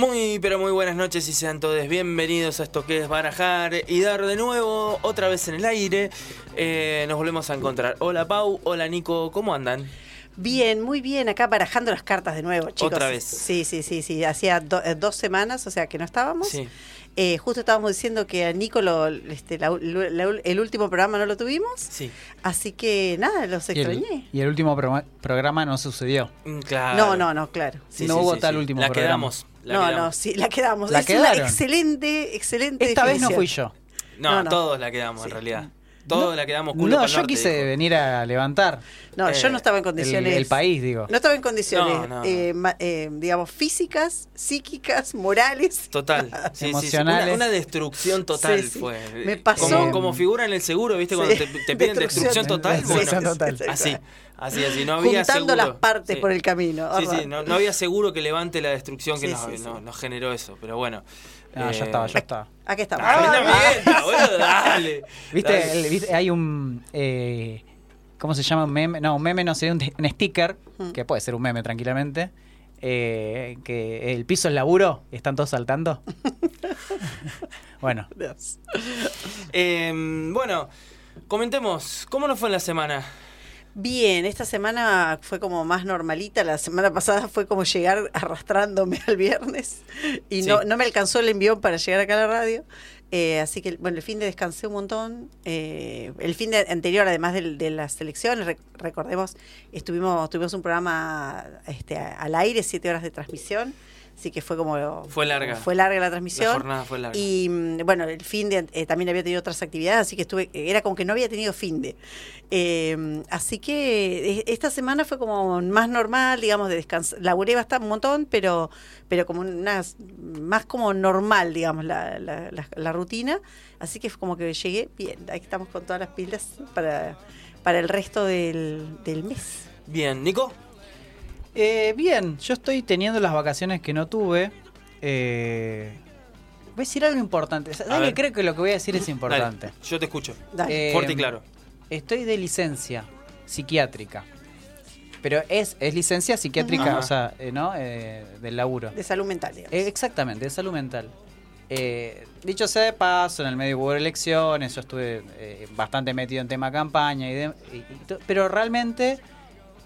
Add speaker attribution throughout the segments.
Speaker 1: Muy, pero muy buenas noches y sean todos bienvenidos a esto que es Barajar y dar de nuevo otra vez en el aire. Eh, nos volvemos a encontrar. Hola Pau, hola Nico, ¿cómo andan?
Speaker 2: Bien, muy bien, acá barajando las cartas de nuevo, chicos.
Speaker 1: Otra vez.
Speaker 2: Sí, sí, sí, sí. Hacía do- eh, dos semanas, o sea, que no estábamos.
Speaker 1: Sí.
Speaker 2: Eh, justo estábamos diciendo que a Nico lo- este, la- la- el último programa no lo tuvimos.
Speaker 1: Sí.
Speaker 2: Así que nada, los
Speaker 3: Y el,
Speaker 2: extrañé.
Speaker 3: y el último pro- programa no sucedió.
Speaker 1: Mm, Claro.
Speaker 2: No, no, no, claro.
Speaker 1: Sí,
Speaker 3: No
Speaker 1: sí,
Speaker 3: hubo
Speaker 1: sí,
Speaker 3: tal
Speaker 1: sí.
Speaker 3: último
Speaker 1: La
Speaker 3: programa.
Speaker 1: quedamos. La
Speaker 2: no, no, sí, la quedamos.
Speaker 3: ¿La
Speaker 2: es una
Speaker 3: quedaron?
Speaker 2: excelente, excelente.
Speaker 3: Esta vez no fui yo.
Speaker 1: No,
Speaker 2: No, no.
Speaker 1: todos la quedamos en realidad. Todos la quedamos culo
Speaker 3: No, yo
Speaker 1: norte,
Speaker 3: quise
Speaker 1: dijo.
Speaker 3: venir a levantar
Speaker 2: No,
Speaker 1: Eh,
Speaker 2: yo no estaba en
Speaker 3: el,
Speaker 2: condiciones.
Speaker 3: el país, digo.
Speaker 2: No estaba en condiciones,
Speaker 1: No, no, no.
Speaker 2: eh, ma- eh, digamos, físicas, psíquicas, morales.
Speaker 1: Total. Sí, sí, sí.
Speaker 3: Emocionales.
Speaker 1: Una, una destrucción total
Speaker 2: Sí, sí.
Speaker 1: fue.
Speaker 2: Me pasó-
Speaker 1: Como, como figura en el seguro, ¿viste? Cuando te, te piden destrucción,
Speaker 2: Destrucción.
Speaker 1: total.
Speaker 3: Sí,
Speaker 1: bueno,
Speaker 3: destrucción total.
Speaker 1: Así, así, así. No había
Speaker 2: Juntando
Speaker 1: seguro.
Speaker 2: las partes
Speaker 1: Sí.
Speaker 2: por el camino.
Speaker 1: Sí, sí, no, no había seguro que levante la destrucción que
Speaker 2: Sí,
Speaker 1: nos,
Speaker 2: sí, sí.
Speaker 1: nos- nos generó eso, pero bueno.
Speaker 3: No,
Speaker 1: Eh,
Speaker 3: ya estaba, ya estaba.
Speaker 2: Aquí estamos.
Speaker 1: Ah,
Speaker 2: Ah,
Speaker 1: dale.
Speaker 3: ¿Viste?
Speaker 1: Dale.
Speaker 3: El- viste, Hay un. eh, ¿Cómo se llama? Un meme. No, un meme no sería un, un sticker,
Speaker 2: Mm.
Speaker 3: que puede ser un meme tranquilamente. eh, que el piso es laburo y están todos saltando. bueno.
Speaker 1: Eh, bueno, comentemos, ¿cómo nos fue en la semana?
Speaker 2: Bien, esta semana fue como más normalita. La semana pasada fue como llegar arrastrándome al viernes y
Speaker 1: Sí.
Speaker 2: no, no me alcanzó el envión para llegar acá a la radio. Eh, así que, bueno, el fin de descansé un montón. Eh, el fin de anterior, además del- de, las elecciones, rec- recordemos, estuvimos tuvimos un programa este, al aire, siete horas de transmisión. Así que fue como...
Speaker 1: Fue larga.
Speaker 2: Fue larga la
Speaker 1: La
Speaker 2: transmisión.
Speaker 1: jornada fue larga.
Speaker 2: Y mm, bueno, el fin de eh, también había tenido otras actividades, así que estuve, era como que no había tenido fin de. Eh, así que eh, esta semana fue como más normal, digamos, de descansar. Laburé bastante un montón, pero, pero como unas, más como normal, digamos, la, la, la- la rutina. Así que fue como que llegué bien, ahí estamos con todas las pilas para, para el resto del, del mes.
Speaker 1: Bien, Nico.
Speaker 3: Eh, bien, yo estoy teniendo las vacaciones que no tuve. Eh, voy a decir algo importante. ¿Sabes
Speaker 1: A
Speaker 3: que
Speaker 1: ver.
Speaker 3: creo que lo que voy a decir es importante?
Speaker 1: Dale, yo te escucho.
Speaker 2: Dale.
Speaker 3: Eh,
Speaker 1: Fuerte y claro.
Speaker 3: Estoy de licencia psiquiátrica. Pero es, es licencia psiquiátrica,
Speaker 1: Ajá.
Speaker 3: o sea, eh, ¿no? Eh, del laburo.
Speaker 2: de salud mental, digamos.
Speaker 3: Eh, exactamente, de salud mental. Eh, dicho sea de paso, en el medio hubo elecciones, yo estuve eh, bastante metido en tema campaña, y de- y- y to- pero realmente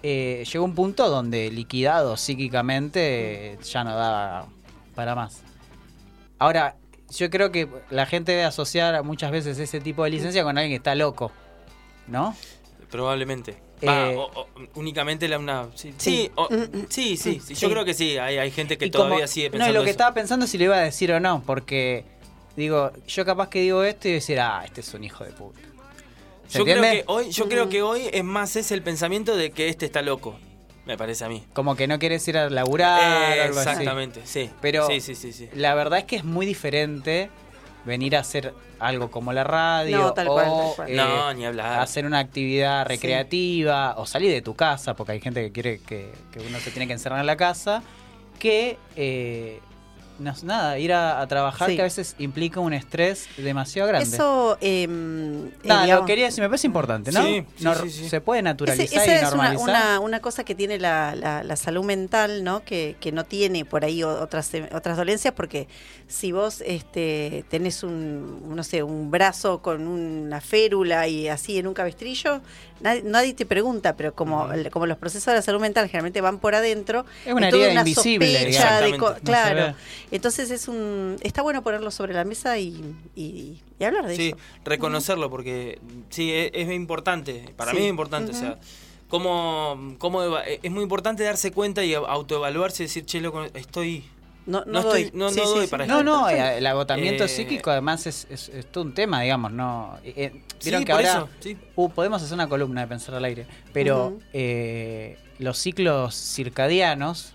Speaker 3: eh, llegó un punto donde liquidado psíquicamente ya no daba para más. Ahora, yo creo que la gente debe asociar muchas veces ese tipo de licencia con alguien que está loco, ¿no?
Speaker 1: Probablemente. Va,
Speaker 3: Eh,
Speaker 1: o- o- únicamente la una. Sí,
Speaker 2: Sí.
Speaker 1: sí, o-
Speaker 2: Mm, mm,
Speaker 1: sí, sí,
Speaker 2: mm,
Speaker 1: sí, Yo creo que sí. Hay, hay gente que
Speaker 3: Y como-
Speaker 1: todavía sigue
Speaker 3: No,
Speaker 1: pensando.
Speaker 3: y lo que
Speaker 1: eso.
Speaker 3: estaba pensando si lo iba a decir o no, porque digo, yo capaz que digo esto y decir, ah, este es un hijo de puta. ¿Se
Speaker 1: Yo creo que hoy, yo creo que hoy es más es el pensamiento de que este está loco. Me parece a mí.
Speaker 3: Como que no quieres ir a laburar
Speaker 1: Eh,
Speaker 3: o algo así.
Speaker 1: exactamente, sí.
Speaker 3: Pero
Speaker 1: sí, sí, sí, sí.
Speaker 3: la verdad es que es muy diferente venir a hacer algo como la radio
Speaker 2: No, tal
Speaker 3: o
Speaker 2: cual, tal cual.
Speaker 3: eh,
Speaker 1: No, ni hablar.
Speaker 3: hacer una actividad
Speaker 2: Sí.
Speaker 3: recreativa o salir de tu casa, porque hay gente que quiere que, que uno se tiene que encerrar en la casa, que eh, no, nada, ir a, a trabajar
Speaker 2: Sí.
Speaker 3: que a veces implica un estrés demasiado grande.
Speaker 2: Eso, em, eh,
Speaker 3: Nada, lo quería decir, me parece importante, ¿no?
Speaker 1: Sí, sí,
Speaker 3: No-
Speaker 1: sí, sí.
Speaker 3: Se puede
Speaker 2: Ese-
Speaker 3: naturalizar
Speaker 2: esa
Speaker 3: y
Speaker 2: es una,
Speaker 3: normalizar.
Speaker 2: una, una cosa que tiene la, la- la salud mental, ¿no? Que, que no tiene por ahí otras eh, otras dolencias, porque si vos este, tenés un, no sé, un brazo con una férula y así en un cabestrillo, nadie, nadie te pregunta, pero como, el- como los procesos de la salud mental generalmente van por adentro,
Speaker 3: Es una herida invisible,
Speaker 2: sospecha
Speaker 1: digamos.
Speaker 2: de.
Speaker 3: No
Speaker 2: claro. Entonces es un está bueno ponerlo sobre la mesa y, y- y hablar de
Speaker 1: Sí,
Speaker 2: eso.
Speaker 1: reconocerlo porque sí, es, es importante. Para
Speaker 2: Sí.
Speaker 1: mí es importante. O sea, cómo, cómo eva- es muy importante darse cuenta y autoevaluarse y decir, che, loco, estoy.
Speaker 2: No, no,
Speaker 1: No estoy-
Speaker 2: doy.
Speaker 1: no-
Speaker 2: Sí,
Speaker 1: no
Speaker 2: sí,
Speaker 1: doy
Speaker 2: sí.
Speaker 1: para
Speaker 3: No, no, el agotamiento
Speaker 1: Eh,
Speaker 3: psíquico además es, es, es todo un tema, digamos, no. eh, eh, Vieron
Speaker 1: Sí,
Speaker 3: que
Speaker 1: por
Speaker 3: ahora
Speaker 1: eso, sí.
Speaker 3: uh, podemos hacer una columna de pensar al aire, pero eh, los ciclos circadianos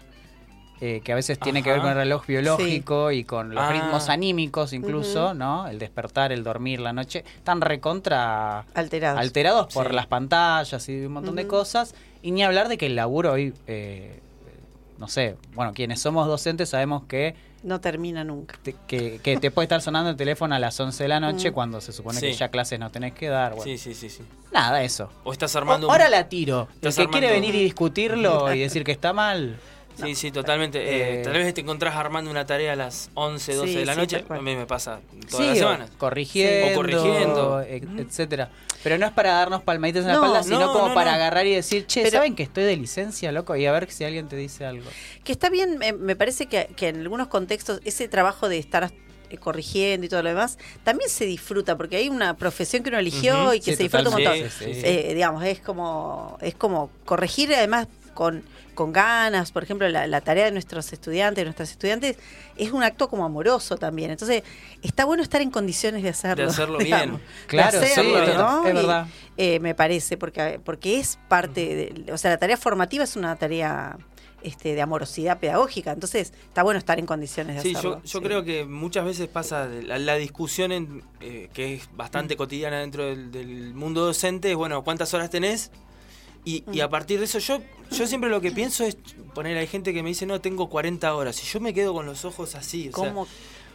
Speaker 3: eh, que a veces tiene que ver
Speaker 1: Ajá.
Speaker 3: con el reloj biológico y con los
Speaker 1: Ah.
Speaker 3: ritmos anímicos incluso. ¿no? El despertar, el dormir, la noche, están recontra
Speaker 2: Alterados.
Speaker 3: alterados por
Speaker 1: Sí.
Speaker 3: las pantallas y un montón de cosas. Y ni hablar de que el laburo hoy, eh, no sé, bueno, quienes somos docentes sabemos que
Speaker 2: no termina nunca.
Speaker 3: te, que, que te puede estar sonando el teléfono a las 11 de la noche
Speaker 2: Mm.
Speaker 3: cuando se supone que ya clases no tenés que dar. Bueno,
Speaker 1: Sí, sí, sí, sí.
Speaker 3: Nada, eso.
Speaker 1: O estás armando un-
Speaker 3: Ahora la tiro. El que quiere venir y discutirlo y decir que está mal.
Speaker 1: Sí, sí, totalmente. Eh,
Speaker 3: Eh,
Speaker 1: tal vez te encontrás armando una tarea a las 11, 12
Speaker 2: Sí,
Speaker 1: de la
Speaker 2: sí,
Speaker 1: noche. a mí me pasa todas
Speaker 3: Sí,
Speaker 1: las semanas.
Speaker 3: corrigiendo,
Speaker 1: O corrigiendo.
Speaker 3: e- etcétera. Pero no es para darnos palmaditas en la espalda, sino
Speaker 1: no,
Speaker 3: como
Speaker 1: no,
Speaker 3: para
Speaker 1: no.
Speaker 3: agarrar y decir, che,
Speaker 2: Pero-
Speaker 3: ¿saben que estoy de licencia, loco? Y a ver si alguien te dice algo.
Speaker 2: Que está bien, me, me parece que, que en algunos contextos ese trabajo de estar eh, corrigiendo y todo lo demás, también se disfruta, porque hay una profesión que uno eligió y que
Speaker 3: sí,
Speaker 2: se disfruta un montón.
Speaker 3: sí, sí.
Speaker 2: Eh, digamos, es como, es como corregir además con, con ganas, por ejemplo, la, la tarea de nuestros estudiantes, de nuestras estudiantes, es un acto como amoroso también. Entonces, está bueno estar en condiciones de hacerlo.
Speaker 1: De hacerlo bien.
Speaker 2: digamos, de
Speaker 3: Claro, sí,
Speaker 2: hacerlo,
Speaker 1: es
Speaker 2: ¿no?
Speaker 3: es
Speaker 2: Y,
Speaker 3: verdad.
Speaker 2: eh, me parece, porque, porque es parte de, o sea, la tarea formativa es una tarea este, de amorosidad pedagógica, entonces está bueno estar en condiciones de
Speaker 1: Sí,
Speaker 2: hacerlo.
Speaker 1: yo, yo creo que muchas veces pasa de la, la discusión en, eh, que es
Speaker 2: Mm.
Speaker 1: bastante cotidiana dentro del, del mundo docente, es bueno, ¿cuántas horas tenés? Y, y a
Speaker 2: Mm.
Speaker 1: partir de eso yo, yo siempre lo que pienso es poner, hay gente que me dice, no, tengo 40 horas, y yo me quedo con los ojos así, o sea,
Speaker 2: ¿Cómo?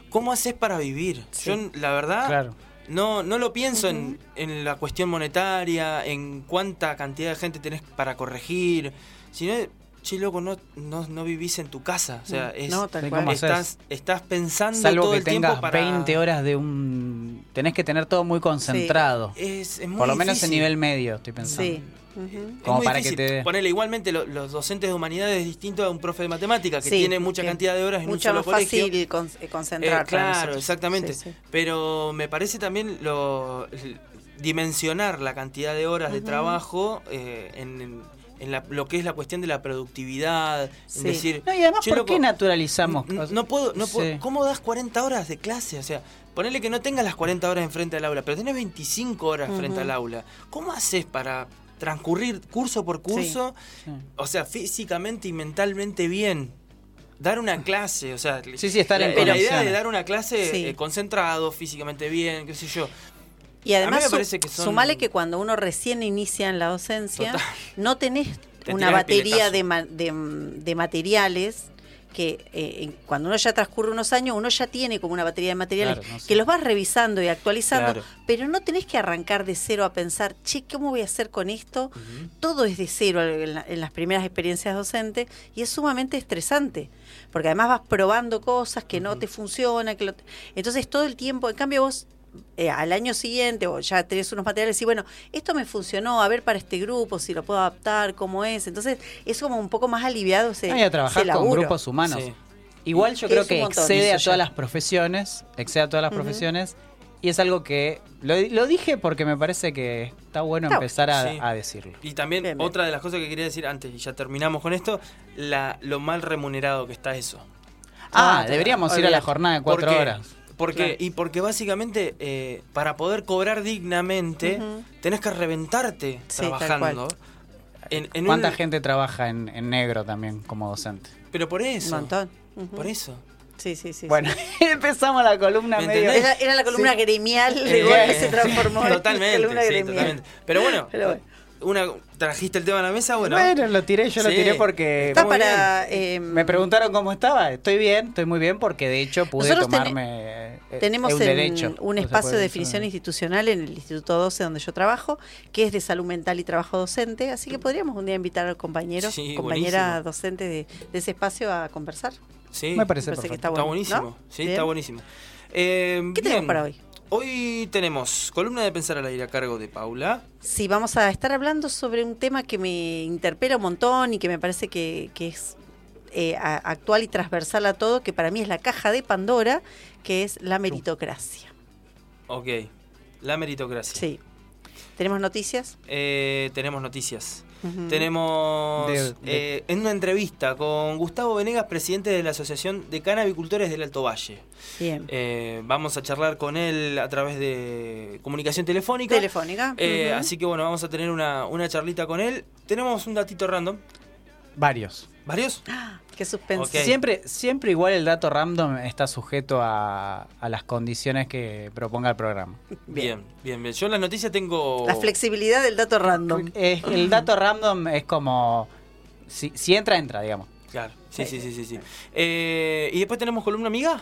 Speaker 1: ¿cómo haces para vivir?
Speaker 2: Sí.
Speaker 1: Yo, la verdad,
Speaker 3: Claro.
Speaker 1: no, no lo pienso en, en la cuestión monetaria, en cuánta cantidad de gente tenés para corregir, sino, che, loco, no, no, no vivís en tu casa. O sea, es,
Speaker 2: no, tal
Speaker 1: estás, estás pensando
Speaker 3: Salvo
Speaker 1: todo
Speaker 3: que
Speaker 1: el tiempo
Speaker 3: tengas
Speaker 1: para...
Speaker 3: 20 horas de un... Tenés que tener todo muy concentrado.
Speaker 1: Es, es muy
Speaker 3: Por lo menos en nivel medio, estoy pensando.
Speaker 2: Sí.
Speaker 3: Como
Speaker 1: muy
Speaker 3: para que te-
Speaker 1: Ponele, igualmente lo- los docentes de humanidades es distinto a un profe de matemática que
Speaker 2: Sí,
Speaker 1: tiene mucha
Speaker 2: que
Speaker 1: cantidad de horas en
Speaker 2: Mucho
Speaker 1: un solo
Speaker 2: más
Speaker 1: colegio.
Speaker 2: fácil con- eh,
Speaker 1: Eh,
Speaker 2: concentrar. para
Speaker 1: claro, exactamente.
Speaker 2: Sí, sí.
Speaker 1: Pero me parece también lo dimensionar la cantidad de horas de trabajo eh, en, en- en la- lo que es la cuestión de la productividad.
Speaker 2: Sí.
Speaker 1: En decir,
Speaker 3: No, y además,
Speaker 1: "Che,
Speaker 3: ¿por
Speaker 1: loco,
Speaker 3: qué naturalizamos?
Speaker 1: n- no puedo, no puedo.
Speaker 3: Sí.
Speaker 1: ¿Cómo das 40 horas de clase? O sea, ponele que no tengas las 40 horas enfrente al aula, pero tenés 25 horas frente
Speaker 2: Ujú.
Speaker 1: al aula. ¿Cómo haces para transcurrir curso por curso?
Speaker 3: Sí.
Speaker 1: O sea, físicamente y mentalmente bien. Dar una clase, o sea,
Speaker 3: Sí, sí, estar
Speaker 1: la,
Speaker 3: en
Speaker 1: la idea de dar una clase
Speaker 2: Sí.
Speaker 1: eh, concentrado, físicamente bien, qué sé yo.
Speaker 2: Y además,
Speaker 1: me
Speaker 2: su-
Speaker 1: parece que son-
Speaker 2: sumale que cuando uno recién inicia en la docencia,
Speaker 1: Total.
Speaker 2: no tenés
Speaker 1: Te
Speaker 2: una batería de, ma- de, de materiales que eh, cuando uno ya transcurre unos años, uno ya tiene como una batería de materiales
Speaker 3: Claro, no sé.
Speaker 2: que los vas revisando y actualizando,
Speaker 1: Claro.
Speaker 2: pero no tenés que arrancar de cero a pensar, che, ¿cómo voy a hacer con esto? Todo es de cero en, la- en las primeras experiencias docentes y es sumamente estresante, porque además vas probando cosas que no te funcionan, que lo- entonces todo el tiempo, en cambio vos eh, al año siguiente o ya tenés unos materiales y bueno, esto me funcionó, a ver para este grupo, si lo puedo adaptar, cómo es, entonces es como un poco más aliviado ese,
Speaker 3: No, y a trabajar
Speaker 2: ese
Speaker 3: con grupos humanos.
Speaker 1: Sí.
Speaker 3: Igual yo creo que excede a todas las profesiones, excede a todas las profesiones, y es algo que lo, lo dije porque me parece que está bueno empezar a,
Speaker 1: Sí.
Speaker 3: a decirlo.
Speaker 1: Y también
Speaker 2: Bien, bien.
Speaker 1: otra de las cosas que quería decir antes, y ya terminamos con esto, la, lo mal remunerado que está eso.
Speaker 3: Ah,
Speaker 2: Ah,
Speaker 3: deberíamos ir a la jornada de cuatro horas.
Speaker 1: Porque,
Speaker 2: Claro.
Speaker 1: Y porque básicamente eh, para poder cobrar dignamente tenés que reventarte
Speaker 2: Sí,
Speaker 1: trabajando. En, en
Speaker 3: ¿Cuánta
Speaker 1: un-
Speaker 3: gente trabaja en, en negro también como docente?
Speaker 1: Pero por
Speaker 2: Un
Speaker 1: eso.
Speaker 2: montón. Ujú.
Speaker 1: Por eso.
Speaker 2: Sí, sí, sí.
Speaker 3: Bueno, empezamos la columna
Speaker 1: ¿Me
Speaker 3: medio...
Speaker 2: Era, era la columna
Speaker 3: Sí.
Speaker 2: gremial de
Speaker 1: Eh,
Speaker 2: golpe se transformó en
Speaker 1: Totalmente,
Speaker 2: columna
Speaker 1: sí,
Speaker 2: gremial.
Speaker 1: totalmente. Pero bueno,
Speaker 2: Pero bueno.
Speaker 1: una, trajiste el tema a la mesa, bueno.
Speaker 3: Bueno, lo tiré, yo lo
Speaker 1: Sí.
Speaker 3: tiré porque...
Speaker 2: Está
Speaker 1: muy
Speaker 2: para. eh,
Speaker 3: Me preguntaron cómo estaba. Estoy bien, estoy muy bien porque de hecho pude
Speaker 2: Nosotros
Speaker 3: tomarme eh,
Speaker 2: Tenemos
Speaker 3: un derecho.
Speaker 2: espacio de
Speaker 3: decir.
Speaker 2: definición institucional en el Instituto 12 donde yo trabajo, que es de salud mental y trabajo docente, así que podríamos un día invitar al compañero,
Speaker 1: Sí,
Speaker 2: compañera
Speaker 1: buenísimo.
Speaker 2: docente de, de ese espacio a conversar.
Speaker 1: Sí,
Speaker 3: Me parece
Speaker 2: Me parece que
Speaker 3: perfecto.
Speaker 2: está
Speaker 1: buenísimo.
Speaker 2: ¿no?
Speaker 1: Sí,
Speaker 2: Bien.
Speaker 1: está buenísimo. Eh,
Speaker 2: ¿Qué
Speaker 1: bien.
Speaker 2: tenemos para hoy?
Speaker 1: Hoy tenemos columna de pensar al aire a cargo de Paula.
Speaker 2: Sí, vamos a estar hablando sobre un tema que me interpela un montón y que me parece que, que es eh, actual y transversal a todo, que para mí es la caja de Pandora, que es la meritocracia.
Speaker 1: Ok, la meritocracia.
Speaker 2: Sí. ¿Tenemos noticias?
Speaker 1: Eh, tenemos noticias. Tenemos
Speaker 3: De- de-
Speaker 1: eh, en una entrevista con Gustavo Venegas, presidente de la Asociación de Canavicultores del Alto Valle.
Speaker 2: Bien.
Speaker 1: Eh, vamos a charlar con él a través de comunicación telefónica.
Speaker 2: Telefónica.
Speaker 1: Eh. Así que bueno, vamos a tener una, una charlita con él. Tenemos un datito random.
Speaker 3: Varios.
Speaker 1: ¿Varios?
Speaker 2: Qué suspenso.
Speaker 1: Ok.
Speaker 3: Siempre, siempre igual el dato random está sujeto a, a las condiciones que proponga el programa.
Speaker 1: Bien, bien, bien. Yo en las noticias tengo...
Speaker 2: La flexibilidad del dato random.
Speaker 3: El dato random es como. Si, si entra, entra, digamos.
Speaker 1: Claro, sí, sí, sí, sí. sí. Eh, ¿Y después tenemos columna amiga?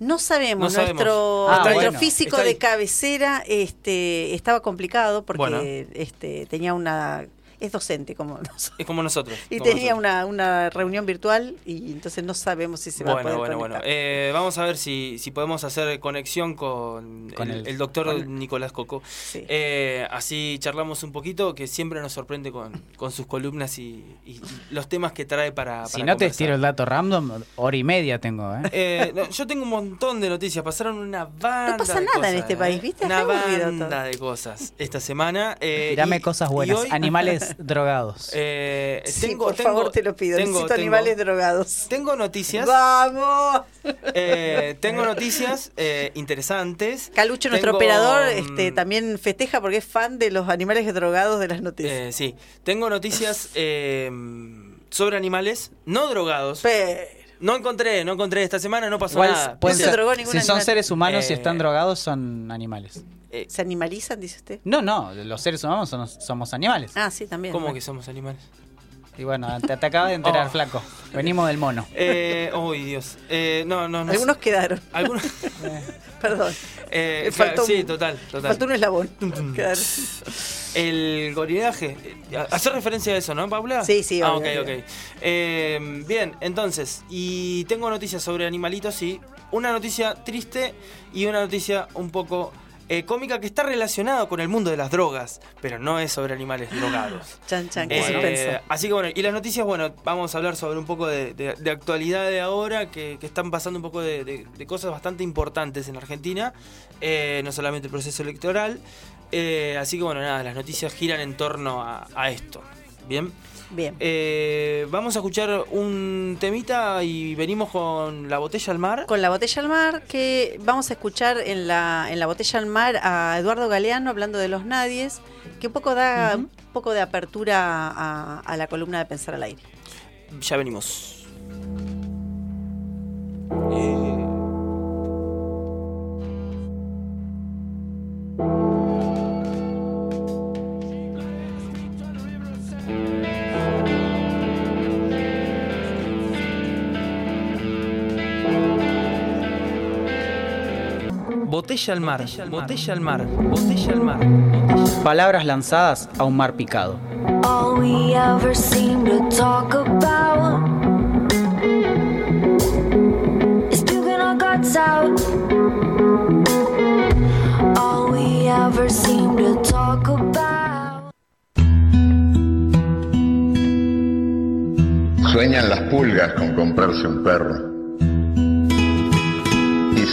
Speaker 2: No sabemos,
Speaker 1: No sabemos.
Speaker 2: nuestro,
Speaker 3: Ah,
Speaker 2: nuestro
Speaker 3: bueno.
Speaker 2: físico de cabecera este, estaba complicado porque
Speaker 1: Bueno.
Speaker 2: este, tenía una... Es docente como nosotros.
Speaker 1: Es como nosotros.
Speaker 2: Y
Speaker 1: como
Speaker 2: tenía
Speaker 1: nosotros.
Speaker 2: una, una reunión virtual y entonces no sabemos si se va a
Speaker 1: Bueno,
Speaker 2: poder
Speaker 1: bueno, bueno.
Speaker 2: conectar.
Speaker 1: Eh, vamos a ver si, si podemos hacer conexión con,
Speaker 3: Con
Speaker 1: el, doctor
Speaker 2: con-
Speaker 1: Nicolás Coco.
Speaker 2: Sí.
Speaker 1: Eh, así charlamos un poquito, que siempre nos sorprende con, con sus columnas y, los temas que trae para.
Speaker 3: Si no te
Speaker 1: conversar.
Speaker 3: tiro el dato random, hora y media tengo, ¿eh?
Speaker 1: Eh, no, yo tengo un montón de noticias, pasaron una banda.
Speaker 2: pasa
Speaker 1: de
Speaker 2: nada
Speaker 1: cosas,
Speaker 2: en este
Speaker 1: ¿eh?
Speaker 2: país, ¿viste?
Speaker 1: Una banda
Speaker 2: todo.
Speaker 1: de cosas esta semana. Eh,
Speaker 3: Tirame
Speaker 1: y-
Speaker 3: cosas buenas.
Speaker 1: hoy,
Speaker 3: Animales drogados.
Speaker 1: eh,
Speaker 2: Sí,
Speaker 1: tengo,
Speaker 2: por
Speaker 1: tengo-
Speaker 2: favor, te lo pido.
Speaker 1: tengo-
Speaker 2: Necesito
Speaker 1: tengo-
Speaker 2: animales drogados.
Speaker 1: Tengo noticias.
Speaker 2: ¡Vamos!
Speaker 1: eh, tengo noticias eh, interesantes.
Speaker 2: Calucho, nuestro operador,
Speaker 1: mm,
Speaker 2: este, también festeja porque es fan de los animales drogados de las noticias.
Speaker 1: Eh, sí, tengo noticias eh, sobre animales no drogados.
Speaker 2: Pero-
Speaker 1: No encontré, no encontré esta semana, no pasó
Speaker 3: Igual
Speaker 1: nada.
Speaker 3: pueden
Speaker 2: se drogó ningún
Speaker 3: si son seres humanos y están drogados, son animales.
Speaker 1: Eh,
Speaker 2: ¿Se animalizan, dice usted?
Speaker 3: No, no, los seres humanos somos animales.
Speaker 2: Ah, sí, también.
Speaker 1: ¿Cómo
Speaker 2: Bueno.
Speaker 1: que somos animales?
Speaker 3: Y bueno, te, te acabas de enterar,
Speaker 1: Oh.
Speaker 3: flaco. Venimos del mono.
Speaker 1: Eh, uy, Dios. Eh, no, no, no.
Speaker 2: Algunos quedaron,
Speaker 1: Algunos.
Speaker 2: perdón.
Speaker 1: eh,
Speaker 2: faltó
Speaker 1: sí,
Speaker 2: un-
Speaker 1: total, total.
Speaker 2: Faltó un eslabón.
Speaker 1: El gorillaje. eh, Hace referencia a eso, ¿no, Paula?
Speaker 2: Sí, sí,
Speaker 1: Ah,
Speaker 2: obvio,
Speaker 1: ok,
Speaker 2: obvio.
Speaker 1: ok. Eh, bien, entonces, y tengo noticias sobre animalitos, y una noticia triste y una noticia un poco eh, cómica que está relacionada con el mundo de las drogas, pero no es sobre animales drogados.
Speaker 2: Chan, chan, qué
Speaker 1: Eh, así que bueno, y las noticias, bueno, vamos a hablar sobre un poco de, de- de actualidad de ahora, que, que están pasando un poco de, cosas bastante importantes en Argentina, eh, no solamente el proceso electoral. eh, así que bueno, nada, las noticias giran en torno a, a esto. Bien,
Speaker 2: Bien.
Speaker 1: Eh, vamos a escuchar un temita y venimos con la botella al mar.
Speaker 2: Con la botella al mar, que vamos a escuchar en la, en la botella al mar a Eduardo Galeano hablando de los nadies, que un poco da un poco de apertura a, a la columna de Pensar al Aire.
Speaker 1: Ya venimos. Botella al mar, botella al mar, botella al mar.
Speaker 3: Palabras lanzadas a un mar picado.
Speaker 4: All we ever seem to talk about is puking our guts out. All we ever seem to talk about.
Speaker 5: Sueñan las pulgas con comprarse un perro.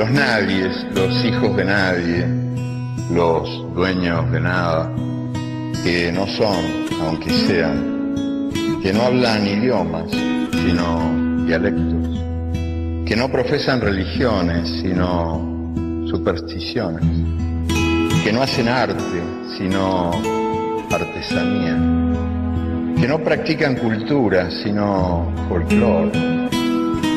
Speaker 5: Los nadies, los hijos de nadie, los dueños de nada, que no son, aunque sean, que no hablan idiomas, sino dialectos, que no profesan religiones, sino supersticiones, que no hacen arte, sino artesanía, que no practican cultura, sino folclore,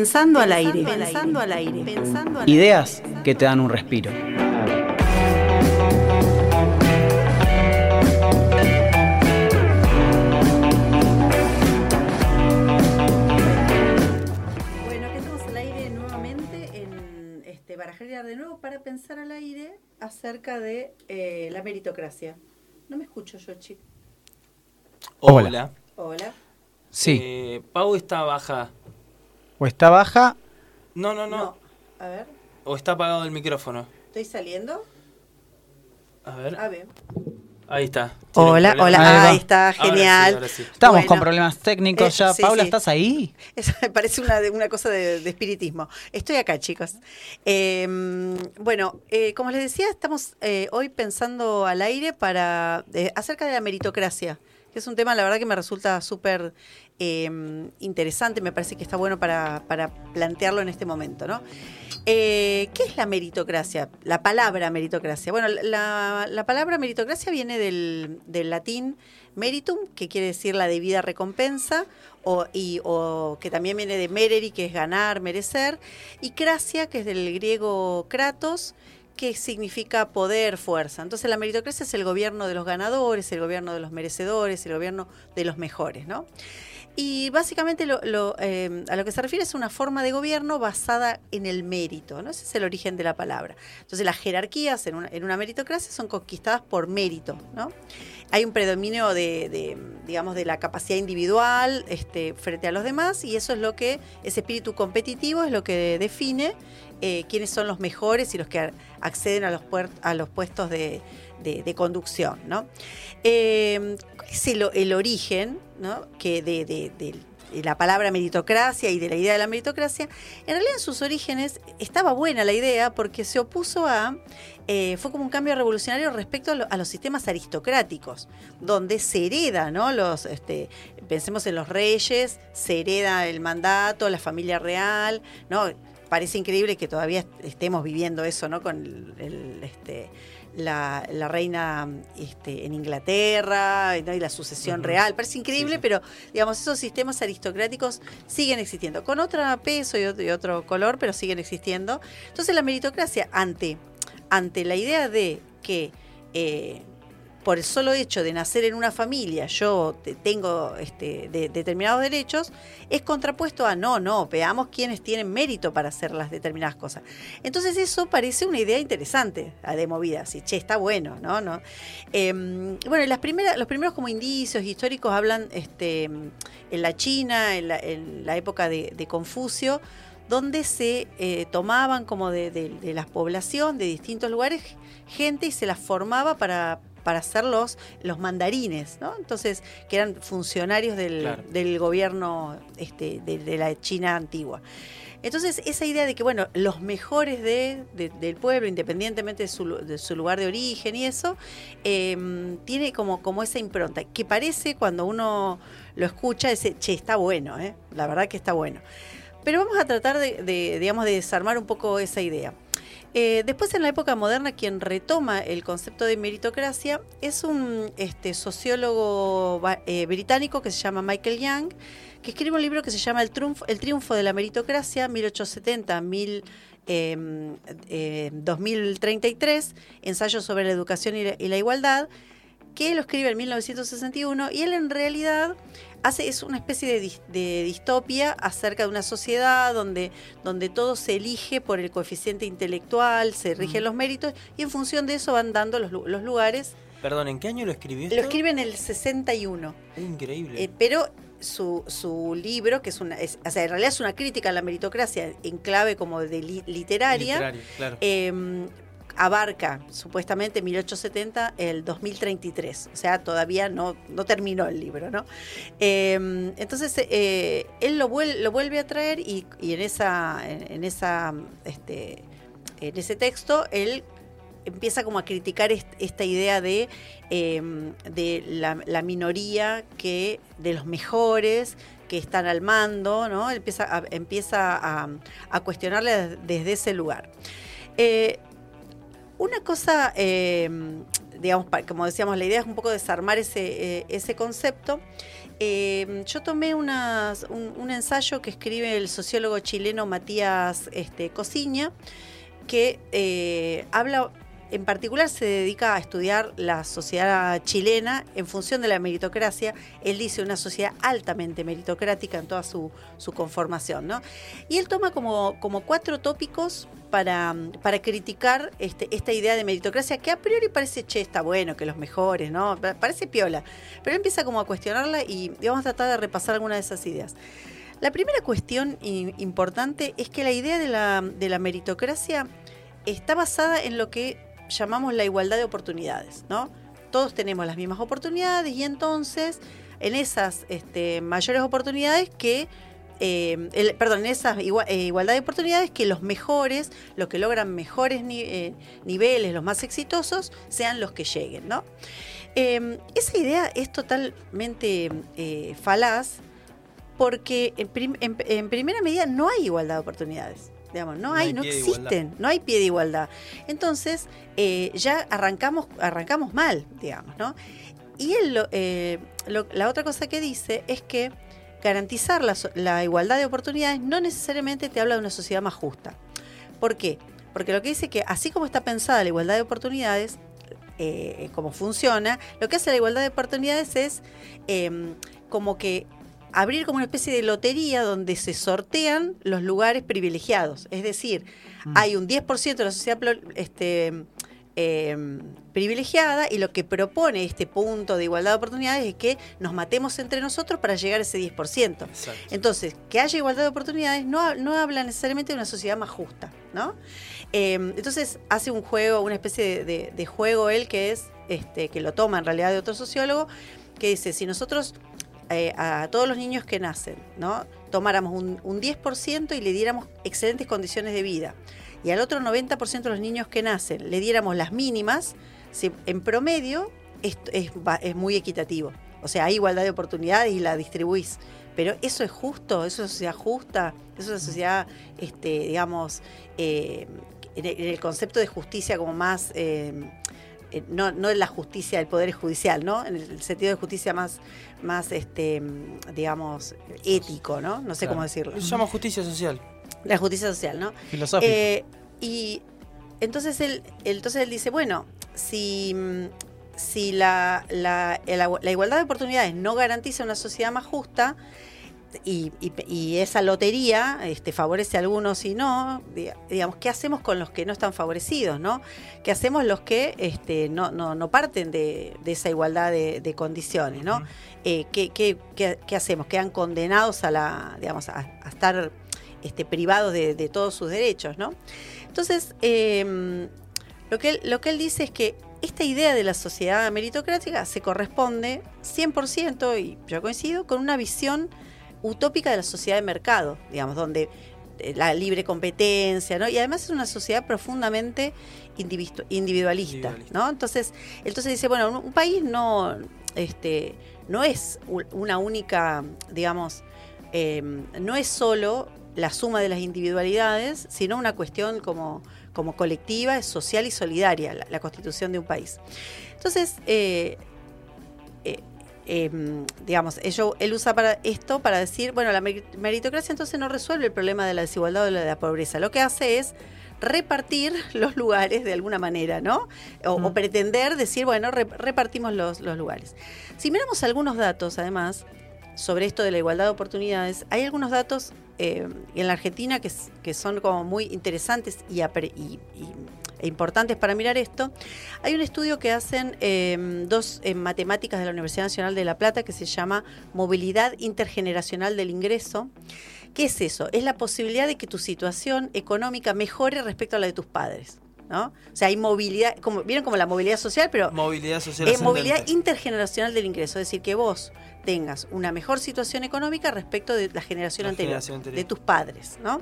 Speaker 2: Pensando, al, aire, pensando al aire, pensando al aire.
Speaker 3: Ideas que te dan un respiro.
Speaker 2: Bueno, aquí estamos al aire nuevamente en este, Barajariar de nuevo para pensar al aire acerca de eh, la meritocracia. No me escucho yo, chico.
Speaker 3: Hola.
Speaker 1: Hola.
Speaker 3: Sí.
Speaker 1: Eh, Pau está baja
Speaker 3: o está baja.
Speaker 1: No, no, no,
Speaker 2: No. A ver,
Speaker 1: O está apagado el micrófono.
Speaker 2: ¿estoy saliendo?
Speaker 1: A ver.
Speaker 2: A ver.
Speaker 1: Ahí está.
Speaker 2: Hola, hola.
Speaker 3: Ahí
Speaker 2: está,
Speaker 1: Ahora sí,
Speaker 2: genial.
Speaker 1: ahora sí.
Speaker 3: Estamos
Speaker 2: Bueno.
Speaker 3: con problemas técnicos
Speaker 2: Eh,
Speaker 3: ya.
Speaker 2: sí,
Speaker 3: Paula,
Speaker 2: sí.
Speaker 3: ¿estás ahí?
Speaker 2: Eso me parece una, de- una cosa de, de espiritismo. Estoy acá, chicos. Eh, bueno, eh, como les decía, estamos eh, hoy pensando al aire para eh, acerca de la meritocracia, es un tema, la verdad, que me resulta súper eh, interesante. Me parece que está bueno para, para plantearlo en este momento, ¿no? Eh, ¿Qué es la meritocracia? La palabra meritocracia. Bueno, la, la palabra meritocracia viene del, del latín meritum, que quiere decir la debida recompensa, o, y, o que también viene de mereri, que es ganar, merecer, y cracia, que es del griego kratos, que significa poder, fuerza. Entonces la meritocracia es el gobierno de los ganadores, el gobierno de los merecedores, el gobierno de los mejores, ¿no? Y básicamente eh, a lo que se refiere es una forma de gobierno basada en el mérito, ¿no? Ese es el origen de la palabra. Entonces las jerarquías en una, meritocracia son conquistadas por mérito, ¿no? Hay un predominio de, de, digamos, de la capacidad individual este, frente a los demás y eso es lo que, ese espíritu competitivo es lo que define eh, quiénes son los mejores y los que acceden a los, a los puestos de, conducción, ¿no? ¿Cuál es el, origen ¿no? que de, la palabra meritocracia y de la idea de la meritocracia? En realidad en sus orígenes estaba buena la idea porque se opuso a, eh, fue como un cambio revolucionario respecto a, a los sistemas aristocráticos, donde se hereda, ¿no? Los, este, pensemos en los reyes, se hereda el mandato, la familia real, ¿no? Parece increíble que todavía est- estemos viviendo eso, ¿no? Con el, el, este, la, la reina este, en Inglaterra ¿no? y la sucesión real. Parece increíble,
Speaker 1: Sí, sí.
Speaker 2: pero digamos, esos sistemas aristocráticos siguen existiendo, con otro peso y otro, y otro color, pero siguen existiendo. Entonces la meritocracia ante, ante la idea de que eh, por el solo hecho de nacer en una familia yo te- tengo este, de- determinados derechos, es contrapuesto a no, no, veamos quiénes tienen mérito para hacer las determinadas cosas. Entonces eso parece una idea interesante a de movida, así, che, está bueno, ¿no? ¿No? Eh, bueno, las primeras, los primeros como indicios históricos hablan este, en la China, en la, en la época de, de Confucio, donde se eh, tomaban como de, de- de la población de distintos lugares gente y se las formaba para para ser los, los mandarines, ¿no? Entonces, que eran funcionarios del,
Speaker 1: Claro.
Speaker 2: del gobierno este, de, de la China antigua. Entonces, esa idea de que, bueno, los mejores de, de- del pueblo, independientemente de su, lu- de su lugar de origen y eso, eh, tiene como, como esa impronta, que parece cuando uno lo escucha, ese, che, está bueno, ¿eh? la verdad que está bueno. Pero vamos a tratar de, de, digamos, de desarmar un poco esa idea. Eh, después, en la época moderna, quien retoma el concepto de meritocracia es un este, sociólogo eh, británico que se llama Michael Young, que escribe un libro que se llama El triunfo, de la meritocracia, 1870 mil, eh, eh, 2033, ensayo sobre la educación y la igualdad, que lo escribe en 1961 y él en realidad hace es una especie de, de distopia acerca de una sociedad donde, donde todo se elige por el coeficiente intelectual, se rigen los méritos y en función de eso van dando los, los lugares.
Speaker 1: Perdón, ¿en qué año lo escribió
Speaker 2: Lo escribe en el 61,
Speaker 1: Increíble.
Speaker 2: eh, pero su, su libro, que es una, es- o sea, en realidad es una crítica a la meritocracia en clave como de li- literaria,
Speaker 1: Literario, claro.
Speaker 2: eh, abarca supuestamente 1870 el 2033, o sea, todavía no, no terminó el libro, ¿no? Eh, entonces, eh, él lo, vuel- lo vuelve a traer y, en esa, en, esa, este, en ese texto, él empieza como a criticar est- esta idea de, eh, de la, minoría que, de los mejores, que están al mando, ¿no? Empieza a, empieza a cuestionarle desde ese lugar. Eh, una cosa, eh, digamos, como decíamos, la idea es un poco desarmar ese, eh, ese concepto. Eh, yo tomé unas- un, un ensayo que escribe el sociólogo chileno Matías este, Cosiña, que eh, habla en particular se dedica a estudiar la sociedad chilena en función de la meritocracia. Él dice una sociedad altamente meritocrática en toda su, conformación, ¿no? Y él toma como, cuatro tópicos para, criticar este, esta idea de meritocracia que a priori parece, che, está bueno, que los mejores, ¿no? Pa- Parece piola. Pero él empieza como a cuestionarla y vamos a tratar de repasar algunas de esas ideas. La primera cuestión importante es que la idea de la meritocracia está basada en lo que llamamos la igualdad de oportunidades, ¿no? Todos tenemos las mismas oportunidades y entonces en esas este, mayores oportunidades que eh, el- perdón, en esa igua- eh, igualdad de oportunidades que los mejores, los que logran mejores eh, niveles, los más exitosos, sean los que lleguen, ¿no? Eh, esa idea es totalmente falaz porque en, prim- en primera medida no hay igualdad de oportunidades. Digamos, no,
Speaker 1: No
Speaker 2: hay,
Speaker 1: hay
Speaker 2: no existen, no hay pie de igualdad. Entonces, eh, ya arrancamos, arrancamos mal, digamos, ¿no? Y él, eh, lo- la otra cosa que dice es que garantizar la, igualdad de oportunidades no necesariamente te habla de una sociedad más justa. ¿Por qué? Porque lo que dice que así como está pensada la igualdad de oportunidades, eh, como funciona, lo que hace la igualdad de oportunidades es eh, como que abrir como una especie de lotería donde se sortean los lugares privilegiados. Es decir, hay un 10% de la sociedad este, eh, privilegiada y lo que propone este punto de igualdad de oportunidades es que nos matemos entre nosotros para llegar a ese 10%.
Speaker 1: Exacto.
Speaker 2: Entonces, que haya igualdad de oportunidades no, no habla necesariamente de una sociedad más justa, ¿no? Eh, entonces hace un juego, una especie de, de- de juego él que es, este, que lo toma en realidad de otro sociólogo, que dice, si nosotros eh, a todos los niños que nacen, ¿no? Tomáramos un, un 10% y le diéramos excelentes condiciones de vida, y al otro 90% de los niños que nacen le diéramos las mínimas, si- en promedio es, va- es muy equitativo. O sea, hay igualdad de oportunidades y la distribuís. Pero eso es justo, eso es una sociedad justa, eso es una sociedad, este, digamos, eh, en el- concepto de justicia como más, eh, no, no en la justicia del Poder Judicial, ¿no? En el sentido de justicia más, más este, mm, digamos, ético, ¿no? No sé
Speaker 3: Claro.
Speaker 2: cómo decirlo.
Speaker 1: Se llama justicia social.
Speaker 2: La justicia social, ¿no?
Speaker 3: Filosófico.
Speaker 2: Eh, y entonces él, entonces él dice, bueno, si, mm, si la, la, la igualdad de oportunidades no garantiza una sociedad más justa, y, y- y esa lotería este, favorece a algunos y no, di- digamos, ¿qué hacemos con los que no están favorecidos? ¿no? ¿Qué hacemos los que este, no, no, no parten de, de esa igualdad de, de condiciones? ¿no? Eh, ¿qué, qué, qué- qué hacemos? ¿Quedan condenados a, la, digamos, a, a estar este, privados de, de todos sus derechos? ¿no? Entonces, eh, lo, que él, lo que él dice es que esta idea de la sociedad meritocrática se corresponde 100%, y yo coincido, con una visión utópica de la sociedad de mercado, digamos, donde eh, la libre competencia, ¿no? Y además es una sociedad profundamente individu- individualista,
Speaker 1: Individualista.
Speaker 2: ¿no? Entonces, entonces dice, bueno, un, país no, este, no es una única, digamos, eh, no es solo la suma de las individualidades, sino una cuestión como, como colectiva, social y solidaria, la, la constitución de un país. Entonces, eh, eh, eh, digamos, ello- él usa para esto para decir, bueno, la meri- meritocracia entonces no resuelve el problema de la desigualdad o de la pobreza. Lo que hace es repartir los lugares de alguna manera, ¿no? O, o
Speaker 1: Mm.
Speaker 2: pretender decir, bueno, re- repartimos los, los lugares. Si miramos algunos datos, además, sobre esto de la igualdad de oportunidades, hay algunos datos eh, en la Argentina que, que son como muy interesantes y, apre- y- y- importantes para mirar esto. Hay un estudio que hacen eh, dos matemáticas de la Universidad Nacional de La Plata que se llama Movilidad Intergeneracional del Ingreso. ¿Qué es eso? Es la posibilidad de que tu situación económica mejore respecto a la de tus padres. ¿No? O sea, hay movilidad, como, vieron como la movilidad social, pero
Speaker 1: Movilidad social
Speaker 2: es
Speaker 1: ascendente.
Speaker 2: movilidad intergeneracional del ingreso, es decir, que vos tengas una mejor situación económica respecto de la generación,
Speaker 1: La
Speaker 2: anterior,
Speaker 1: generación anterior.
Speaker 2: de tus padres, ¿no?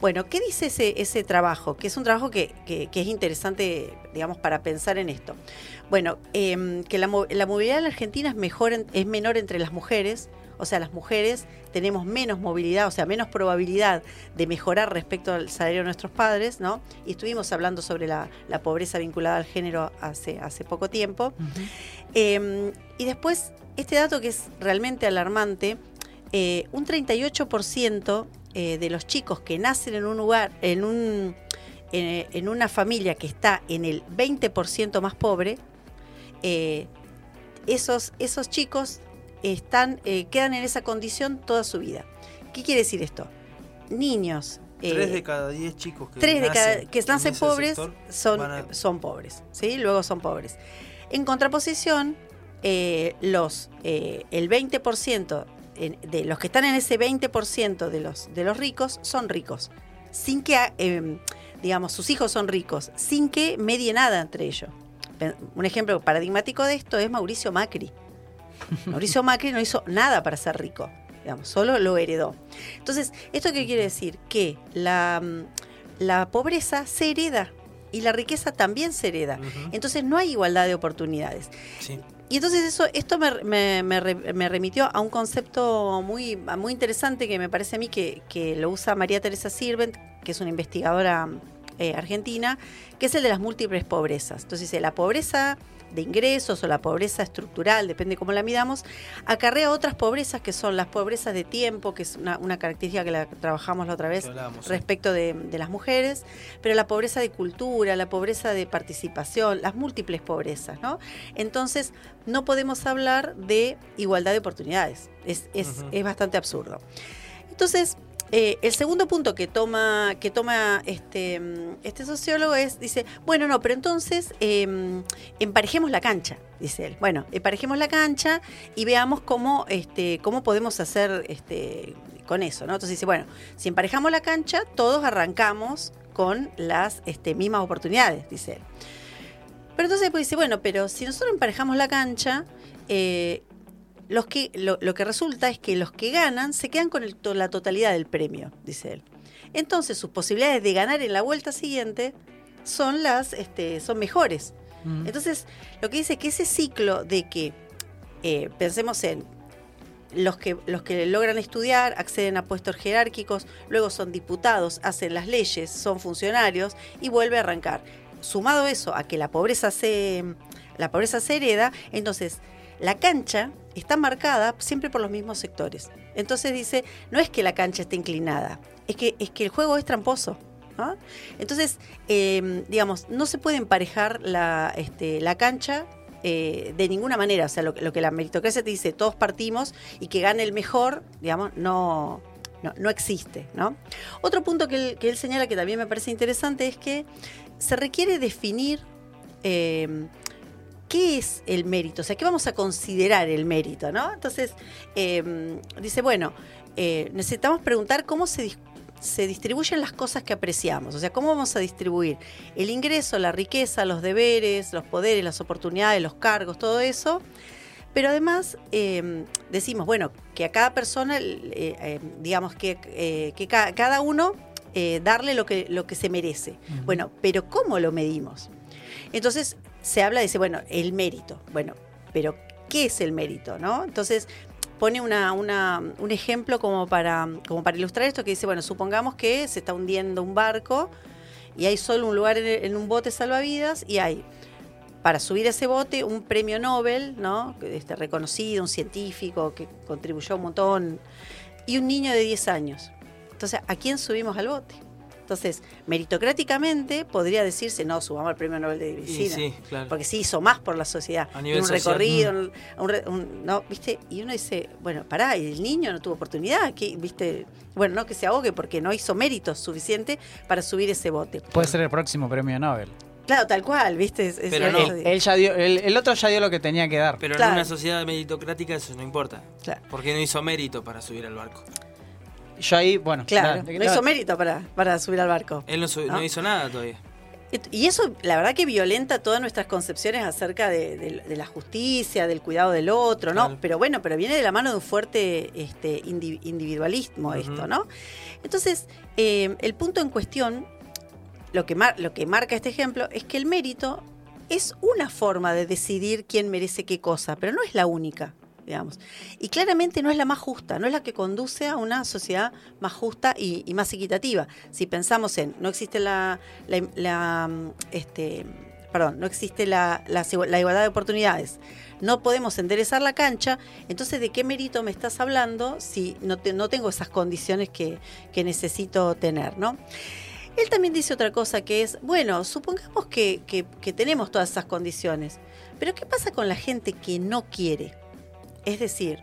Speaker 2: Bueno, ¿qué dice ese, ese trabajo? Que es un trabajo que, que- que es interesante, digamos, para pensar en esto. Bueno, em, que la, la movilidad en la Argentina es, mejor en- es menor entre las mujeres, o sea, las mujeres tenemos menos movilidad, o sea, menos probabilidad de mejorar respecto al salario de nuestros padres, ¿no? Y estuvimos hablando sobre la, la pobreza vinculada al género hace, hace poco tiempo. Eh, y después, este dato que es realmente alarmante, eh, un 38% eh, de los chicos que nacen en un lugar, en un en, en una familia que está en el 20% más pobre, eh, esos, esos chicos están, eh, quedan en esa condición toda su vida. ¿Qué quiere decir esto? Niños. eh,
Speaker 1: Tres de cada diez chicos que
Speaker 2: tres de cada
Speaker 1: nacen
Speaker 2: que
Speaker 1: en
Speaker 2: nacen pobres
Speaker 1: sector
Speaker 2: son,
Speaker 1: a-
Speaker 2: son pobres, ¿sí? Luego son pobres. En contraposición, eh, los el 20% en- de los que están en ese 20% de los de los ricos son ricos, sin que digamos sus hijos son ricos, sin que medie nada entre ellos. Un ejemplo paradigmático de esto es Mauricio Macri. Mauricio Macri no hizo nada para ser rico, digamos, solo lo heredó. Entonces, ¿esto qué quiere decir? Que la, mm, la pobreza se hereda y la riqueza también se hereda. Entonces no hay igualdad de oportunidades.
Speaker 1: Sí.
Speaker 2: Y entonces eso, esto me, me- me remitió a un concepto muy, muy interesante que me parece a mí que, que lo usa María Teresa Sirvent, que es una investigadora eh, argentina, que es el de las múltiples pobrezas. Entonces dice, la pobreza de ingresos o la pobreza estructural, depende cómo la midamos, acarrea otras pobrezas que son las pobrezas de tiempo, que es una, una característica que la trabajamos la otra vez respecto de, de las mujeres, pero la pobreza de cultura, la pobreza de participación, las múltiples pobrezas, ¿no? Entonces, no podemos hablar de igualdad de oportunidades. Es, es, es bastante absurdo. Entonces, eh, el segundo punto que toma, que toma este, este sociólogo es, dice, bueno, no, pero entonces eh, emparejemos la cancha, dice él. Bueno, emparejemos la cancha y veamos cómo, este, cómo podemos hacer este, con eso, ¿no? Entonces dice, bueno, si emparejamos la cancha, todos arrancamos con las este, mismas oportunidades, dice él. Pero entonces después dice, bueno, pero si nosotros emparejamos la cancha, eh, los que, lo, lo que resulta es que los que ganan se quedan con el la totalidad del premio, dice él. Entonces sus posibilidades de ganar en la vuelta siguiente son las, este, son mejores.
Speaker 3: Mm.
Speaker 2: Entonces, lo que dice es que ese ciclo de que eh, pensemos en los que, los que logran estudiar, acceden a puestos jerárquicos, luego son diputados, hacen las leyes, son funcionarios y vuelve a arrancar. Sumado eso a que la pobreza se, la pobreza se hereda, entonces la cancha está marcada siempre por los mismos sectores. Entonces dice, no es que la cancha esté inclinada, es que, es que el juego es tramposo. Entonces, eh, digamos, no se puede emparejar la, este, la cancha eh, de ninguna manera. O sea, lo, lo que la meritocracia te dice, todos partimos y que gane el mejor, digamos, no, no, no existe. ¿no? Otro punto que él, señala que también me parece interesante es que se requiere definir eh, qué es el mérito, o sea, qué vamos a considerar el mérito, ¿no? Entonces, eh, dice, bueno, eh, necesitamos preguntar cómo se, se distribuyen las cosas que apreciamos, o sea, cómo vamos a distribuir el ingreso, la riqueza, los deberes, los poderes, las oportunidades, los cargos, todo eso. Pero además eh, decimos, bueno, que a cada persona, eh, eh, digamos que, eh, que ca- cada uno darle lo que, lo que se merece. Bueno, pero ¿cómo lo medimos? Entonces se habla, dice, bueno, el mérito. Bueno, pero ¿qué es el mérito? ¿no? Entonces pone una, una- un ejemplo como para, como para ilustrar esto que dice, bueno, supongamos que se está hundiendo un barco y hay solo un lugar en, en un bote salvavidas y hay para subir ese bote un premio Nobel, ¿no? Este, reconocido, un científico que contribuyó un montón, y un niño de 10 años. Entonces, ¿a quién subimos al bote? Entonces, meritocráticamente podría decirse, no, subamos al premio Nobel de Medicina.
Speaker 1: sí, claro.
Speaker 2: Porque sí hizo más por la sociedad.
Speaker 1: A nivel
Speaker 2: un
Speaker 1: social.
Speaker 2: recorrido, un- un re- un- no, ¿viste? Y uno dice, bueno, pará, y el niño no tuvo oportunidad, que, ¿viste? Bueno, no que se ahogue porque no hizo méritos suficiente para subir ese bote.
Speaker 3: Puede ser el próximo premio Nobel.
Speaker 2: Claro, tal cual, ¿viste? Es-
Speaker 1: Pero no.
Speaker 3: Él, él ya dio, el, el otro ya dio lo que tenía que dar.
Speaker 1: Pero
Speaker 2: Claro.
Speaker 1: en una sociedad meritocrática eso no importa.
Speaker 2: Claro.
Speaker 1: Porque no hizo mérito para subir al barco.
Speaker 3: Yo ahí, bueno.
Speaker 2: Claro,
Speaker 3: nada,
Speaker 2: no hizo mérito para, para subir al barco.
Speaker 1: Él no, su-
Speaker 2: ¿No?
Speaker 1: no hizo nada todavía.
Speaker 2: Y eso, la verdad que violenta todas nuestras concepciones acerca de, de- de la justicia, del cuidado del otro, ¿no?
Speaker 1: Claro.
Speaker 2: Pero bueno, pero viene de la mano de un fuerte este, indi- individualismo esto, ¿no? Entonces, eh, el punto en cuestión, lo que, mar- lo que marca este ejemplo, es que el mérito es una forma de decidir quién merece qué cosa, pero no es la única, Y claramente no es la más justa, no es la que conduce a una sociedad más justa y, más equitativa. Si pensamos en, no existe la, mm, este, perdón, no existe la, la, igualdad de oportunidades, no podemos enderezar la cancha, entonces ¿de qué mérito me estás hablando si no, te- no tengo esas condiciones que, que necesito tener, ¿no? Él también dice otra cosa que es, bueno, supongamos que- que tenemos todas esas condiciones, pero ¿qué pasa con la gente que no quiere? Es decir,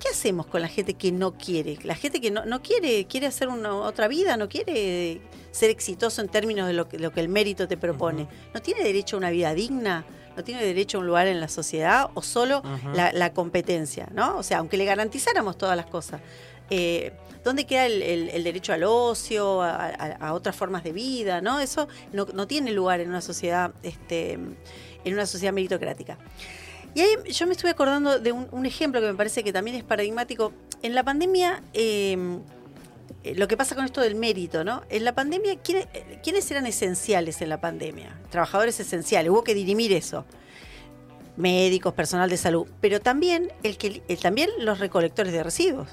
Speaker 2: ¿qué hacemos con la gente que no quiere? La gente que no, no quiere, quiere hacer una, otra vida, no quiere ser exitoso en términos de lo que, lo que el mérito te propone. ¿No tiene derecho a una vida digna? ¿No tiene derecho a un lugar en la sociedad o solo la, la competencia? ¿no? O sea, aunque le garantizáramos todas las cosas. eh, ¿Dónde queda el, el- el derecho al ocio, a, a- a otras formas de vida? ¿no? Eso no, no tiene lugar en una sociedad, este, en una sociedad meritocrática. Y ahí yo me estuve acordando de un, un ejemplo que me parece que también es paradigmático. En la pandemia, eh, eh, lo que pasa con esto del mérito, ¿no? En la pandemia, ¿quiénes, eh, ¿quiénes eran esenciales en la pandemia? Trabajadores esenciales, hubo que dirimir eso. Médicos, personal de salud, pero también, el que, el- también los recolectores de residuos.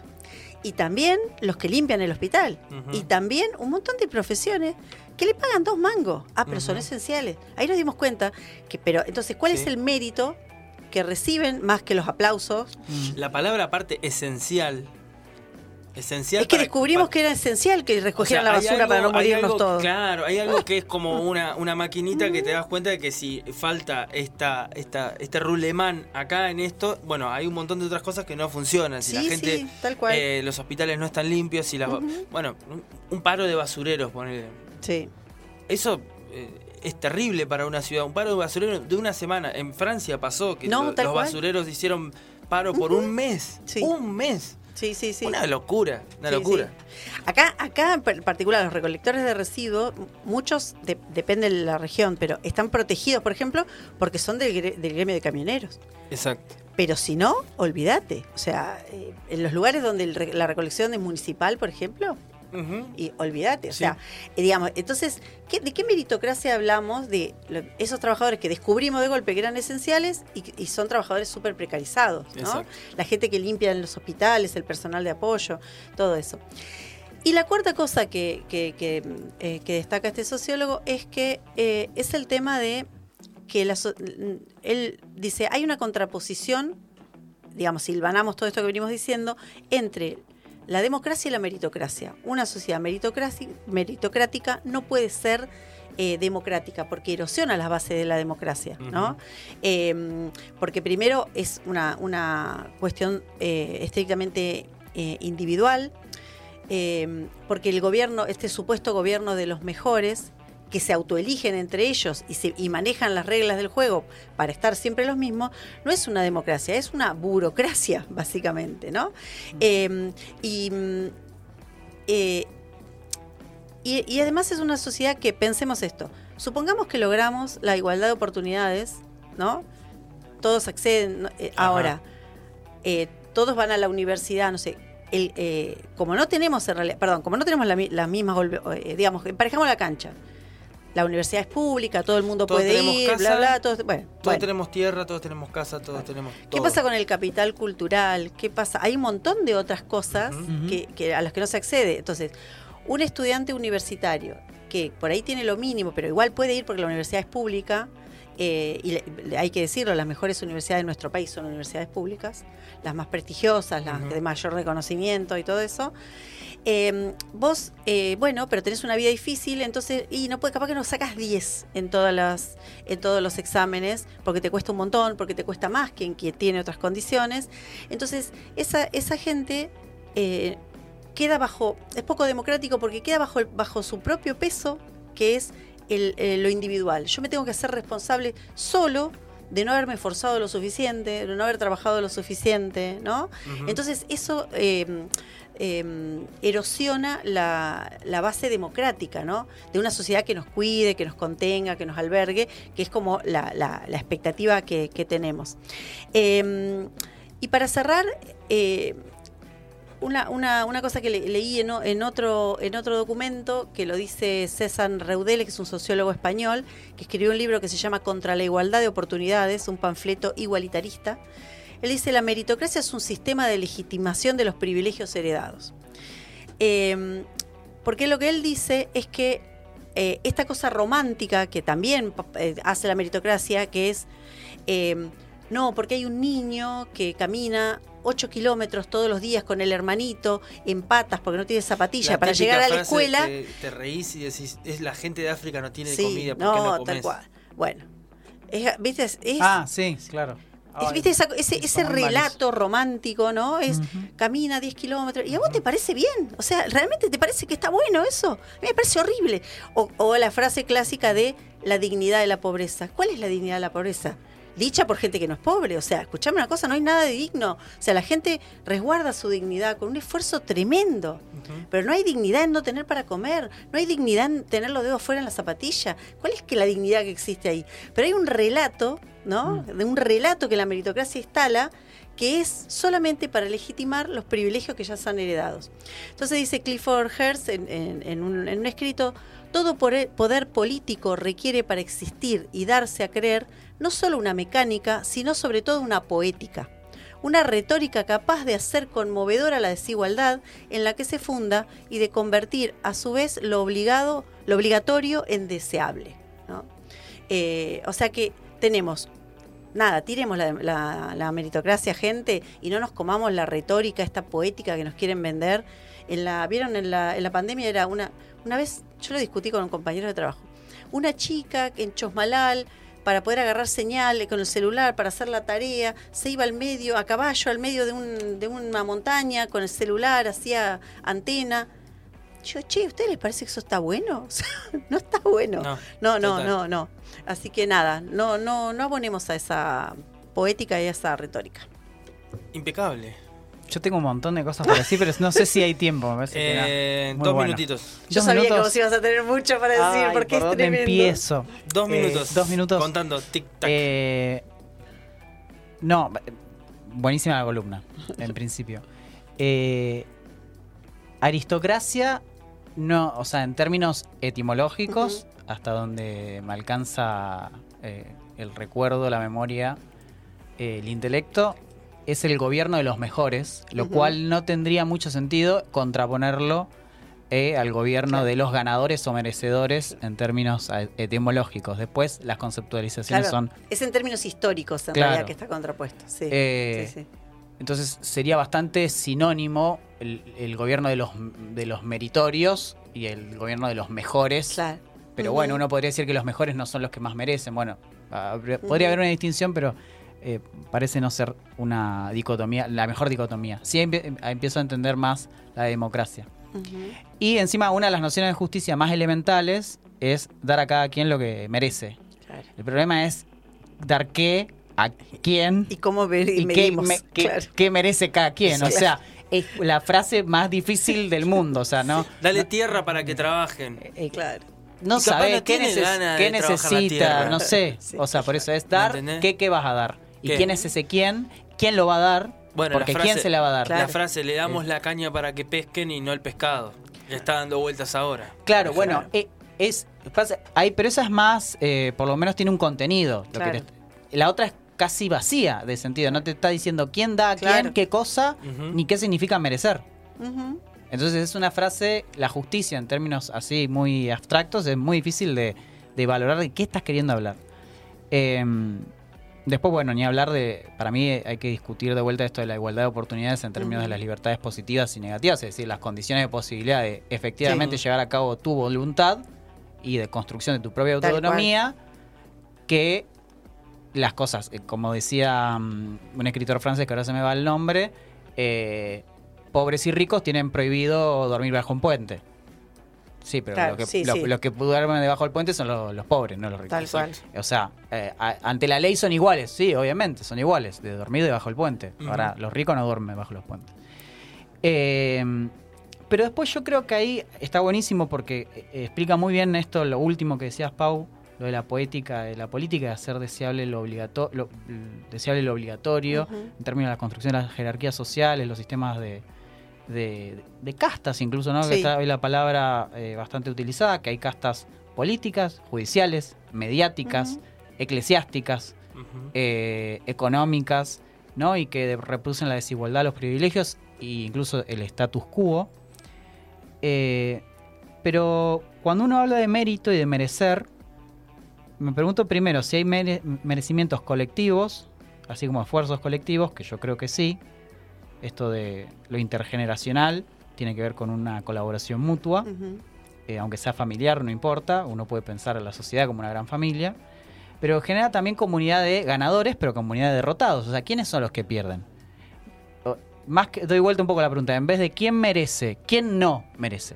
Speaker 2: Y también los que limpian el hospital. Y también un montón de profesiones que le pagan dos mangos. Ah, pero son esenciales. Ahí nos dimos cuenta que, pero entonces, ¿cuál es el mérito que reciben más que los aplausos?
Speaker 1: La palabra aparte esencial. Esencial.
Speaker 2: Es que
Speaker 1: para-
Speaker 2: descubrimos que era esencial que
Speaker 1: o sea,
Speaker 2: recogieran la basura para no morirnos
Speaker 1: algo-
Speaker 2: todos.
Speaker 1: Claro, hay algo que es como una, una maquinita que te das cuenta de que si falta esta, esta, este rulemán acá en esto, bueno, hay un montón de otras cosas que no funcionan. Si la
Speaker 2: Sí,
Speaker 1: gente,
Speaker 2: sí, tal cual.
Speaker 1: eh, los hospitales no están limpios, si las,
Speaker 2: Ujú.
Speaker 1: bueno, un, un paro de basureros, ponele.
Speaker 2: Sí.
Speaker 1: Eso eh, es terrible para una ciudad. Un paro de basureros de una semana. En Francia pasó que
Speaker 2: No,
Speaker 1: los
Speaker 2: cual.
Speaker 1: basureros hicieron paro por un mes.
Speaker 2: Sí.
Speaker 1: Un mes.
Speaker 2: Sí, sí, sí.
Speaker 1: Una locura, una
Speaker 2: Sí,
Speaker 1: locura.
Speaker 2: sí. Acá, acá en par- particular, los recolectores de residuos, muchos, de- depende de la región, pero están protegidos, por ejemplo, porque son del, gre- del gremio de camioneros.
Speaker 1: Exacto.
Speaker 2: Pero si no, olvídate. O sea, eh, en los lugares donde el la recolección es municipal, por ejemplo, Y olvídate. O sea, eh, digamos, entonces, ¿qué- ¿de qué meritocracia hablamos? De lo- esos trabajadores que descubrimos de golpe que eran esenciales y, son trabajadores súper precarizados, ¿no?
Speaker 1: Exacto.
Speaker 2: La gente que limpia en los hospitales, el personal de apoyo, todo eso. Y la cuarta cosa que, que- que, eh, que destaca este sociólogo es que eh, es el tema de que la so- él dice, hay una contraposición, digamos, silvanamos todo esto que venimos diciendo, entre la democracia y la meritocracia. Una sociedad meritocrática no puede ser eh, democrática porque erosiona las bases de la democracia, ¿no? Eh, porque primero es una, una cuestión eh, estrictamente eh, individual, eh, porque el gobierno, este supuesto gobierno de los mejores, que se autoeligen entre ellos y, se, y manejan las reglas del juego para estar siempre los mismos, no es una democracia, es una burocracia, básicamente, ¿no? Eh, y, mm, eh, y, y además es una sociedad que, pensemos esto, supongamos que logramos la igualdad de oportunidades, ¿no? Todos acceden. Eh, ahora, eh, todos van a la universidad, no sé, el, eh, como no tenemos en realidad, perdón, como no tenemos la las mismas, golpe- eh, digamos, emparejamos la cancha. La universidad es pública, todo el mundo
Speaker 1: Todos
Speaker 2: puede ir,
Speaker 1: casa,
Speaker 2: bla, bla, todos, bueno,
Speaker 1: Todos
Speaker 2: bueno.
Speaker 1: tenemos tierra, todos tenemos casa, todos tenemos.
Speaker 2: ¿Qué
Speaker 1: todo.
Speaker 2: pasa con el capital cultural? ¿Qué pasa? Hay un montón de otras cosas que, que a las que no se accede. Entonces, un estudiante universitario que por ahí tiene lo mínimo, pero igual puede ir porque la universidad es pública, eh, y le- le- hay que decirlo, las mejores universidades de nuestro país son universidades públicas, las más prestigiosas, las de mayor reconocimiento y todo eso. Eh, vos, eh, bueno, pero tenés una vida difícil, entonces, y no puede, capaz que no sacas 10 en todas las, en todos los exámenes, porque te cuesta un montón, porque te cuesta más que en quien tiene otras condiciones. Entonces, esa, esa gente eh, queda bajo, es poco democrático porque queda bajo, bajo su propio peso, que es el- eh, lo individual. Yo me tengo que hacer responsable solo de no haberme esforzado lo suficiente, de no haber trabajado lo suficiente, ¿no? Entonces eso eh, eh, erosiona la, base democrática, ¿no? De una sociedad que nos cuide, que nos contenga, que nos albergue, que es como la, expectativa que, tenemos. Eh, y para cerrar, eh, una, cosa que le- leí en otro, en otro documento, que lo dice César Reudel, que es un sociólogo español, que escribió un libro que se llama Contra la igualdad de oportunidades, un panfleto igualitarista. Él dice, la meritocracia es un sistema de legitimación de los privilegios heredados. Eh, porque lo que él dice es que eh, esta cosa romántica que también eh, hace la meritocracia, que es, eh, no, porque hay un niño que camina 8 kilómetros todos los días con el hermanito en patas porque no tiene zapatilla
Speaker 1: La
Speaker 2: para llegar a la escuela.
Speaker 1: Te, reís y decís, es la gente de África no tiene
Speaker 2: Sí,
Speaker 1: comida, ¿por qué no
Speaker 2: no,
Speaker 1: comes?
Speaker 2: tal cual. Bueno, es, ¿viste? Es, es-
Speaker 3: Ah, sí, claro.
Speaker 2: Es, ¿viste esa- ese, ese relato romántico, ¿no? Es camina 10 kilómetros. ¿Y a vos te parece bien? O sea, ¿realmente te parece que está bueno eso? A mí me parece horrible. O, o la frase clásica de la dignidad de la pobreza. ¿Cuál es la dignidad de la pobreza? Dicha por gente que no es pobre. O sea, escuchame una cosa, no hay nada de digno. O sea, la gente resguarda su dignidad con un esfuerzo tremendo. Pero no hay dignidad en no tener para comer, no hay dignidad en tener los dedos fuera en la zapatilla. ¿Cuál es que la dignidad que existe ahí? Pero hay un relato, ¿no? De un relato que la meritocracia instala que es solamente para legitimar los privilegios que ya son heredados. Entonces dice Clifford Hertz en, en- en un, en un escrito, todo pore- poder político requiere para existir y darse a creer no solo una mecánica, sino sobre todo una poética una retórica capaz de hacer conmovedora la desigualdad en la que se funda y de convertir a su vez lo obligado, lo obligatorio en deseable. ¿no? Eh, o sea que tenemos, nada, tiremos la, la- meritocracia, gente, y no nos comamos la retórica, esta poética que nos quieren vender. En la, Vieron, en la, en la pandemia era una, una vez, yo lo discutí con un compañero de trabajo, una chica en Chosmalal, para poder agarrar señal con el celular, para hacer la tarea, se iba al medio, a caballo, al medio de, un- de una montaña, con el celular, hacía antena. Yo, che, ¿a ustedes les parece que eso está bueno? O sea, no está bueno.
Speaker 1: No,
Speaker 2: No, no, no, no. Así que nada, no, no, no abonemos a esa poética y a esa retórica.
Speaker 1: Impecable.
Speaker 3: Yo tengo un montón de cosas para decir, pero no sé si hay tiempo. Me parece que era
Speaker 1: Eh, dos
Speaker 3: bueno.
Speaker 1: minutitos.
Speaker 2: Yo
Speaker 3: Dos
Speaker 2: sabía que vos ibas a tener mucho para decir,
Speaker 3: Ay,
Speaker 2: porque
Speaker 3: ¿por
Speaker 2: es
Speaker 3: dónde
Speaker 2: tremendo.
Speaker 3: empiezo?
Speaker 1: Dos
Speaker 3: Eh,
Speaker 1: minutos.
Speaker 3: dos minutos.
Speaker 1: Contando, tic tac.
Speaker 3: Eh, no, buenísima la columna, en principio. Eh, aristocracia, no, o sea, en términos etimológicos, hasta donde me alcanza eh, el recuerdo, la memoria, eh, el intelecto, es el gobierno de los mejores, lo cual no tendría mucho sentido contraponerlo eh, al gobierno
Speaker 2: Claro.
Speaker 3: de los ganadores o merecedores en términos eh, etimológicos. Después las conceptualizaciones
Speaker 2: Claro,
Speaker 3: son
Speaker 2: es en términos históricos en
Speaker 3: Claro.
Speaker 2: realidad que está contrapuesto. Sí,
Speaker 3: Eh,
Speaker 2: sí, sí.
Speaker 3: Entonces sería bastante sinónimo el, el gobierno de los, de los meritorios y el gobierno de los mejores.
Speaker 2: Claro.
Speaker 3: Pero bueno, uno podría decir que los mejores no son los que más merecen. Bueno, podría haber una distinción, pero eh, parece no ser una dicotomía, la mejor dicotomía. Sí empie- empiezo a entender más la democracia. Y encima una de las nociones de justicia más elementales es dar a cada quien lo que merece.
Speaker 2: Claro.
Speaker 3: El problema es dar qué a quién
Speaker 2: ¿Y cómo ve-
Speaker 3: y qué, me- qué-
Speaker 2: Claro.
Speaker 3: qué merece cada quien. O
Speaker 2: Claro.
Speaker 3: Es la frase más difícil del mundo. O sea, no,
Speaker 1: Dale tierra para que trabajen.
Speaker 3: eh,
Speaker 2: Claro.
Speaker 3: no
Speaker 1: Y capaz
Speaker 3: sabe
Speaker 1: no
Speaker 3: qué, neces- necesita, no sé.
Speaker 2: Sí.
Speaker 3: O sea, por eso es dar. ¿qué, qué vas a dar? ¿Y
Speaker 1: ¿Qué?
Speaker 3: quién es ese quién? ¿Quién lo va a dar?
Speaker 1: Bueno,
Speaker 3: Porque
Speaker 1: la
Speaker 3: ¿quién se la va a dar?
Speaker 2: Claro.
Speaker 1: La frase, le damos la caña para que pesquen y no el pescado. Le está dando vueltas ahora.
Speaker 3: Claro, bueno, eh, es, pasa- hay, pero esa es más, eh, por lo menos tiene un contenido. Lo que
Speaker 2: Claro.
Speaker 3: te- la otra es casi vacía de sentido, no te está diciendo quién da a quién, qué cosa, ni qué significa merecer. Entonces es una frase, la justicia en términos así muy abstractos, es muy difícil de, de valorar de qué estás queriendo hablar. Eh, después, bueno, ni hablar de, para mí hay que discutir de vuelta esto de la igualdad de oportunidades en términos de las libertades positivas y negativas, es decir, las condiciones de posibilidad de efectivamente
Speaker 1: Sí.
Speaker 3: llevar a cabo tu voluntad y de construcción de tu propia
Speaker 2: Tal
Speaker 3: autonomía, que las cosas, eh, como decía mm, un escritor francés que ahora se me va el nombre, eh, pobres y ricos tienen prohibido dormir bajo un puente. Sí, pero
Speaker 2: Claro,
Speaker 3: lo que,
Speaker 2: sí,
Speaker 3: lo-
Speaker 2: sí.
Speaker 3: los que duermen debajo del puente son los, los pobres, no los ricos.
Speaker 2: Tal cual.
Speaker 3: O sea, eh, a- ante la ley son iguales, sí, obviamente, son iguales, de dormir debajo del puente. Ahora, los ricos no duermen bajo los puentes. Eh, pero después yo creo que ahí está buenísimo porque explica muy bien esto, lo último que decías, Pau, lo de la poética, de la política, de hacer deseable lo, obligato lo, deseable lo obligatorio, en términos de la construcción de las jerarquías sociales, los sistemas de, de, de castas incluso, ¿no?
Speaker 2: Sí.
Speaker 3: Que está hoy la palabra eh, bastante utilizada, que hay castas políticas, judiciales, mediáticas, eclesiásticas, eh, económicas, ¿no? Y que reproducen la desigualdad, los privilegios e incluso el status quo. Eh, pero cuando uno habla de mérito y de merecer, me pregunto primero si hay mere- merecimientos colectivos, así como esfuerzos colectivos, que yo creo que sí, esto de lo intergeneracional, tiene que ver con una colaboración mutua, eh, aunque sea familiar, no importa, uno puede pensar a la sociedad como una gran familia, pero genera también comunidad de ganadores, pero comunidad de derrotados, o sea, ¿quiénes son los que pierden? O- Más que doy vuelta un poco a la pregunta, en vez de quién merece, quién no merece.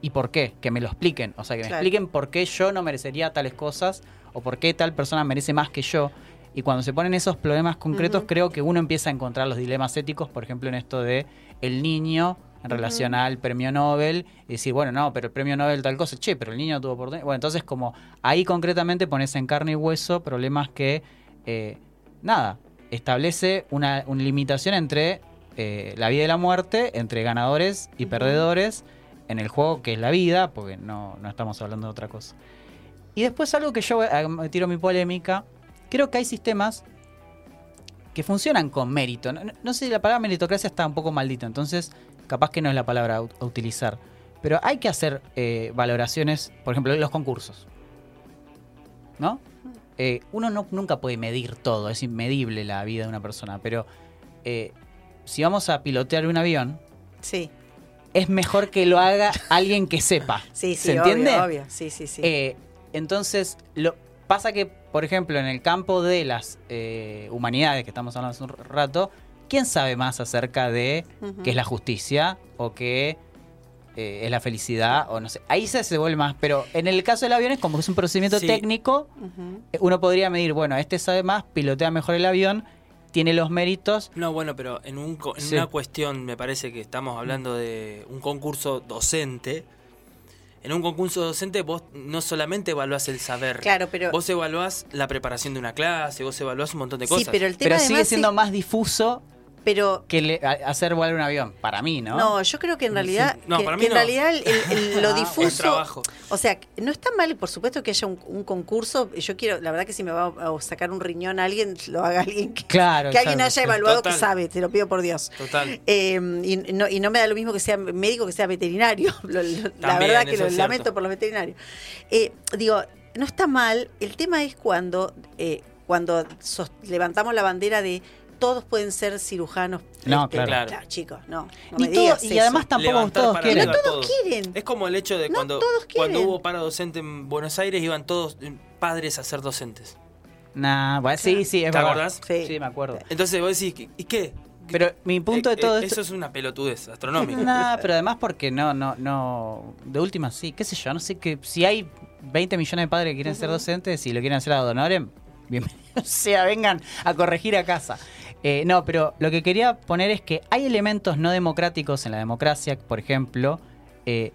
Speaker 3: ¿Y por qué? Que me lo expliquen. O sea, que me
Speaker 2: Claro.
Speaker 3: expliquen por qué yo no merecería tales cosas o por qué tal persona merece más que yo. Y cuando se ponen esos problemas concretos, creo que uno empieza a encontrar los dilemas éticos, por ejemplo, en esto de el niño en relación al premio Nobel y decir, bueno, no, pero el premio Nobel tal cosa, che, pero el niño tuvo oportunidad. Bueno, entonces como ahí concretamente pones en carne y hueso problemas que, eh, nada, establece una, una limitación entre eh, la vida y la muerte, entre ganadores y perdedores en el juego que es la vida, porque no, no estamos hablando de otra cosa. Y después algo que yo eh, tiro mi polémica, creo que hay sistemas que funcionan con mérito. No, no- sé si la palabra meritocracia está un poco maldita, entonces capaz que no es la palabra a, ut- a utilizar. Pero hay que hacer eh, valoraciones, por ejemplo, los concursos. ¿No? Eh, uno no, nunca puede medir todo, es inmedible la vida de una persona, pero eh, si vamos a pilotear un avión,
Speaker 2: Sí,
Speaker 3: es mejor que lo haga alguien que sepa.
Speaker 2: sí, sí,
Speaker 3: ¿Se entiende?
Speaker 2: obvio, obvio. Sí, sí, sí.
Speaker 3: Eh, entonces, lo, pasa que, por ejemplo, en el campo de las eh, humanidades, que estamos hablando hace un rato, ¿quién sabe más acerca de qué es la justicia o qué eh, es la felicidad? O no sé. Ahí se, se vuelve más. Pero en el caso del avión es como que es un procedimiento
Speaker 1: Sí.
Speaker 3: técnico. Uno podría medir, bueno, este sabe más, pilotea mejor el avión, tiene los méritos.
Speaker 1: No, bueno, pero en, un, co- en
Speaker 3: Sí.
Speaker 1: una cuestión, me parece que estamos hablando de un concurso docente. En un concurso docente vos no solamente evaluás el saber,
Speaker 2: Claro, pero,
Speaker 1: vos evaluás la preparación de una clase, vos evaluás un montón de
Speaker 2: sí,
Speaker 1: cosas.
Speaker 2: pero el tema
Speaker 3: Pero sigue siendo
Speaker 2: es-
Speaker 3: más difuso
Speaker 2: pero
Speaker 3: que le- hacer volar un avión, para mí, ¿no?
Speaker 2: no, yo creo que en realidad,
Speaker 1: No,
Speaker 2: que,
Speaker 1: para mí
Speaker 2: que en
Speaker 1: no.
Speaker 2: realidad el- el- lo
Speaker 3: Ah,
Speaker 1: Es
Speaker 2: difuso,
Speaker 1: trabajo.
Speaker 2: o sea, no está mal, por supuesto que haya un, un concurso. Yo quiero, la verdad que si me va a sacar un riñón a alguien, lo haga alguien que,
Speaker 3: Claro.
Speaker 2: que alguien haya evaluado que sabe, te lo pido por Dios.
Speaker 1: Total.
Speaker 2: Eh, y, no, y no me da lo mismo que sea médico que sea veterinario. Lo- lo- la verdad que lo lamento por los veterinarios. Eh, digo, no está mal. El tema es cuando, eh, cuando sos- levantamos la bandera de todos pueden ser cirujanos. este,
Speaker 3: No, claro.
Speaker 1: Claro.
Speaker 2: chicos, no. no
Speaker 3: Ni
Speaker 2: me
Speaker 3: todo-
Speaker 2: digas
Speaker 3: y
Speaker 2: eso.
Speaker 3: además tampoco
Speaker 1: Levantar
Speaker 3: todos
Speaker 1: para
Speaker 3: quieren.
Speaker 2: No todos
Speaker 1: todo.
Speaker 2: quieren.
Speaker 1: Es como el hecho de
Speaker 2: No
Speaker 1: cuando, hubo paro docente en Buenos Aires, iban todos eh, padres a ser docentes.
Speaker 3: Nah, bueno, sí, sí, es
Speaker 1: ¿Te
Speaker 3: verdad.
Speaker 1: acordás?
Speaker 2: Sí.
Speaker 3: Sí, me acuerdo.
Speaker 1: Entonces vos decís, ¿y qué?
Speaker 3: Pero mi punto de
Speaker 1: Eh,
Speaker 3: todo
Speaker 1: eh,
Speaker 3: esto...
Speaker 1: Eso es una pelotudez astronómica.
Speaker 3: Nah, pero además porque no, no, no... De última, sí, qué sé yo, no sé que si hay 20 millones de padres que quieren ser docentes y lo quieren hacer a honorem, bienvenidos sea, vengan a corregir a casa. Eh, no, pero lo que quería poner es que hay elementos no democráticos en la democracia, por ejemplo, eh,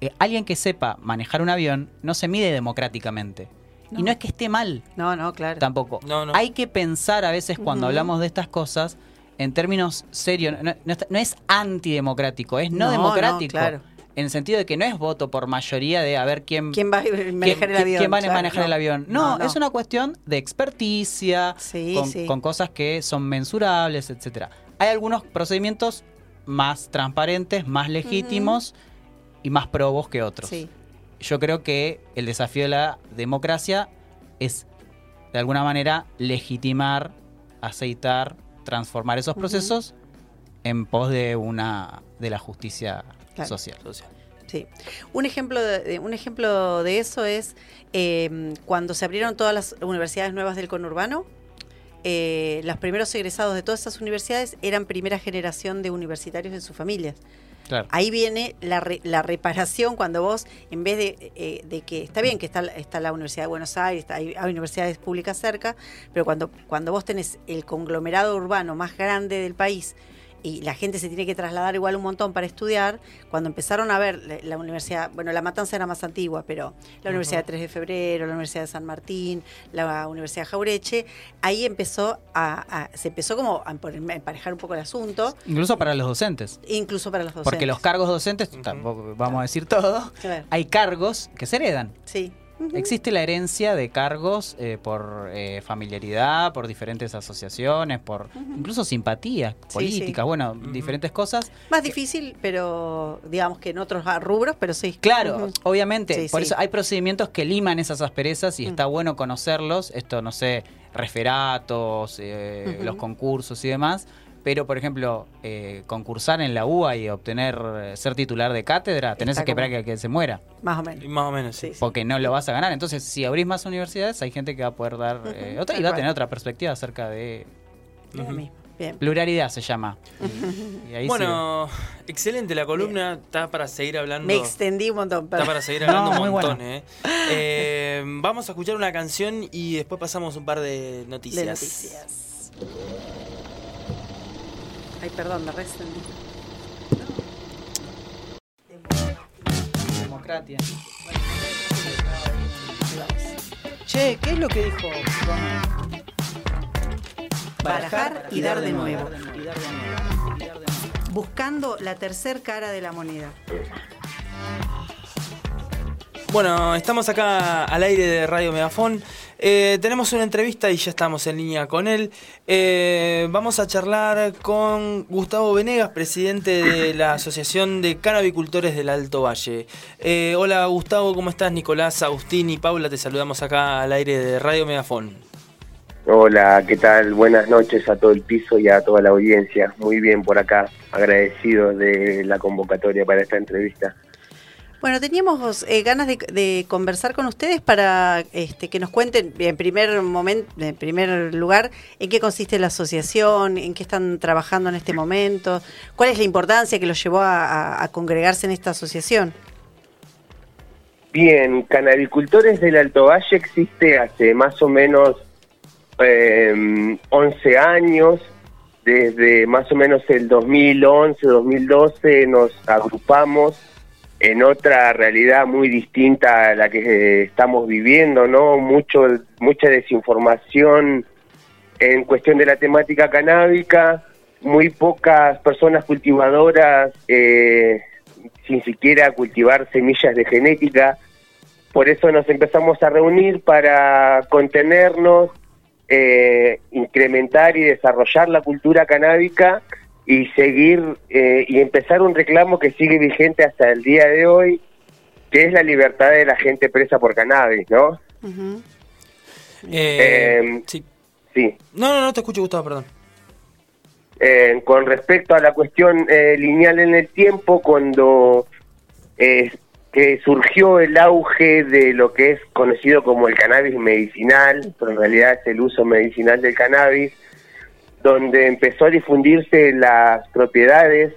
Speaker 3: eh, alguien que sepa manejar un avión no se mide democráticamente. Y
Speaker 2: No.
Speaker 3: es que esté mal,
Speaker 2: No, no, claro.
Speaker 3: tampoco.
Speaker 1: No, no.
Speaker 3: Hay que pensar a veces cuando hablamos de estas cosas en términos serios. No, no está- no es antidemocrático, es no,
Speaker 2: No, no,
Speaker 3: democrático.
Speaker 2: claro.
Speaker 3: En el sentido de que no es voto por mayoría de a ver quién,
Speaker 2: ¿Quién va a manejar
Speaker 3: quién-
Speaker 2: el avión?
Speaker 3: quién va a manejar
Speaker 2: no.
Speaker 3: el avión. No, es una cuestión de experticia,
Speaker 2: Sí,
Speaker 3: con,
Speaker 2: sí.
Speaker 3: con cosas que son mensurables, etcétera. Hay algunos procedimientos más transparentes, más legítimos y más probos que otros
Speaker 2: Sí.
Speaker 3: yo creo que el desafío de la democracia es, de alguna manera, legitimar, aceitar, transformar esos procesos en pos de una de la justicia
Speaker 2: Claro.
Speaker 3: social.
Speaker 1: Social.
Speaker 2: Sí. Un ejemplo de, un ejemplo de eso es eh, cuando se abrieron todas las universidades nuevas del conurbano. eh, los primeros egresados de todas esas universidades eran primera generación de universitarios en sus familias.
Speaker 3: Claro.
Speaker 2: Ahí viene la, re- la reparación cuando vos, en vez de, eh, de que, está bien que está, la- está la Universidad de Buenos Aires, está- hay, hay universidades públicas cerca, pero cuando, cuando vos tenés el conglomerado urbano más grande del país y la gente se tiene que trasladar igual un montón para estudiar, cuando empezaron a ver la, la universidad, bueno, la Matanza era más antigua, pero la Universidad de 3 de Febrero, la Universidad de San Martín, la Universidad Jaureche, ahí empezó a, a- se empezó como a empa- emparejar un poco el asunto,
Speaker 3: Incluso para los docentes.
Speaker 2: incluso para los docentes.
Speaker 3: Porque los cargos docentes, tampoco vamos a decir todo,
Speaker 2: Claro.
Speaker 3: hay cargos que se heredan.
Speaker 2: Sí.
Speaker 3: Existe la herencia de cargos eh, por eh, familiaridad, por diferentes asociaciones, por incluso simpatías políticas,
Speaker 2: sí.
Speaker 3: bueno, diferentes cosas.
Speaker 2: Más difícil, pero digamos que en otros rubros, pero sí.
Speaker 3: Claro, obviamente.
Speaker 2: Sí,
Speaker 3: por
Speaker 2: sí.
Speaker 3: eso hay procedimientos que liman esas asperezas y
Speaker 2: Mm.
Speaker 3: está bueno conocerlos. Esto, no sé, referatos, eh, los concursos y demás. Pero por ejemplo, eh, concursar en la UA y obtener, eh, ser titular de cátedra, tenés
Speaker 2: Está
Speaker 3: que esperar que, que se muera,
Speaker 2: Más o menos.
Speaker 1: Más o menos, sí.
Speaker 3: Porque no lo vas a ganar. Entonces, si abrís más universidades, hay gente que va a poder dar eh, otra y va a tener otra perspectiva acerca de
Speaker 2: Lo mismo. Bien.
Speaker 3: pluralidad, se llama. Y ahí
Speaker 1: Bueno, excelente la columna. Está para seguir hablando.
Speaker 2: Me extendí un montón.
Speaker 1: Está
Speaker 2: perdón.
Speaker 1: para seguir
Speaker 3: No,
Speaker 1: hablando
Speaker 3: muy
Speaker 1: un montón,
Speaker 3: bueno.
Speaker 1: eh. Eh, Vamos a escuchar una canción y después pasamos un par de noticias.
Speaker 2: De noticias. Ay, perdón, me resentí.
Speaker 3: democracia. Che, ¿qué es lo que dijo?
Speaker 2: Barajar y dar de nuevo. Buscando la tercer cara de la moneda.
Speaker 1: Bueno, estamos acá al aire de Radio Megafón. Eh, tenemos una entrevista y ya estamos en línea con él. Eh, vamos a charlar con Gustavo Venegas, presidente de la Asociación de Canabicultores del Alto Valle. Eh, hola Gustavo, ¿cómo estás? Nicolás, Agustín y Paula, te saludamos acá al aire de Radio Megafón.
Speaker 6: Hola, ¿qué tal? Buenas noches a todo el piso y a toda la audiencia. Muy bien por acá, agradecido de la convocatoria para esta entrevista.
Speaker 2: Bueno, teníamos eh, ganas de, de conversar con ustedes para este, que nos cuenten, en primer momento, en primer lugar, en qué consiste la asociación, en qué están trabajando en este momento, cuál es la importancia que los llevó a, congregarse en esta asociación.
Speaker 6: Bien, Canabicultores del Alto Valle existe hace más o menos eh, 11 años. Desde más o menos el 2011, 2012 nos agrupamos en otra realidad muy distinta a la que eh, estamos viviendo, ¿no? Mucho, mucha desinformación en cuestión de la temática canábica, muy pocas personas cultivadoras eh, sin siquiera cultivar semillas de genética. Por eso nos empezamos a reunir para contenernos, eh, incrementar y desarrollar la cultura canábica y seguir eh, y empezar un reclamo que sigue vigente hasta el día de hoy, que es la libertad de la gente presa por cannabis, ¿no?
Speaker 1: Eh, sí.
Speaker 6: Sí.
Speaker 1: No, no, no te escucho, Gustavo, perdón.
Speaker 6: Eh, con respecto a la cuestión eh, lineal en el tiempo, cuando eh, que surgió el auge de lo que es conocido como el cannabis medicinal, pero en realidad es el uso medicinal del cannabis, donde empezó a difundirse las propiedades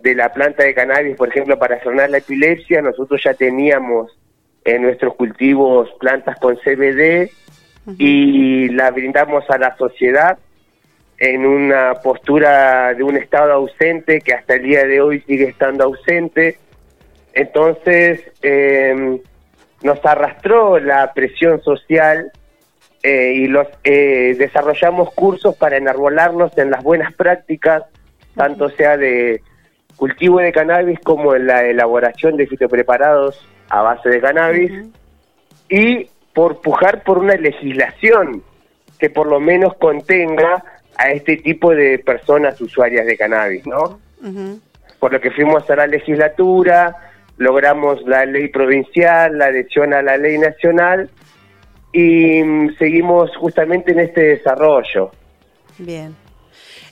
Speaker 6: de la planta de cannabis, por ejemplo, para frenar la epilepsia, nosotros ya teníamos en nuestros cultivos plantas con CBD y la brindamos a la sociedad en una postura de un Estado ausente que hasta el día de hoy sigue estando ausente. Entonces eh, nos arrastró la presión social eh, y los eh, desarrollamos cursos para enarbolarnos en las buenas prácticas, tanto sea de cultivo de cannabis como en la elaboración de fitopreparados a base de cannabis y por pujar por una legislación que por lo menos contenga a este tipo de personas usuarias de cannabis, ¿no? Por lo que fuimos a la legislatura, logramos la ley provincial, la adhesión a la ley nacional y mm, seguimos justamente en este desarrollo.
Speaker 2: Bien.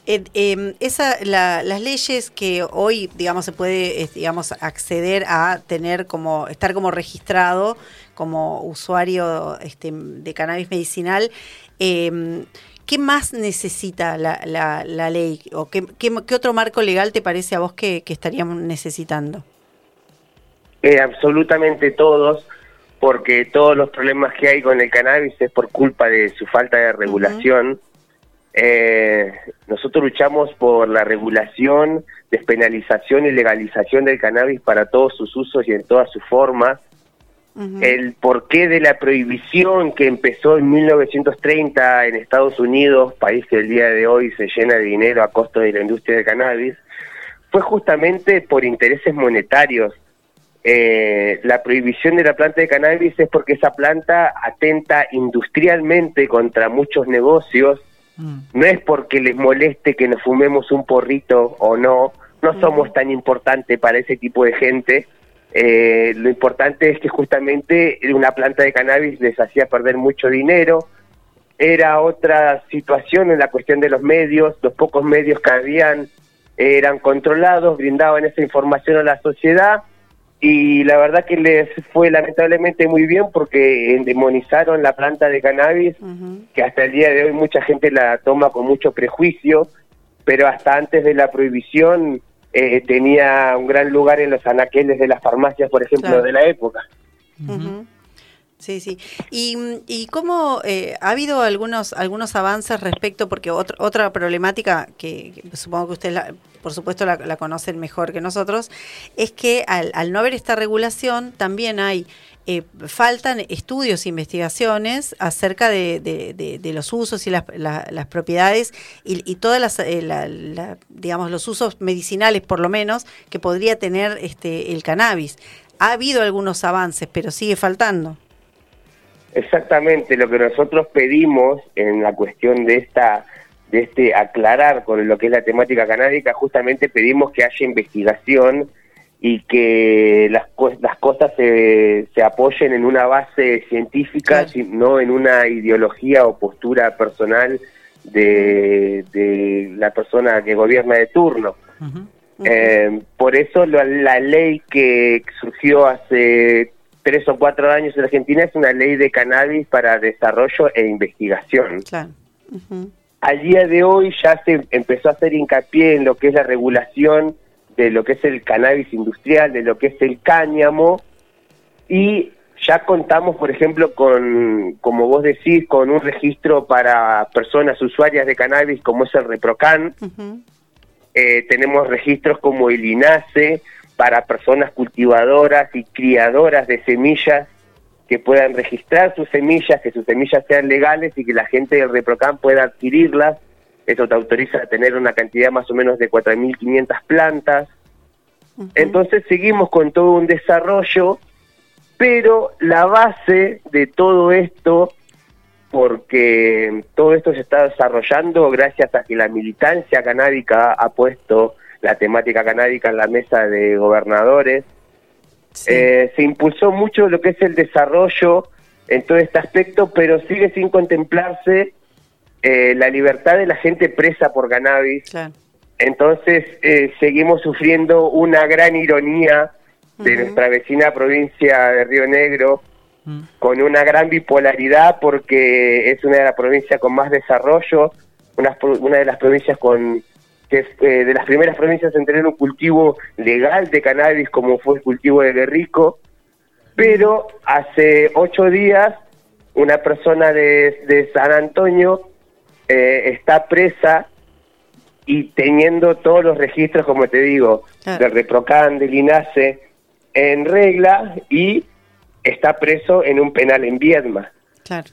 Speaker 2: Eh, eh, esa, la- las leyes que hoy, digamos, se puede, eh, digamos, acceder a tener como, estar como registrado como usuario este, de cannabis medicinal, eh, ¿qué más necesita la, la, la ley? ¿O qué, qué, qué otro marco legal te parece a vos que, que estaríamos necesitando?
Speaker 6: Eh, absolutamente todos, porque todos los problemas que hay con el cannabis es por culpa de su falta de regulación. Eh, nosotros luchamos por la regulación, despenalización y legalización del cannabis para todos sus usos y en todas sus formas. El porqué de la prohibición que empezó en 1930 en Estados Unidos, país que el día de hoy se llena de dinero a costo de la industria del cannabis, fue justamente por intereses monetarios. Eh, la prohibición de la planta de cannabis es porque esa planta atenta industrialmente contra muchos negocios,
Speaker 3: Mm.
Speaker 6: no es porque les moleste que nos fumemos un porrito o no, no somos tan importantes para ese tipo de gente. Eh, lo importante es que justamente una planta de cannabis les hacía perder mucho dinero. era otra situación en la cuestión de los medios, los pocos medios que habían eran controlados, brindaban esa información a la sociedad y la verdad que les fue lamentablemente muy bien porque endemonizaron la planta de cannabis, que hasta el día de hoy mucha gente la toma con mucho prejuicio, pero hasta antes de la prohibición eh, tenía un gran lugar en los anaqueles de las farmacias, por ejemplo,
Speaker 2: Claro.
Speaker 6: de la época.
Speaker 2: Sí, sí. ¿Y, y cómo eh, ha habido algunos algunos avances respecto, porque otra otra problemática que, supongo que ustedes, por supuesto, la, la conocen mejor que nosotros, es que al, no haber esta regulación también hay, eh, faltan estudios e investigaciones acerca de, de- los usos y las, la- las propiedades y, y todas las, eh, la- la- digamos, los usos medicinales, por lo menos, que podría tener este el cannabis. Ha habido algunos avances, pero sigue faltando.
Speaker 6: Exactamente, lo que nosotros pedimos en la cuestión de esta de este aclarar con lo que es la temática canábica, justamente pedimos que haya investigación y que las, las cosas se, se apoyen en una base científica, no en una ideología o postura personal de, de la persona que gobierna de turno. Eh, por eso la, la ley que surgió hace tres o cuatro años en Argentina es una ley de cannabis para desarrollo e investigación.
Speaker 2: Claro.
Speaker 6: Al día de hoy ya se empezó a hacer hincapié en lo que es la regulación de lo que es el cannabis industrial, de lo que es el cáñamo, y ya contamos, por ejemplo, con, como vos decís, con un registro para personas usuarias de cannabis como es el ReproCan, eh, tenemos registros como el INASE para personas cultivadoras y criadoras de semillas que puedan registrar sus semillas, que sus semillas sean legales y que la gente del ReproCam pueda adquirirlas. Eso te autoriza a tener una cantidad más o menos de 4.500 plantas. Entonces seguimos con todo un desarrollo, pero la base de todo esto, porque todo esto se está desarrollando gracias a que la militancia canábica ha puesto la temática canábica en la mesa de gobernadores,
Speaker 2: Sí.
Speaker 6: eh, se impulsó mucho lo que es el desarrollo en todo este aspecto, pero sigue sin contemplarse eh, la libertad de la gente presa por cannabis.
Speaker 2: Claro.
Speaker 6: Entonces eh, seguimos sufriendo una gran ironía de nuestra vecina provincia de Río Negro,
Speaker 3: Mm.
Speaker 6: con una gran bipolaridad porque es una de las provincias con más desarrollo, una de las provincias con que es eh, de las primeras provincias en tener un cultivo legal de cannabis como fue el cultivo de Guerrico, pero hace ocho días una persona de, de San Antonio eh, está presa y teniendo todos los registros, como te digo,
Speaker 2: Claro.
Speaker 6: del Reprocan, del INASE, en regla y está preso en un penal en Viedma.
Speaker 2: Claro.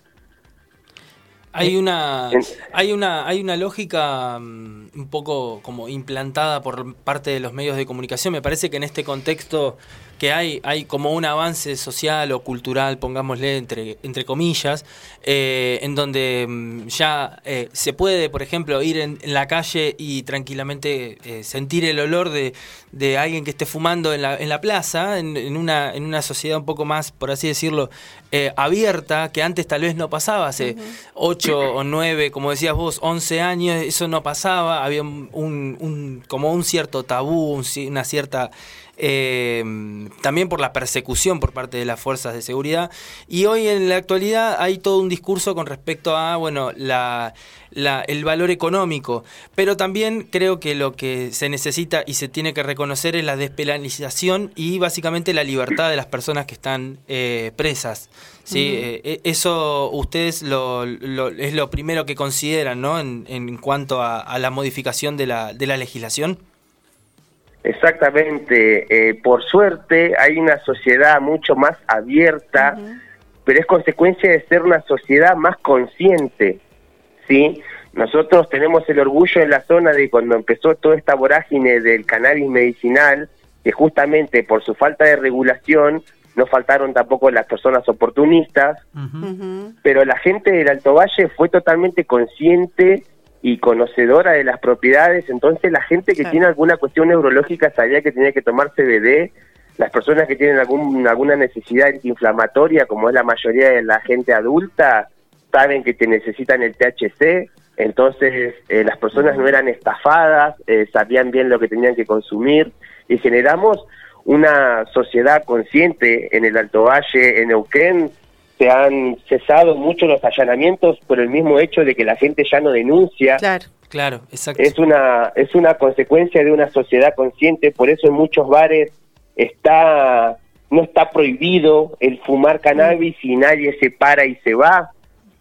Speaker 1: Hay una, hay una, hay una lógica mm, un poco como implantada por parte de los medios de comunicación. Me parece que en este contexto que hay, hay como un avance social o cultural, pongámosle entre, entre comillas, eh, en donde mm, ya eh, se puede, por ejemplo, ir en, en la calle y tranquilamente eh, sentir el olor de, de alguien que esté fumando en la, en la plaza, en, en una, en una sociedad un poco más, por así decirlo, abierta, que antes tal vez no pasaba, hace 8 o 9, como decías vos, 11 años, eso no pasaba, había un, un- como un cierto tabú, una cierta... eh, también por la persecución por parte de las fuerzas de seguridad. Y hoy en la actualidad hay todo un discurso con respecto a bueno la, la- el valor económico. Pero también creo que lo que se necesita y se tiene que reconocer es la despenalización y básicamente la libertad de las personas que están eh, presas sí Eh, eh, eso ustedes lo, lo- es lo primero que consideran no en, en cuanto a, a la modificación de la, de la legislación
Speaker 6: Exactamente. Eh, por suerte hay una sociedad mucho más abierta, pero es consecuencia de ser una sociedad más consciente. ¿sí? Nosotros tenemos el orgullo en la zona de cuando empezó toda esta vorágine del cannabis medicinal, que justamente por su falta de regulación no faltaron tampoco las personas oportunistas, pero la gente del Alto Valle fue totalmente consciente y conocedora de las propiedades, entonces la gente que
Speaker 2: Claro.
Speaker 6: tiene alguna cuestión neurológica sabía que tenía que tomar CBD, las personas que tienen algún, alguna necesidad antiinflamatoria, como es la mayoría de la gente adulta, saben que te necesitan el THC, entonces eh, las personas no eran estafadas, eh, sabían bien lo que tenían que consumir y generamos una sociedad consciente en el Alto Valle, en Neuquén, se han cesado mucho los allanamientos por el mismo hecho de que la gente ya no denuncia.
Speaker 2: Claro.
Speaker 1: Claro, exacto.
Speaker 6: Es una, es una consecuencia de una sociedad consciente, por eso en muchos bares está, no está prohibido el fumar cannabis y nadie se para y se va,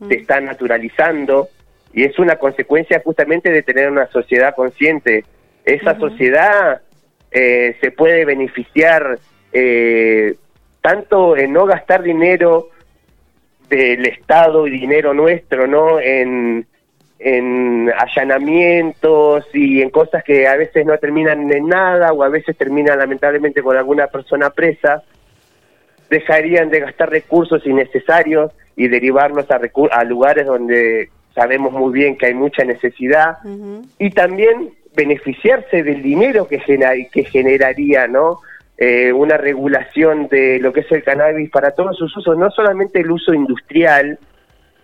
Speaker 6: se está naturalizando y es una consecuencia justamente de tener una sociedad consciente. Esa sociedad eh, se puede beneficiar eh, tanto en no gastar dinero del Estado y dinero nuestro, ¿no? En, en allanamientos y en cosas que a veces no terminan en nada o a veces terminan lamentablemente con alguna persona presa, dejarían de gastar recursos innecesarios y derivarlos a, recu- a lugares donde sabemos muy bien que hay mucha necesidad y también beneficiarse del dinero que, genera- que generaría, ¿no? Eh, una regulación de lo que es el cannabis para todos sus usos, no solamente el uso industrial,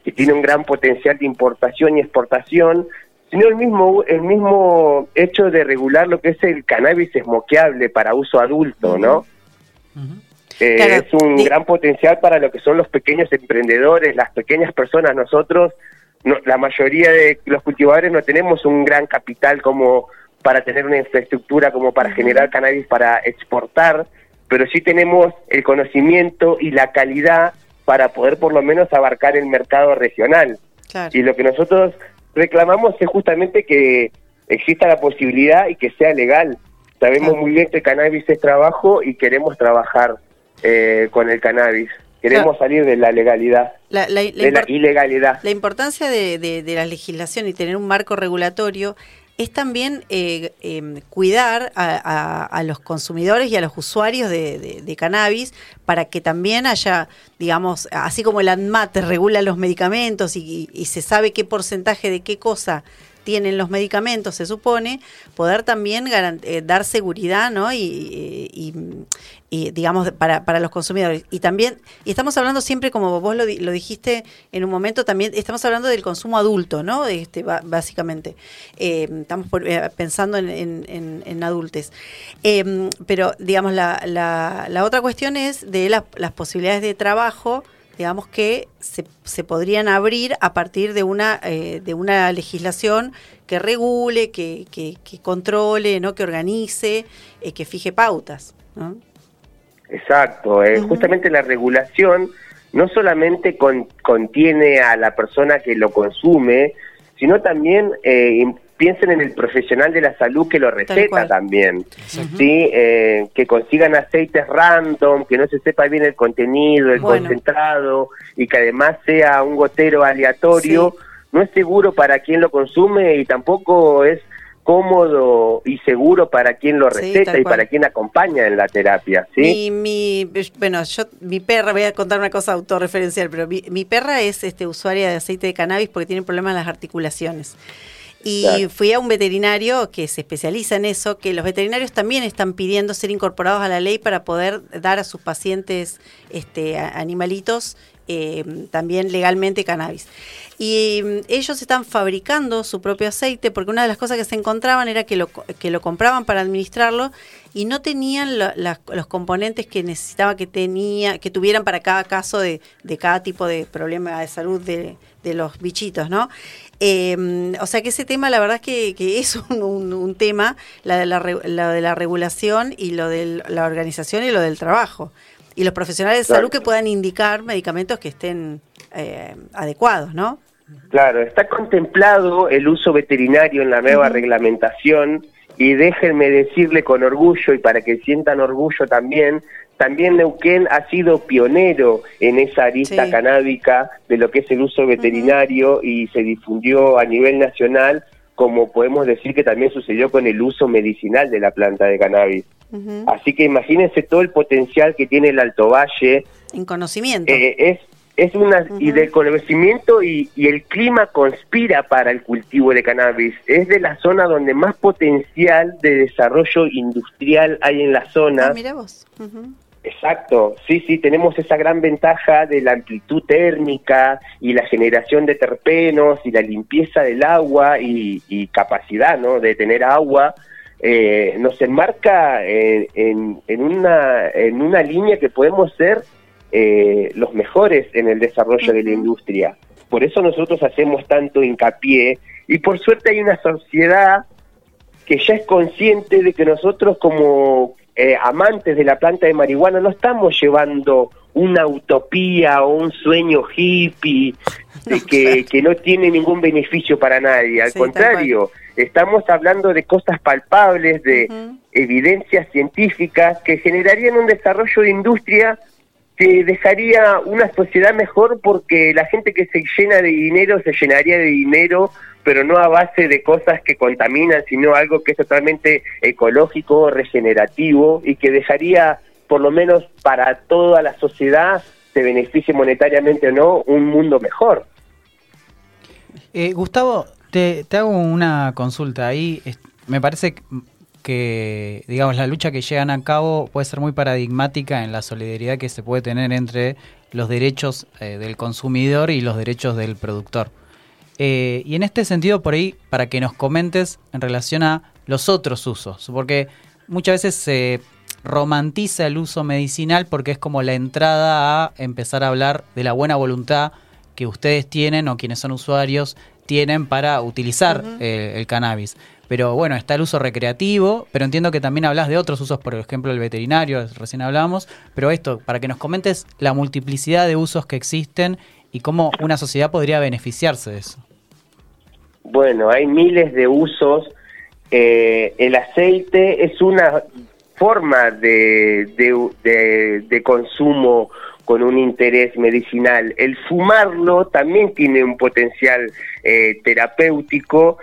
Speaker 6: que tiene un gran potencial de importación y exportación, sino el mismo el mismo hecho de regular lo que es el cannabis esmoqueable para uso adulto, ¿no? Eh,
Speaker 2: Claro,
Speaker 6: es un gran potencial para lo que son los pequeños emprendedores, las pequeñas personas. Nosotros, no- la mayoría de los cultivadores no tenemos un gran capital como para tener una infraestructura como para generar cannabis para exportar, pero sí tenemos el conocimiento y la calidad para poder por lo menos abarcar el mercado regional.
Speaker 2: Claro.
Speaker 6: Y lo que nosotros reclamamos es justamente que exista la posibilidad y que sea legal. Sabemos
Speaker 2: Claro.
Speaker 6: muy bien que el cannabis es trabajo y queremos trabajar eh, con el cannabis. Queremos
Speaker 2: Claro.
Speaker 6: salir de la legalidad,
Speaker 2: La, la- la
Speaker 6: de la ilegalidad.
Speaker 2: La importancia de, de- de la legislación y tener un marco regulatorio es también eh, em, cuidar a, a- los consumidores y a los usuarios de cannabis para que también haya, digamos, así como el ANMAT regula los medicamentos y, y se sabe qué porcentaje de qué cosa tienen los medicamentos, se supone, poder también eh, dar seguridad, ¿no? Y, y- y, digamos, para, para los consumidores. Y también, y estamos hablando siempre, como vos lo, lo dijiste en un momento, también estamos hablando del consumo adulto, ¿no? Este, básicamente. Eh, estamos por- eh, pensando en, en, en- en adultos. Eh, pero, digamos, la, la, la otra cuestión es de la- las posibilidades de trabajo digamos que se, se podrían abrir a partir de una eh, de una legislación que regule, que, que, que controle, no, que organice, eh, que fije pautas. ¿no?
Speaker 6: Exacto, eh, justamente la regulación no solamente con- contiene a la persona que lo consume, sino también eh, piensen en el profesional de la salud que lo receta también, ¿sí? Eh, que consigan aceites random, que no se sepa bien el contenido, el
Speaker 2: Bueno.
Speaker 6: concentrado y que además sea un gotero aleatorio,
Speaker 2: Sí.
Speaker 6: no es seguro para quien lo consume y tampoco es cómodo y seguro para quien lo receta y para quien acompaña en la terapia, ¿sí?
Speaker 2: Mi, mi, bueno, yo, mi perra, voy a contar una cosa autorreferencial, pero mi, mi perra es este usuaria de aceite de cannabis porque tiene problemas en las articulaciones. Y
Speaker 6: Claro.
Speaker 2: fui a un veterinario que se especializa en eso, que los veterinarios también están pidiendo ser incorporados a la ley para poder dar a sus pacientes este, animalitos eh, también legalmente cannabis. Y mm, ellos están fabricando su propio aceite porque una de las cosas que se encontraban era que lo, que lo compraban para administrarlo y no tenían lo- las- los componentes que necesitaba que tenía que tuvieran para cada caso de, de cada tipo de problema de salud de, de los bichitos, ¿no? Eh, o sea que ese tema, la verdad es que, que es un, un- un tema, la de la, la de la regulación y lo de la organización y lo del trabajo. Y los profesionales de
Speaker 6: Claro.
Speaker 2: salud que puedan indicar medicamentos que estén eh, adecuados, ¿no?
Speaker 6: Claro, está contemplado el uso veterinario en la nueva reglamentación y déjenme decirle con orgullo y para que sientan orgullo también, también Neuquén ha sido pionero en esa arista
Speaker 2: Sí.
Speaker 6: canábica de lo que es el uso veterinario y se difundió a nivel nacional, como podemos decir que también sucedió con el uso medicinal de la planta de cannabis. Así que imagínense todo el potencial que tiene el Alto Valle
Speaker 2: En conocimiento.
Speaker 6: eh, es es una y del conocimiento y, y el clima conspira para el cultivo de cannabis es de la zona donde más potencial de desarrollo industrial hay en la zona
Speaker 2: Ah, mira vos. Ujú.
Speaker 6: Exacto, sí, sí, tenemos esa gran ventaja de la amplitud térmica y la generación de terpenos y la limpieza del agua y, y capacidad ¿no? de tener agua. Eh, nos enmarca en, en, en una, en una línea que podemos ser eh, los mejores en el desarrollo de la industria. Por eso nosotros hacemos tanto hincapié y por suerte hay una sociedad que ya es consciente de que nosotros como eh, amantes de la planta de marihuana no estamos llevando una utopía o un sueño hippie de que, que no tiene ningún beneficio para nadie. Al
Speaker 2: Sí,
Speaker 6: contrario, estamos hablando de cosas palpables, de evidencias científicas que generarían un desarrollo de industria que dejaría una sociedad mejor porque la gente que se llena de dinero se llenaría de dinero, pero no a base de cosas que contaminan, sino algo que es totalmente ecológico, regenerativo y que dejaría, por lo menos para toda la sociedad, se beneficie monetariamente o no, un mundo mejor.
Speaker 3: Eh, Gustavo, te, te hago una consulta. Ahí me parece que, digamos, la lucha que llegan a cabo puede ser muy paradigmática en la solidaridad que se puede tener entre los derechos eh, del consumidor y los derechos del productor. Eh, y en este sentido, por ahí, para que nos comentes en relación a los otros usos, porque muchas veces se romantiza el uso medicinal porque es como la entrada a empezar a hablar de la buena voluntad que ustedes tienen o quienes son usuarios tienen para utilizar eh, el cannabis. Pero bueno, está el uso recreativo, pero entiendo que también hablas de otros usos, por ejemplo el veterinario, recién hablamos, pero esto, para que nos comentes la multiplicidad de usos que existen y cómo una sociedad podría beneficiarse de eso.
Speaker 6: Bueno, hay miles de usos. Eh, el aceite es una forma de, de, de- de consumo con un interés medicinal. El fumarlo también tiene un potencial eh, terapéutico.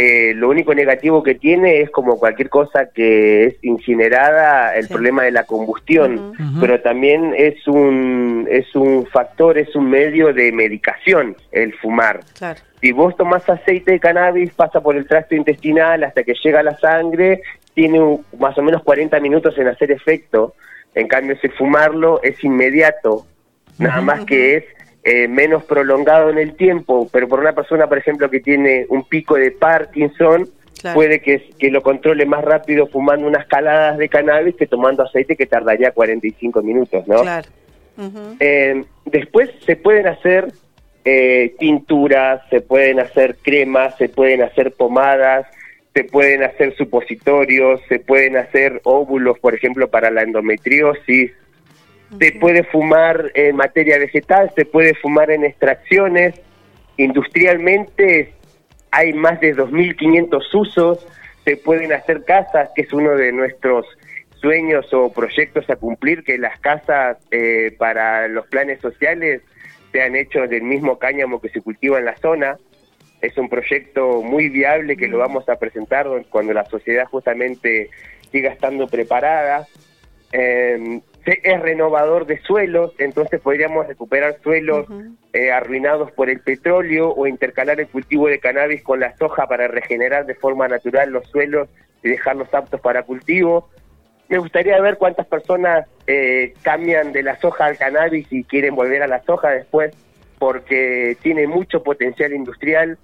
Speaker 6: Eh, lo único negativo que tiene es como cualquier cosa que es incinerada, el
Speaker 2: Sí.
Speaker 6: problema de la combustión, pero también es un, es un factor, es un medio de medicación el fumar.
Speaker 2: Claro.
Speaker 6: Si vos tomás aceite de cannabis, pasa por el tracto intestinal hasta que llega a la sangre, tiene un- más o menos 40 minutos en hacer efecto. En cambio, si fumarlo es inmediato, nada más que es eh, menos prolongado en el tiempo. Pero por una persona, por ejemplo, que tiene un pico de Parkinson,
Speaker 2: Claro.
Speaker 6: puede que, que lo controle más rápido fumando unas caladas de cannabis que tomando aceite que tardaría 45 minutos, ¿no?
Speaker 2: Claro.
Speaker 6: Eh, después se pueden hacer eh, tinturas, se pueden hacer cremas, se pueden hacer pomadas, se pueden hacer supositorios, se pueden hacer óvulos, por ejemplo, para la endometriosis. Se puede fumar en materia vegetal, se puede fumar en extracciones. Industrialmente hay más de 2.500 usos. Se pueden hacer casas, que es uno de nuestros sueños o proyectos a cumplir, que las casas eh, para los planes sociales sean hechos del mismo cáñamo que se cultiva en la zona. Es un proyecto muy viable que lo vamos a presentar cuando la sociedad justamente siga estando preparada. Eh, se- es renovador de suelos, entonces podríamos recuperar suelos eh, arruinados por el petróleo o intercalar el cultivo de cannabis con la soja para regenerar de forma natural los suelos y dejarlos aptos para cultivo. Me gustaría ver cuántas personas eh, cambian de la soja al cannabis y quieren volver a la soja después, porque tiene mucho potencial industrial.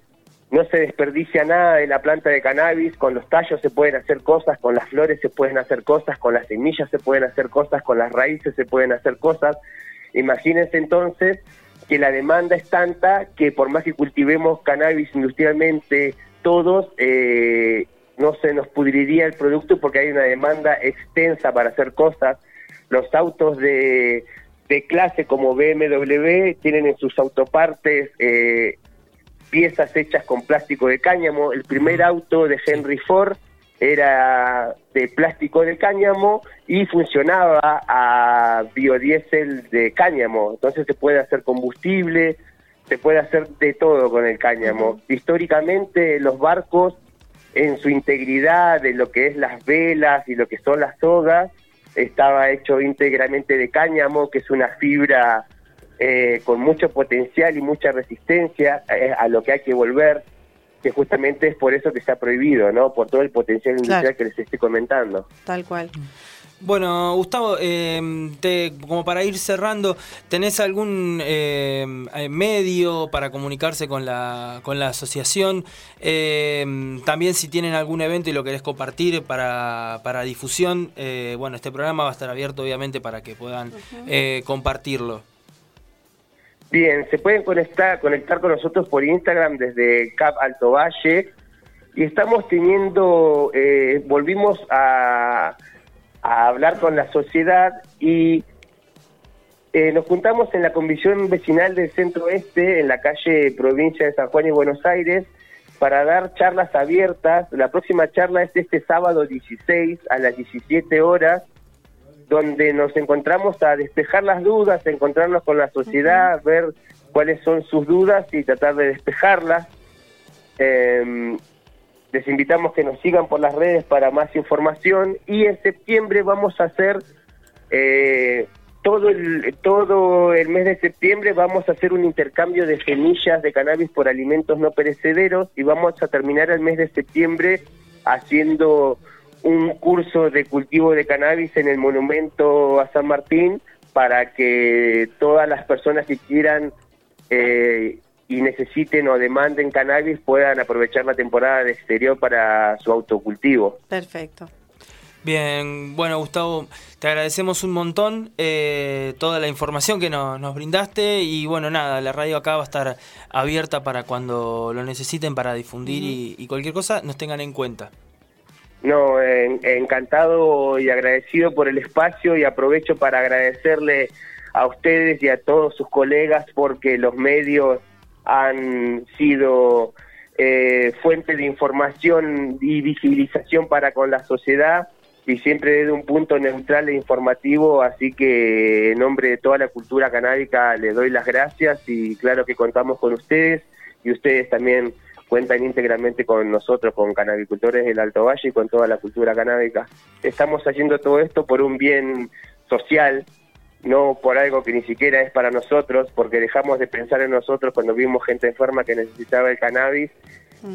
Speaker 6: No se desperdicia nada de la planta de cannabis, con los tallos se pueden hacer cosas, con las flores se pueden hacer cosas, con las semillas se pueden hacer cosas, con las raíces se pueden hacer cosas. Imagínense entonces que la demanda es tanta que por más que cultivemos cannabis industrialmente todos, eh, no se nos pudriría el producto porque hay una demanda extensa para hacer cosas. Los autos de, de clase como BMW tienen en sus autopartes eh, piezas hechas con plástico de cáñamo. El primer auto de Henry Ford era de plástico de cáñamo y funcionaba a biodiesel de cáñamo. Entonces se puede hacer combustible, se puede hacer de todo con el cáñamo. Históricamente los barcos en su integridad de lo que es las velas y lo que son las sogas estaba hecho íntegramente de cáñamo, que es una fibra eh, con mucho potencial y mucha resistencia eh, a lo que hay que volver, que justamente es por eso que se ha prohibido, ¿no? Por todo el potencial industrial
Speaker 2: Claro.
Speaker 6: que les estoy comentando.
Speaker 2: Tal cual.
Speaker 1: Bueno, Gustavo, eh, te- como para ir cerrando, ¿tenés algún eh, eh, medio para comunicarse con la, con la asociación? Eh, también si tienen algún evento y lo querés compartir para, para difusión, eh, bueno, este programa va a estar abierto obviamente para que puedan eh, compartirlo.
Speaker 6: Bien, se pueden conectar, conectar con nosotros por Instagram desde Cap Alto Valle y estamos teniendo, eh, volvimos a, hablar con la sociedad y eh, nos juntamos en la comisión vecinal del Centro Oeste, en la calle Provincia de San Juan y Buenos Aires, para dar charlas abiertas. La próxima charla es este sábado 16 a las 17 horas donde nos encontramos a despejar las dudas, a encontrarnos con la sociedad, ver cuáles son sus dudas y tratar de despejarlas. Eh, les invitamos que nos sigan por las redes para más información y en septiembre vamos a hacer eh, todo el todo el mes de septiembre vamos a hacer un intercambio de semillas de cannabis por alimentos no perecederos y vamos a terminar el mes de septiembre haciendo un curso de cultivo de cannabis en el monumento a San Martín para que todas las personas que quieran eh, y necesiten o demanden cannabis puedan aprovechar la temporada de exterior para su autocultivo.
Speaker 2: Perfecto.
Speaker 1: Bien, bueno Gustavo, te agradecemos un montón eh, toda la información que no- nos brindaste y bueno, nada, la radio acá va a estar abierta para cuando lo necesiten para difundir y, y cualquier cosa nos tengan en cuenta.
Speaker 6: No, en- encantado y agradecido por el espacio y aprovecho para agradecerle a ustedes y a todos sus colegas porque los medios han sido eh, fuente de información y visibilización para con la sociedad y siempre desde un punto neutral e informativo, así que en nombre de toda la cultura canábica les doy las gracias y claro que contamos con ustedes y ustedes también cuentan íntegramente con nosotros, con canabicultores del Alto Valle y con toda la cultura canábica. Estamos haciendo todo esto por un bien social, no por algo que ni siquiera es para nosotros, porque dejamos de pensar en nosotros cuando vimos gente enferma que necesitaba el cannabis,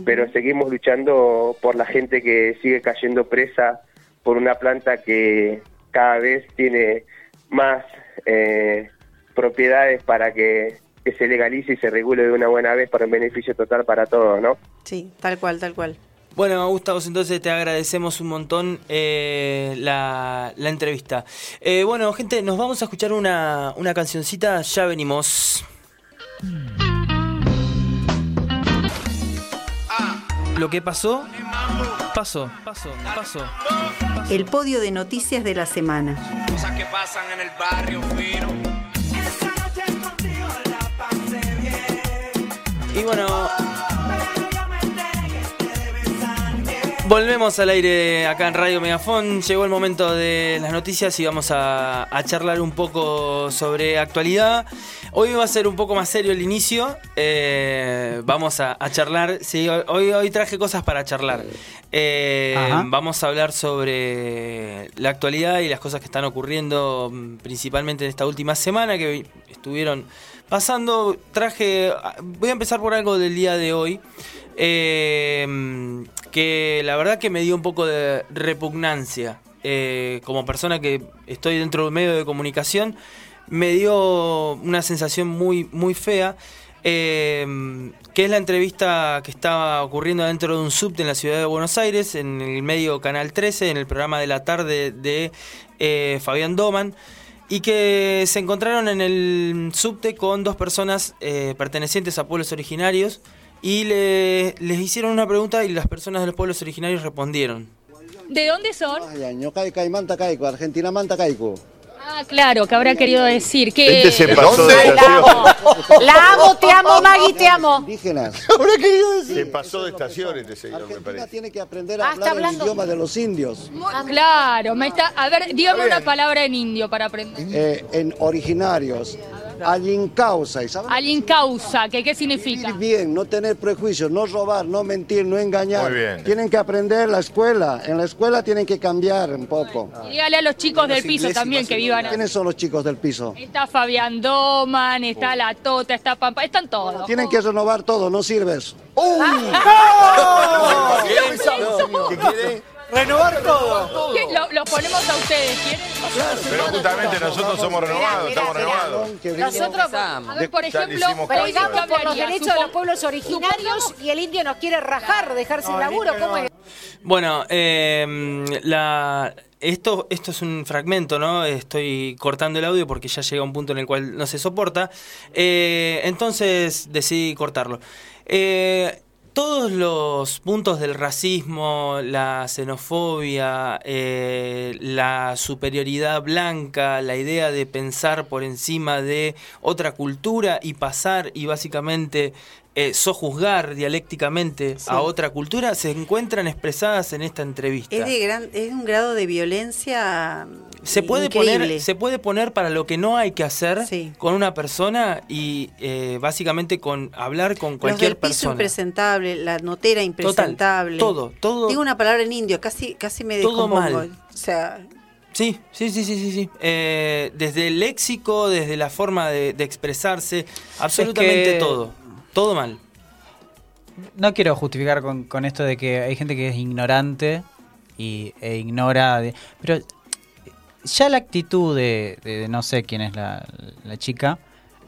Speaker 6: pero seguimos luchando por la gente que sigue cayendo presa por una planta que cada vez tiene más eh, propiedades para que, que se legalice y se regule de una buena vez para un beneficio total para todos, ¿no?
Speaker 2: Sí, tal cual, tal cual.
Speaker 1: Bueno, Gustavo, entonces te agradecemos un montón eh, la, la entrevista. Eh, bueno, gente, nos vamos a escuchar una, una cancioncita, ya venimos. Lo que pasó, pasó, pasó, pasó.
Speaker 2: El podio de noticias de la semana.
Speaker 7: Cosas que pasan en el barrio
Speaker 1: Y bueno, volvemos al aire acá en Radio Megafón. Llegó el momento de las noticias y vamos a, a charlar un poco sobre actualidad. Hoy va a ser un poco más serio el inicio. Eh, vamos a, a charlar. Sí, hoy, hoy traje cosas para charlar. Eh, vamos a hablar sobre la actualidad y las cosas que están ocurriendo mm, principalmente en esta última semana que estuvieron pasando. Traje, voy a empezar por algo del día de hoy. eh, que la verdad que me dio un poco de repugnancia. Eh, como persona que estoy dentro de un medio de comunicación, me dio una sensación muy, muy fea. eh, que es la entrevista que estaba ocurriendo dentro de un subte en la ciudad de Buenos Aires, en el medio Canal 13, en el programa de la tarde de eh, Fabián Doman, y que se encontraron en el subte con dos personas eh, pertenecientes a pueblos originarios y le- les hicieron una pregunta y las personas de los pueblos originarios respondieron.
Speaker 8: ¿De dónde son?
Speaker 9: Argentina, manta, caico.
Speaker 8: Ah, claro, que habrá querido decir que...
Speaker 10: Este se pasó de
Speaker 8: La
Speaker 10: estación.
Speaker 8: amo, la amo, te amo, Maggie, te amo.
Speaker 9: Indígenas.
Speaker 10: Habrá querido decir. Se pasó de estación este señor, me
Speaker 9: Argentina
Speaker 10: parece.
Speaker 9: tiene que aprender a
Speaker 8: Ah, está
Speaker 9: hablar el
Speaker 8: hablando.
Speaker 9: idioma de los indios.
Speaker 8: Ah, Claro, me está... A ver, dígame una palabra en indio para aprender.
Speaker 9: Eh, en originarios. Alincausa. ¿Y saben?
Speaker 8: Causa, que qué significa.
Speaker 9: Vivir bien, no tener prejuicios, no robar, no mentir, no engañar.
Speaker 10: Muy bien.
Speaker 9: Tienen que aprender la escuela. En la escuela tienen que cambiar un poco.
Speaker 8: Y dígale a los chicos del piso también que vivan ahí.
Speaker 9: ¿Quiénes son los chicos del piso?
Speaker 8: Está Fabián Doman, está La Tota, está Pampa, están todos.
Speaker 9: Tienen que renovar todo, no sirves.
Speaker 10: ¿Qué quiere?
Speaker 11: Renovar todo.
Speaker 8: ¿Qué? Lo, lo ponemos a ustedes, ¿quieren?
Speaker 10: Pero justamente nosotros somos renovados, estamos renovados.
Speaker 12: Nosotros, a ver, por
Speaker 10: Ya le
Speaker 12: ejemplo,
Speaker 10: hicimos caso.
Speaker 12: peleamos por los derechos de los pueblos originarios y el indio nos quiere rajar, dejar sin laburo. ¿Cómo
Speaker 1: no.
Speaker 12: es?
Speaker 1: Bueno, eh, la, esto, esto es un fragmento, ¿no? Estoy cortando el audio porque ya llega un punto en el cual no se soporta. Eh, entonces decidí cortarlo. Eh, todos los puntos del racismo, la xenofobia, eh, la superioridad blanca, la idea de pensar por encima de otra cultura y pasar y básicamente eh, sojuzgar dialécticamente
Speaker 2: Sí.
Speaker 1: a otra cultura, se encuentran expresadas en esta entrevista.
Speaker 2: Es de gran, es un grado de violencia
Speaker 1: se puede
Speaker 2: increíble.
Speaker 1: poner se puede poner para lo que no hay que hacer con una persona y eh, básicamente con hablar con
Speaker 2: Los
Speaker 1: cualquier
Speaker 2: del piso
Speaker 1: persona
Speaker 2: impresentable, la notera impresentable.
Speaker 1: todo, todo.
Speaker 2: Digo una palabra en indio, casi, casi me
Speaker 1: Todo
Speaker 2: descompongo.
Speaker 1: mal.
Speaker 2: O sea,
Speaker 1: Sí, sí, sí, sí, sí, sí. Eh, desde el léxico, desde la forma de, de expresarse, absolutamente
Speaker 3: que-
Speaker 1: todo, todo mal.
Speaker 3: No quiero justificar con, con esto de que hay gente que es ignorante y, e ignora. de- pero ya la actitud de, de- de no sé quién es la, la chica.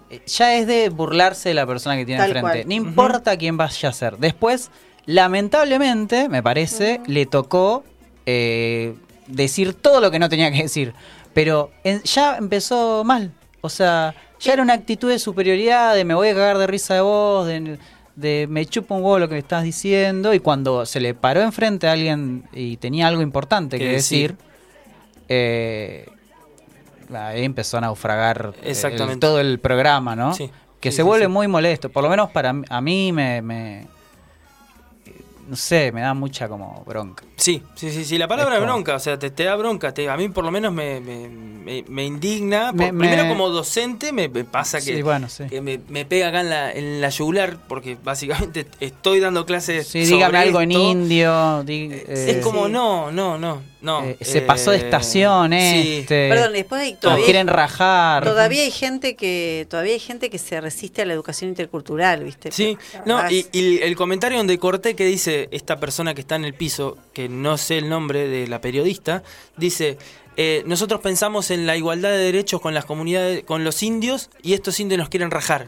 Speaker 3: eh, Ya es de burlarse de la persona que tiene
Speaker 2: Tal
Speaker 3: enfrente.
Speaker 2: cual.
Speaker 3: No importa quién vaya a ser. Después, lamentablemente, me parece, le tocó eh, decir todo lo que no tenía que decir. Pero en- ya empezó mal. O sea, ya era una actitud de superioridad, de me voy a cagar de risa de vos, de, de me chupa un huevo lo que me estás diciendo. Y cuando se le paró enfrente a alguien y tenía algo importante que
Speaker 1: decir.
Speaker 3: decir, eh, ahí empezó a naufragar el-
Speaker 1: Exactamente.
Speaker 3: todo el programa, ¿no?
Speaker 1: Sí.
Speaker 3: Que
Speaker 1: Sí,
Speaker 3: se
Speaker 1: sí,
Speaker 3: vuelve muy molesto. Por lo menos para a mí me, me- no sé, me da mucha como bronca.
Speaker 1: Sí, sí, sí, sí, la palabra
Speaker 3: como-
Speaker 1: bronca, o sea, te, te da bronca, te- a mí por lo menos me, me, me- me indigna, por- primero
Speaker 3: me-
Speaker 1: como docente me, pasa que,
Speaker 3: Sí, bueno, sí.
Speaker 1: que me, pega acá en la, en la yugular, porque básicamente estoy dando clases
Speaker 3: Sí, dígame
Speaker 1: sobre
Speaker 3: algo en indio. di- eh,
Speaker 1: Es como, no, no, no, no.
Speaker 3: eh, se pasó de estación,
Speaker 1: sí.
Speaker 3: este.
Speaker 2: Perdón, después hay
Speaker 3: nos
Speaker 2: todavía-
Speaker 3: quieren rajar.
Speaker 2: todavía hay gente que todavía hay gente que se resiste a la educación intercultural, ¿viste?
Speaker 1: Sí, no, y, y el comentario donde corté que dice esta persona que está en el piso, que no sé el nombre de la periodista, dice, eh, nosotros pensamos en la igualdad de derechos con las comunidades, con los indios, y estos indios nos quieren rajar.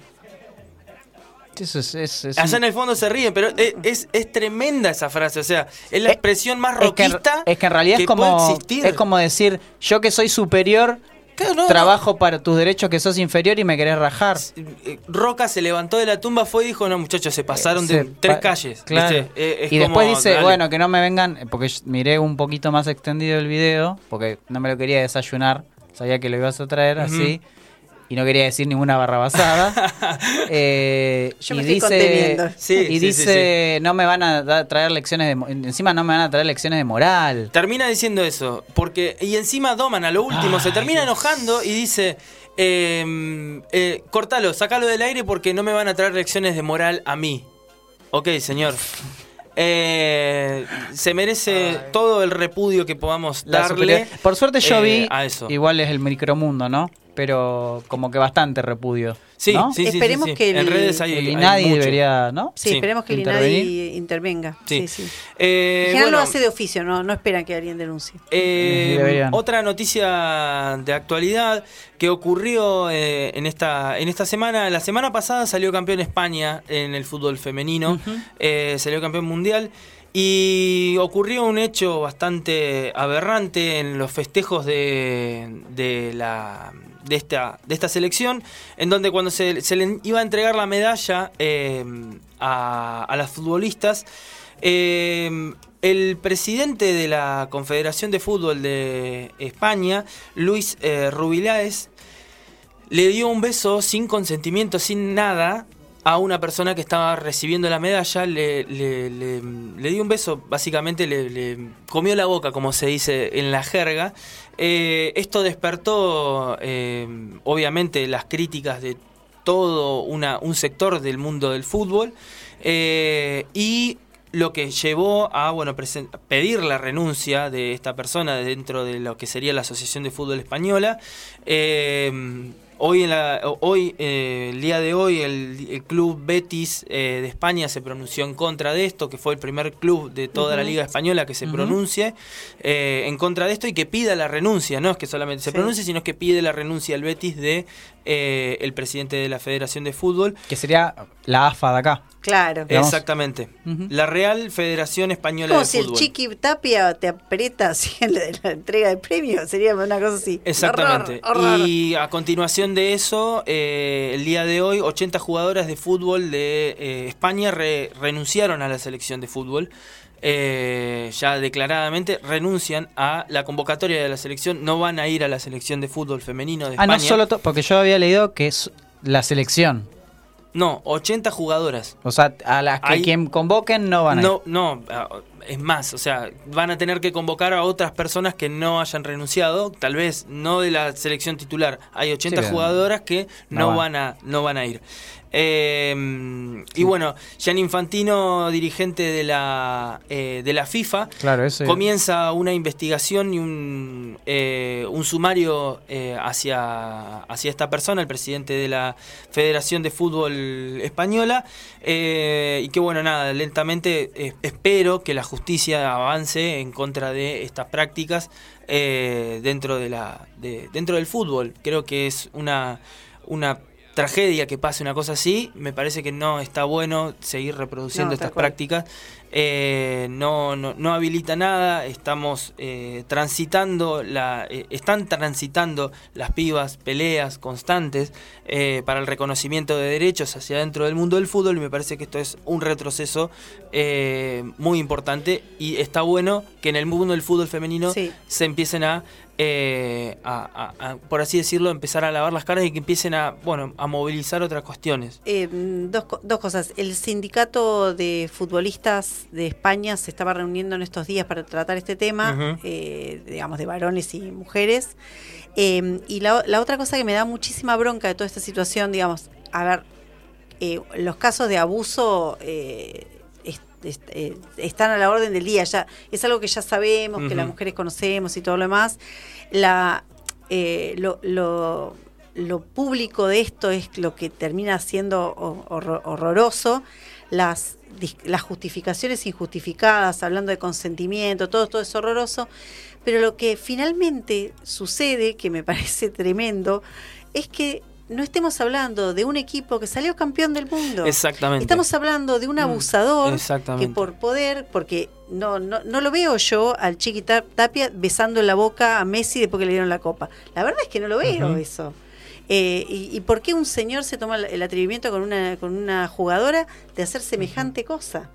Speaker 3: Eso es- es- es
Speaker 1: Allá
Speaker 3: un-
Speaker 1: en el fondo se ríen, pero es, es, es tremenda esa frase, o sea, es la expresión más
Speaker 3: es que,
Speaker 1: roquista
Speaker 3: es que en realidad es como, es como decir, yo que soy superior,
Speaker 1: Claro, no,
Speaker 3: trabajo para tus derechos que sos inferior y me querés rajar.
Speaker 1: Eh, Roca se levantó de la tumba, fue y dijo, no muchachos, se pasaron
Speaker 3: Se
Speaker 1: de tres calles.
Speaker 3: Claro.
Speaker 1: Eh, es
Speaker 3: y
Speaker 1: como,
Speaker 3: después dice,
Speaker 1: dale.
Speaker 3: bueno, que no me vengan, eh, porque miré un poquito más extendido el video, porque no me lo quería desayunar, sabía que lo ibas a traer
Speaker 1: Ujú.
Speaker 3: así, y no quería decir ninguna barra basada. Eh,
Speaker 2: Yo
Speaker 3: y
Speaker 2: me estoy
Speaker 3: dice.
Speaker 1: Sí,
Speaker 3: y
Speaker 1: sí, sí,
Speaker 3: dice, no me van a traer lecciones de, encima no me van a traer lecciones de moral.
Speaker 1: Termina diciendo eso, porque y encima Doman a lo último se termina enojando y dice, eh, eh, cortalo, sacalo del aire porque no me van a traer lecciones de moral a mí. Ok, señor. Eh, se merece todo el repudio que podamos
Speaker 3: La
Speaker 1: darle.
Speaker 3: Por suerte yo
Speaker 1: eh,
Speaker 3: vi,
Speaker 1: a eso.
Speaker 3: igual es el micromundo, ¿no? Pero como que bastante repudio.
Speaker 1: Sí,
Speaker 3: ¿no?
Speaker 1: sí,
Speaker 2: Esperemos
Speaker 1: sí.
Speaker 2: que el-
Speaker 1: en redes hay,
Speaker 3: El INADI debería, ¿no?
Speaker 2: Sí,
Speaker 1: Sí.
Speaker 2: esperemos que el. INADI intervenga.
Speaker 1: Sí.
Speaker 2: Sí, sí.
Speaker 1: Eh,
Speaker 2: en general
Speaker 1: bueno,
Speaker 2: lo hace de oficio, no, no esperan que alguien denuncie.
Speaker 1: Eh, otra noticia de actualidad que ocurrió eh, en esta en esta semana. La semana pasada salió campeón España en el fútbol femenino. Eh, salió campeón mundial. Y ocurrió un hecho bastante aberrante en los festejos de, de la de esta, de esta selección, en donde cuando se, le iba a entregar la medalla eh, a, a las futbolistas, eh, el presidente de la Confederación de Fútbol de España, Luis eh, Rubiláez, le dio un beso sin consentimiento, sin nada, a una persona que estaba recibiendo la medalla. Le, le- le- dio un beso, básicamente le, comió la boca, como se dice en la jerga. Eh, esto despertó, eh, obviamente, las críticas de todo un sector del mundo del fútbol. eh, y lo que llevó a bueno pedir la renuncia de esta persona dentro de lo que sería la Asociación de Fútbol Española. Hoy, en la, hoy eh, el día de hoy, el, el club Betis eh, de España se pronunció en contra de esto, que fue el primer club de toda la. Liga Española que se pronuncie eh, en contra de esto y que pida la renuncia. No es que solamente se
Speaker 3: Sí.
Speaker 1: pronuncie, sino que pide la renuncia al Betis de eh, el presidente de la Federación de Fútbol.
Speaker 3: Que sería la AFA de acá.
Speaker 2: Claro.
Speaker 3: Digamos.
Speaker 1: Exactamente. La Real Federación Española
Speaker 2: Como
Speaker 1: de
Speaker 2: si el
Speaker 1: Fútbol.
Speaker 2: Chiqui Tapia te aprieta así en la, en la entrega de premios, sería una cosa así.
Speaker 1: Exactamente.
Speaker 2: Horror, horror.
Speaker 1: Y a continuación de eso, eh, el día de hoy, 80 jugadoras de fútbol de eh, España re- renunciaron a la selección de fútbol. Eh, ya declaradamente renuncian a la convocatoria de la selección, no van a ir a la selección de fútbol femenino de
Speaker 3: Ah,
Speaker 1: España.
Speaker 3: no solo to- porque yo había leído que es la selección.
Speaker 1: No, 80 jugadoras.
Speaker 3: O sea, a las que
Speaker 1: Ahí-
Speaker 3: quien convoquen no van a ir.
Speaker 1: No, no, es más, o sea, van a tener que convocar a otras personas que no hayan renunciado, tal vez no de la selección titular. Hay 80
Speaker 3: Sí,
Speaker 1: jugadoras que no,
Speaker 3: no
Speaker 1: van.
Speaker 3: van.
Speaker 1: a no van a ir. Eh, Y bueno, Gianni Infantino, dirigente de la eh, de la FIFA,
Speaker 3: Claro,
Speaker 1: comienza una investigación y un, eh, un sumario eh, hacia, hacia esta persona, el presidente de la Federación de Fútbol Española, y que bueno, nada, lentamente espero que la justicia avance en contra de estas prácticas dentro, de la, de- dentro del fútbol. Creo que es una... una tragedia que pase una cosa así, me parece que no está bueno seguir reproduciendo
Speaker 2: No,
Speaker 1: estas
Speaker 2: cual.
Speaker 1: prácticas. Eh, no, no, no habilita nada, estamos eh, transitando, la, eh, están transitando las pibas peleas constantes eh, para el reconocimiento de derechos hacia dentro del mundo del fútbol y me parece que esto es un retroceso eh, muy importante y está bueno que en el mundo del fútbol femenino
Speaker 2: Sí.
Speaker 1: se empiecen a, eh, a- a- a, por así decirlo, empezar a lavar las caras y que empiecen a, bueno, a movilizar otras cuestiones.
Speaker 2: Eh, dos, dos cosas. El sindicato de futbolistas de España se estaba reuniendo en estos días para tratar este tema, eh, digamos, de varones y mujeres. Eh, y la, la otra cosa que me da muchísima bronca de toda esta situación, digamos, a ver, los casos de abuso eh, est- eh, están a la orden del día. Ya es algo que ya sabemos, que las mujeres conocemos y todo lo demás. La, eh, lo, lo- lo público de esto es lo que termina siendo ho- horror- horroroso. Las, las justificaciones injustificadas, hablando de consentimiento, todo, todo es horroroso. Pero lo que finalmente sucede, que me parece tremendo, es que no estemos hablando de un equipo que salió campeón del mundo.
Speaker 1: Exactamente.
Speaker 2: Estamos hablando de un abusador que por poder, porque no, no, no lo veo yo al Chiqui Ta- Tapia besando en la boca a Messi después que le dieron la copa. La verdad es que no lo veo eso. Eh, y, y por qué un señor se toma el- el atrevimiento con una, con una jugadora de hacer semejante cosa?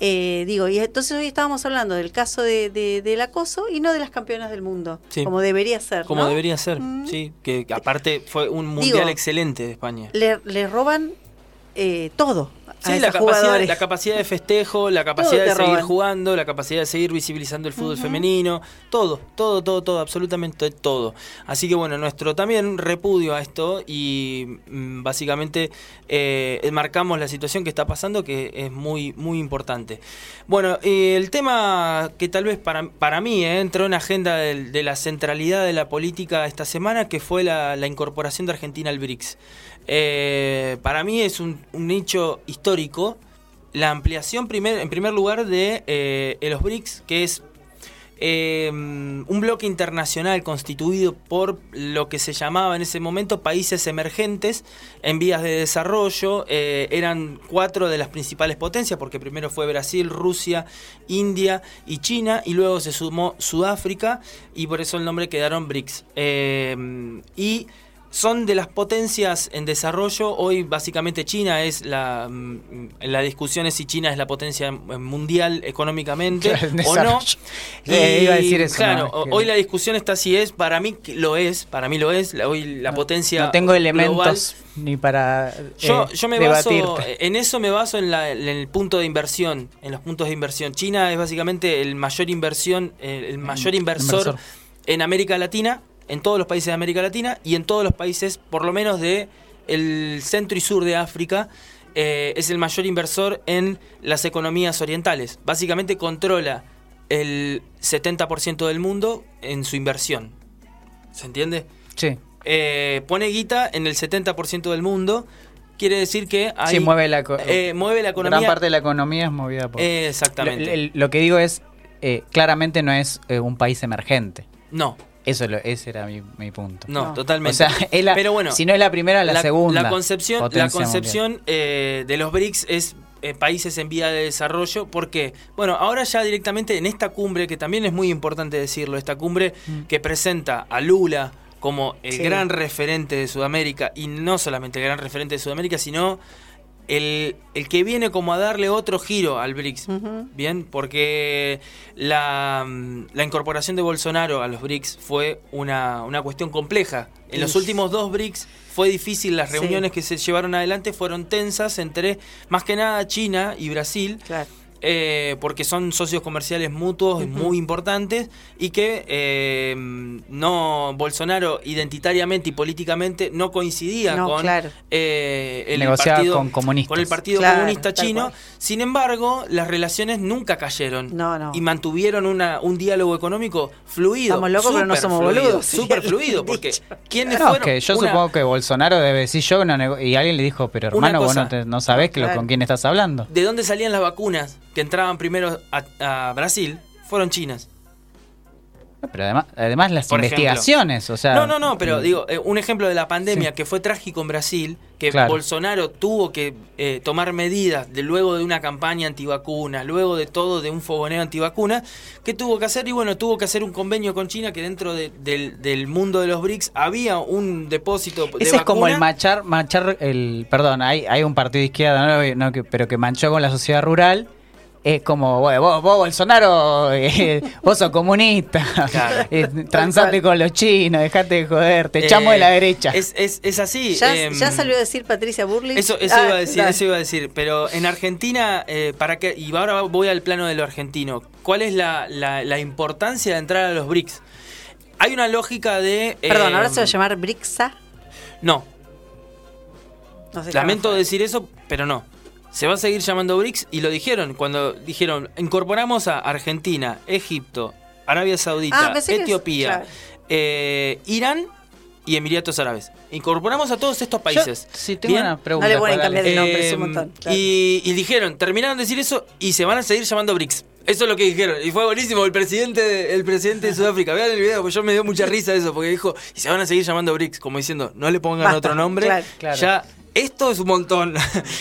Speaker 2: Eh, digo, y entonces hoy estábamos hablando del caso de, de- del acoso y no de las campeonas del mundo,
Speaker 1: Sí.
Speaker 2: como debería ser.
Speaker 1: Como debería ser, sí. Que, que aparte fue un mundial
Speaker 2: Digo,
Speaker 1: excelente de España.
Speaker 2: Le, le roban eh, todo a
Speaker 1: Sí, la capacidad, la capacidad de festejo, la capacidad de seguir jugando, la capacidad de seguir visibilizando el fútbol femenino, todo, todo, todo, todo, absolutamente todo. Así que bueno, nuestro también repudio a esto y mm, básicamente eh, marcamos la situación que está pasando que es muy, muy importante. Bueno, eh, el tema que tal vez para, para mí eh, entró en agenda de, la centralidad de la política esta semana, que fue la, la incorporación de Argentina al BRICS. Eh, para mí es un, hecho histórico la ampliación en primer lugar de eh, los BRICS, que es eh, un bloque internacional constituido por lo que se llamaba en ese momento países emergentes en vías de desarrollo. Eh, eran cuatro de las principales potencias, porque primero fue Brasil, Rusia, India y China, y luego se sumó Sudáfrica, y por eso el nombre quedaron BRICS. Eh, y son de las potencias en desarrollo. Hoy básicamente China es la, mm, la discusión es si China es la potencia mundial económicamente o no.
Speaker 3: Eh, iba a decir eso,
Speaker 1: Claro,
Speaker 3: ¿no? Es que-
Speaker 1: hoy la discusión está si es, para mí lo es, para mí lo es, hoy la potencia
Speaker 3: No tengo elementos ni para eh,
Speaker 1: Yo, yo me baso, en eso me baso en, la- en el punto de inversión, en los puntos de inversión. China es básicamente el mayor inversión, el, el mayor inversor,
Speaker 3: inversor.
Speaker 1: en América Latina, en todos los países de América Latina y en todos los países, por lo menos de el centro y sur de África, eh, es el mayor inversor en las economías orientales. Básicamente controla el 70% del mundo en su inversión. ¿Se entiende?
Speaker 3: Sí.
Speaker 1: eh, pone guita en el 70% del mundo. Quiere decir que hay,
Speaker 3: Sí, mueve la,
Speaker 1: eh, mueve la economía.
Speaker 3: Gran parte de la economía es movida por.
Speaker 1: Exactamente.
Speaker 3: Lo, que digo es, claramente no es un país emergente.
Speaker 1: No.
Speaker 3: Eso lo- ese era mi, mi punto.
Speaker 1: No, totalmente.
Speaker 3: O sea, es la-
Speaker 1: Pero bueno,
Speaker 3: si no es la primera, la, segunda.
Speaker 1: La concepción, la concepción eh, de los BRICS es eh, países en vía de desarrollo. porque Bueno, ahora ya directamente en esta cumbre, que también es muy importante decirlo, esta cumbre que presenta a Lula como el
Speaker 2: Sí.
Speaker 1: gran referente de Sudamérica, y no solamente el gran referente de Sudamérica, sino el, el que viene como a darle otro giro al BRICS. Bien, porque la, la incorporación de Bolsonaro a los BRICS fue una, una cuestión compleja. En los últimos dos BRICS fue difícil, las
Speaker 2: Sí.
Speaker 1: reuniones que se llevaron adelante fueron tensas entre más que nada China y Brasil. Eh, porque son socios comerciales mutuos y muy importantes y que eh, no Bolsonaro identitariamente y políticamente no coincidía
Speaker 2: No,
Speaker 1: con
Speaker 2: claro.
Speaker 1: eh, el partido
Speaker 3: con comunistas.
Speaker 1: con el partido
Speaker 2: Claro,
Speaker 1: comunista chino sin embargo, las relaciones nunca cayeron
Speaker 2: No, no.
Speaker 1: y mantuvieron una, un diálogo económico fluido.
Speaker 2: Estamos locos, pero no somos
Speaker 1: fluido,
Speaker 2: boludos,
Speaker 1: Súper fluido, porque ¿quiénes
Speaker 3: No,
Speaker 1: fueron?
Speaker 3: que yo
Speaker 1: Una-
Speaker 3: supongo que Bolsonaro debe decir yo y alguien le dijo, pero hermano, vos no, te- no sabés que lo-
Speaker 2: Claro.
Speaker 3: con quién estás hablando.
Speaker 1: ¿De dónde salían las vacunas que entraban primero a, a Brasil? Fueron chinas.
Speaker 3: Pero además, además las
Speaker 1: Por ejemplo.
Speaker 3: investigaciones, o sea...
Speaker 1: no, no, no, pero
Speaker 3: mm,
Speaker 1: digo, eh, un ejemplo de la pandemia
Speaker 3: Sí.
Speaker 1: que fue trágico en Brasil, que
Speaker 3: Claro.
Speaker 1: Bolsonaro tuvo que eh, tomar medidas de luego de una campaña antivacuna, luego de todo, de un fogoneo antivacuna, ¿qué tuvo que hacer? Y bueno, tuvo que hacer un convenio con China que dentro de- del, del mundo de los BRICS había un depósito de
Speaker 3: Ese es como el
Speaker 1: vacuna.
Speaker 3: manchar, manchar el, perdón, hay, hay un partido de izquierda, no, No, que- pero que manchó con la sociedad rural. Es como, bueno, vos, vos, Bolsonaro, eh, vos sos comunista,
Speaker 1: Claro.
Speaker 3: eh, transate con los chinos, dejate de joder, te echamos de
Speaker 1: Eh,
Speaker 3: la derecha.
Speaker 1: Es, es, es así.
Speaker 2: Ya,
Speaker 1: em,
Speaker 2: ya salió a decir Patricia Burley.
Speaker 1: Eso, eso
Speaker 2: Ah,
Speaker 1: iba a decir,
Speaker 2: dale.
Speaker 1: eso iba a decir. Pero en Argentina, eh, para qué, y ahora voy al plano de lo argentino. ¿Cuál es la, la- la importancia de entrar a los BRICS? Hay una lógica de. eh,
Speaker 2: Perdón, ahora se va a llamar BRICSA.
Speaker 1: No,
Speaker 2: No sé,
Speaker 1: lamento decir eso, pero no. Se va a seguir llamando BRICS y lo dijeron cuando dijeron incorporamos a Argentina, Egipto, Arabia Saudita,
Speaker 2: Ah,
Speaker 1: Etiopía,
Speaker 2: claro.
Speaker 1: eh, Irán y Emiratos Árabes. Incorporamos a todos estos países.
Speaker 3: sí, tengo
Speaker 1: Bien.
Speaker 3: una pregunta.
Speaker 2: No le pueden
Speaker 3: ¿cuál
Speaker 2: cambiar de nombre, es
Speaker 1: Eh,
Speaker 2: un montón. claro.
Speaker 1: y, y dijeron, terminaron de decir eso y se van a seguir llamando BRICS. Eso es lo que dijeron. Y fue buenísimo el presidente, de- el presidente de Sudáfrica. Vean el video, porque yo me dio mucha risa eso, porque dijo, y se van a seguir llamando BRICS, como diciendo, no le pongan
Speaker 2: Basta,
Speaker 1: otro nombre.
Speaker 2: claro.
Speaker 3: Claro.
Speaker 1: Ya, esto es un montón.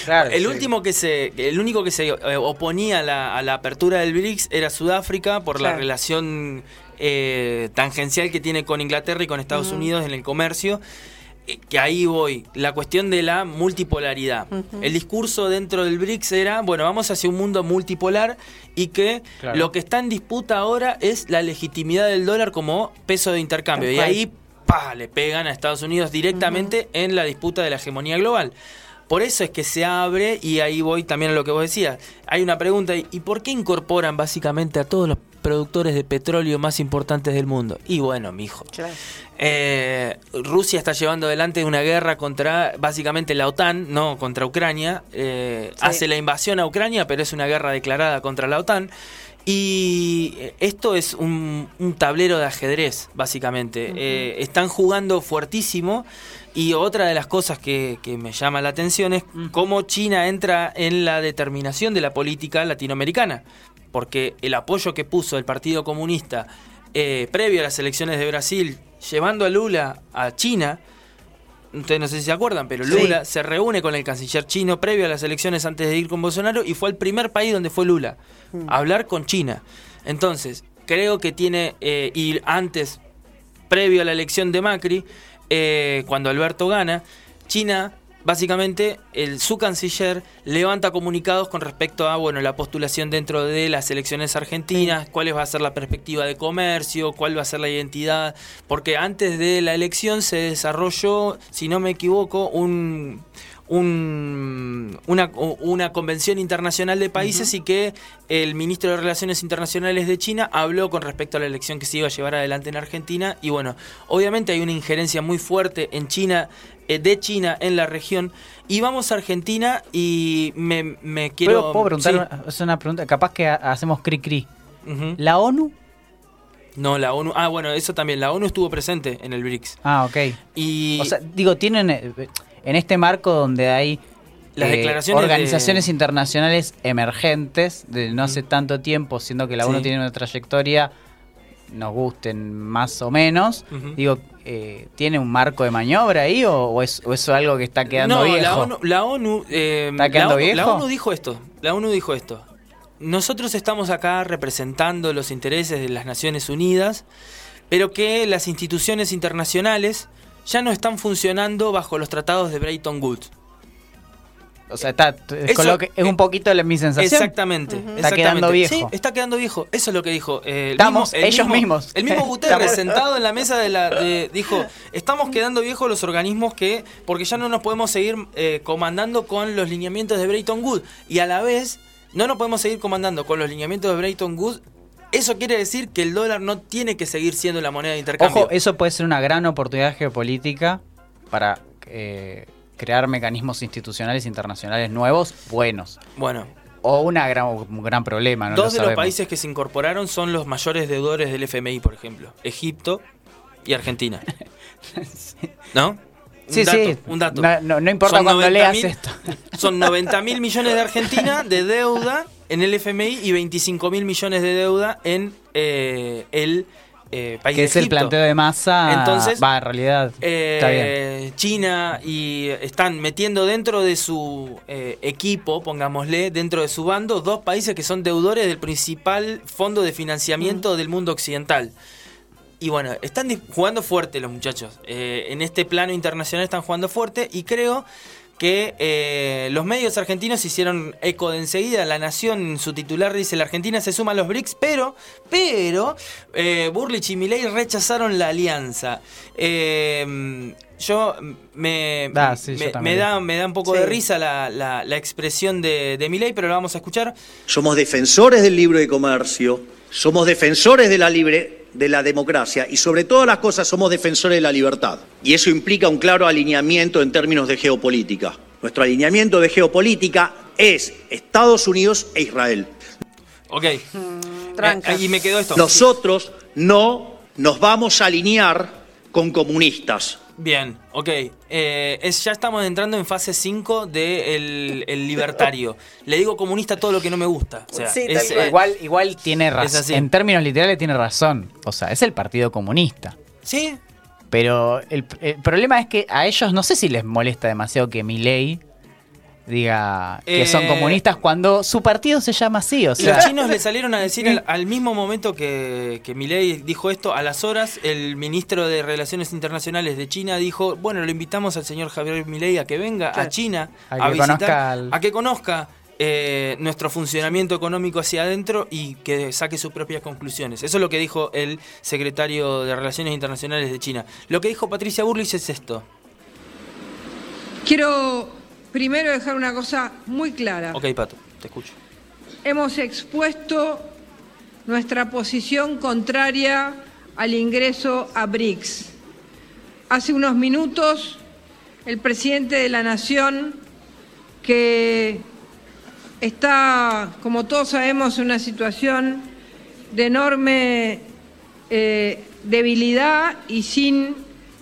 Speaker 3: Claro,
Speaker 1: el
Speaker 3: sí.
Speaker 1: último que se, el único que se eh, oponía a la, a la apertura del BRICS era Sudáfrica por la relación eh, tangencial que tiene con Inglaterra y con Estados Unidos en el comercio. Eh, Que ahí voy, la cuestión de la multipolaridad. El discurso dentro del BRICS era, bueno, vamos hacia un mundo multipolar y que
Speaker 3: Claro.
Speaker 1: lo que está en disputa ahora es la legitimidad del dólar como peso de intercambio. Y ahí, pa, le pegan a Estados Unidos directamente en la disputa de la hegemonía global. Por eso es que se abre, y ahí voy también a lo que vos decías. Hay una pregunta, ¿y por qué incorporan básicamente a todos los productores de petróleo más importantes del mundo? Y bueno, mijo.
Speaker 2: Claro.
Speaker 1: Eh, Rusia está llevando adelante una guerra contra básicamente la OTAN, no contra Ucrania. Eh,
Speaker 2: Sí.
Speaker 1: Hace la invasión a Ucrania, pero es una guerra declarada contra la OTAN. Y esto es un, un tablero de ajedrez, básicamente. Eh, están jugando fuertísimo. Y otra de las cosas que, que me llama la atención es cómo China entra en la determinación de la política latinoamericana. Porque el apoyo que puso el Partido Comunista eh, previo a las elecciones de Brasil, llevando a Lula a China, ustedes no sé si se acuerdan, pero
Speaker 2: Sí.
Speaker 1: Lula se reúne con el canciller chino previo a las elecciones antes de ir con Bolsonaro y fue el primer país donde fue Lula a hablar con China. Entonces, creo que tiene, eh, y antes, previo a la elección de Macri, eh, cuando Alberto gana, China, básicamente, el, su canciller levanta comunicados con respecto a bueno la postulación dentro de las elecciones argentinas, cuál va a ser la perspectiva de comercio, cuál va a ser la identidad, porque antes de la elección se desarrolló, si no me equivoco, un un- una, una convención internacional de países y que el ministro de Relaciones Internacionales de China habló con respecto a la elección que se iba a llevar adelante en Argentina. Y bueno, obviamente hay una injerencia muy fuerte en China, de China en la región y vamos a Argentina y me, me quiero...
Speaker 3: ¿Puedo, puedo preguntar?
Speaker 1: sí.
Speaker 3: una- Es una pregunta, capaz que ha- hacemos cri cri.
Speaker 1: Ujú.
Speaker 3: ¿La ONU
Speaker 1: No, la ONU. Ah, bueno, eso también. La ONU estuvo presente en el BRICS.
Speaker 3: Ah, ok.
Speaker 1: Y.
Speaker 3: O sea, digo, tienen. eh, En este marco donde hay.
Speaker 1: Las
Speaker 3: eh,
Speaker 1: declaraciones
Speaker 3: organizaciones
Speaker 1: de-
Speaker 3: internacionales emergentes de no hace tanto tiempo, siendo que la ONU
Speaker 1: Sí.
Speaker 3: tiene una trayectoria, nos gusten más o menos. Digo, eh, ¿tiene un marco de maniobra ahí o, o es, o es algo que está quedando
Speaker 1: no,
Speaker 3: viejo?
Speaker 1: la ONU, la ONU, eh,
Speaker 3: ¿Está quedando
Speaker 1: la ONU, la
Speaker 3: viejo?
Speaker 1: ONU dijo esto. La ONU dijo esto. Nosotros estamos acá representando los intereses de las Naciones Unidas, pero que las instituciones internacionales ya no están funcionando bajo los tratados de Bretton Woods.
Speaker 3: O sea, está, es,
Speaker 1: Eso-
Speaker 3: es un poquito la, mi sensación.
Speaker 1: Exactamente.
Speaker 3: Está
Speaker 1: exactamente.
Speaker 3: quedando viejo.
Speaker 1: Sí, está quedando viejo. Eso es lo que dijo. eh, el
Speaker 3: Estamos
Speaker 1: mismo- el
Speaker 3: ellos
Speaker 1: mismo-
Speaker 3: mismos.
Speaker 1: El mismo Guterres sentado en la mesa de la. de- dijo: Estamos quedando viejos los organismos que. Porque ya no nos podemos seguir eh, comandando con los lineamientos de Bretton Woods. Y a la vez, no nos podemos seguir comandando con los lineamientos de Bretton Woods. Eso quiere decir que el dólar no tiene que seguir siendo la moneda de intercambio.
Speaker 3: Ojo, eso puede ser una gran oportunidad geopolítica para eh, crear mecanismos institucionales internacionales nuevos, buenos.
Speaker 1: Bueno,
Speaker 3: O una gran, un gran problema, no
Speaker 1: dos
Speaker 3: lo
Speaker 1: de los países que se incorporaron son los mayores deudores del FMI, por ejemplo: Egipto y Argentina. ¿No? Un
Speaker 3: Sí,
Speaker 1: dato,
Speaker 3: sí.
Speaker 1: Un dato.
Speaker 3: No, no- no importa
Speaker 1: Son
Speaker 3: cuando
Speaker 1: 90.000
Speaker 3: leas esto.
Speaker 1: Son 90 mil millones de Argentina de deuda en el FMI y 25 mil millones de deuda en eh, el eh, país
Speaker 3: Que es el planteo de masa.
Speaker 1: Entonces,
Speaker 3: va, en realidad.
Speaker 1: Eh,
Speaker 3: está bien.
Speaker 1: China y están metiendo dentro de su eh, equipo, pongámosle, dentro de su bando, dos países que son deudores del principal fondo de financiamiento del mundo occidental. Y bueno, están jugando fuerte los muchachos. En este plano internacional están jugando fuerte y creo que eh, los medios argentinos hicieron eco de enseguida. La Nación, en su titular, dice: La Argentina se suma a los BRICS, pero, pero, eh, Burlich y Milei rechazaron la alianza. Eh, yo me,
Speaker 3: Ah, sí,
Speaker 1: me, da, me da un poco
Speaker 3: Sí.
Speaker 1: de risa la, la- la expresión de, de Milei, pero la vamos a escuchar.
Speaker 11: Somos defensores del libre comercio, somos defensores de la libre de la democracia y sobre todas las cosas somos defensores de la libertad. Y eso implica un claro alineamiento en términos de geopolítica. Nuestro alineamiento de geopolítica es Estados Unidos e Israel.
Speaker 1: Ok. Eh, y me quedó esto.
Speaker 11: Nosotros no nos vamos a alinear con comunistas.
Speaker 1: Bien, ok. Eh, es, ya estamos entrando en fase 5 del el libertario. Le digo comunista todo lo que no me gusta. O sea,
Speaker 3: Sí,
Speaker 1: es, eh,
Speaker 3: igual, igual tiene razón. En términos literales tiene razón. O sea, es el Partido Comunista.
Speaker 1: Sí.
Speaker 3: Pero el, el problema es que a ellos no sé si les molesta demasiado que Milei diga que
Speaker 1: Eh,
Speaker 3: son comunistas cuando su partido se llama así. O
Speaker 1: Y
Speaker 3: sea,
Speaker 1: los chinos le salieron a decir al, al mismo momento que, que Milei dijo esto, a las horas, el ministro de Relaciones Internacionales de China dijo, bueno, lo invitamos al señor Javier Milei a que venga a. China
Speaker 3: A
Speaker 1: a,
Speaker 3: que
Speaker 1: visitar,
Speaker 3: conozca al-
Speaker 1: a que conozca eh, nuestro funcionamiento económico hacia adentro y que saque sus propias conclusiones. Eso es lo que dijo el secretario de Relaciones Internacionales de China. Lo que dijo Patricia Burlich es esto.
Speaker 13: Quiero primero dejar una cosa muy clara.
Speaker 1: Ok, Pato, te escucho.
Speaker 13: Hemos expuesto nuestra posición contraria al ingreso a BRICS. Hace unos minutos, el presidente de la Nación, que está, como todos sabemos, en una situación de enorme eh, debilidad y sin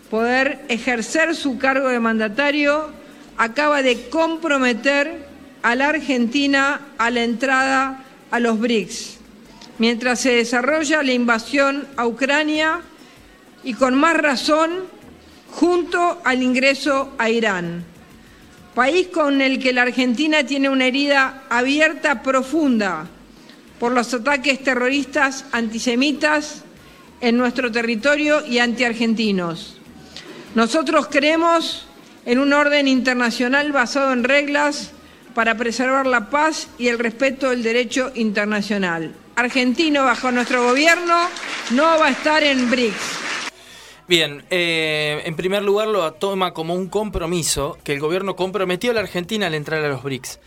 Speaker 13: poder ejercer su cargo de mandatario, acaba de comprometer a la Argentina a la entrada a los BRICS, mientras se desarrolla la invasión a Ucrania y con más razón junto al ingreso a Irán, país con el que la Argentina tiene una herida abierta profunda por los ataques terroristas antisemitas en nuestro territorio y antiargentinos. Nosotros creemos en un orden internacional basado en reglas para preservar la paz y el respeto del derecho internacional. Argentino bajo nuestro gobierno no va a estar en BRICS.
Speaker 1: Bien, eh, en primer lugar lo toma como un compromiso que el gobierno comprometió a la Argentina al entrar a los BRICS.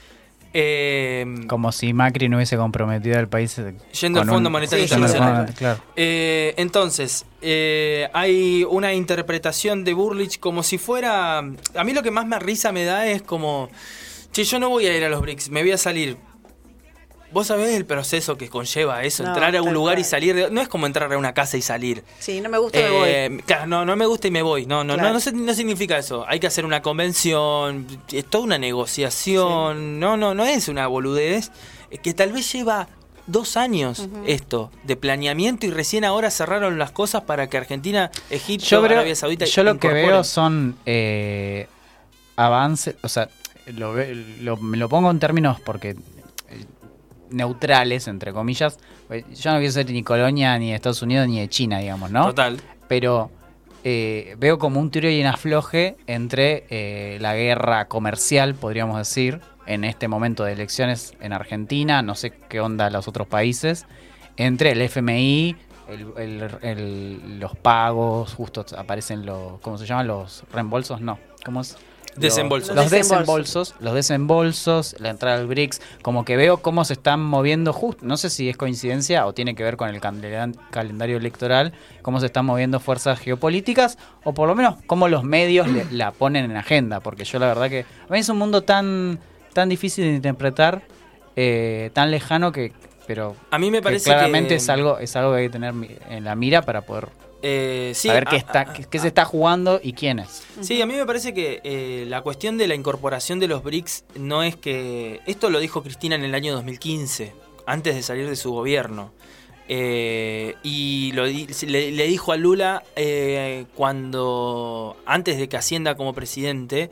Speaker 1: Eh,
Speaker 3: como si Macri no hubiese comprometido al país.
Speaker 1: Yendo al Fondo
Speaker 3: un-
Speaker 1: Monetario Internacional.
Speaker 3: Claro.
Speaker 1: Eh, entonces, eh, hay una interpretación de Burlich como si fuera... A mí lo que más me risa me da es como... Che, yo no voy a ir a los BRICS, me voy a salir. Vos sabés el proceso que conlleva eso,
Speaker 2: No,
Speaker 1: entrar a un lugar y salir. de- no es como entrar a una casa y salir.
Speaker 2: Sí, no me gusta, me voy.
Speaker 1: Eh, claro, no, no me gusta y me voy. No, no,
Speaker 2: Claro.
Speaker 1: no, no, significa eso. Hay que hacer una convención, es toda una negociación. No, no, no es una boludez. eh, Que tal vez lleva dos años esto de planeamiento y recién ahora cerraron las cosas para que Argentina, Egipto,
Speaker 3: Yo, creo-
Speaker 1: Arabia Saudita
Speaker 3: yo lo que veo son eh, avances, o sea, lo, ve- lo- me lo pongo en términos porque neutrales, entre comillas. Eh, Yo no quiero ser ni colonia ni de Estados Unidos ni de China, digamos, ¿no?
Speaker 1: Total.
Speaker 3: Pero eh, veo como un tiro y un afloje entre eh, la guerra comercial, podríamos decir, en este momento de elecciones en Argentina, no sé qué onda los otros países, entre el FMI, el- el- el- los pagos, justo aparecen los, ¿cómo se llaman? Los reembolsos, no, ¿cómo es?
Speaker 1: Desembolsos.
Speaker 3: Los,
Speaker 2: Desembolsos.
Speaker 3: los desembolsos, la entrada al BRICS, como que veo cómo se están moviendo justo, no sé si es coincidencia o tiene que ver con el calendario electoral, cómo se están moviendo fuerzas geopolíticas o por lo menos cómo los medios le- la ponen en agenda, porque yo la verdad que a mí es un mundo tan tan difícil de interpretar, eh, tan lejano que pero
Speaker 1: A mí me
Speaker 3: que
Speaker 1: parece
Speaker 3: claramente
Speaker 1: que-
Speaker 3: es algo es algo que hay que tener en la mira para poder
Speaker 1: Eh, sí,
Speaker 3: saber qué
Speaker 1: a-
Speaker 3: está qué, qué se está jugando y quiénes.
Speaker 1: Sí, a mí me parece que eh, la cuestión de la incorporación de los BRICS no es que... Esto lo dijo Cristina en el año 2015, antes de salir de su gobierno. Eh, y lo le, le dijo a Lula eh, cuando, antes de que ascienda como presidente,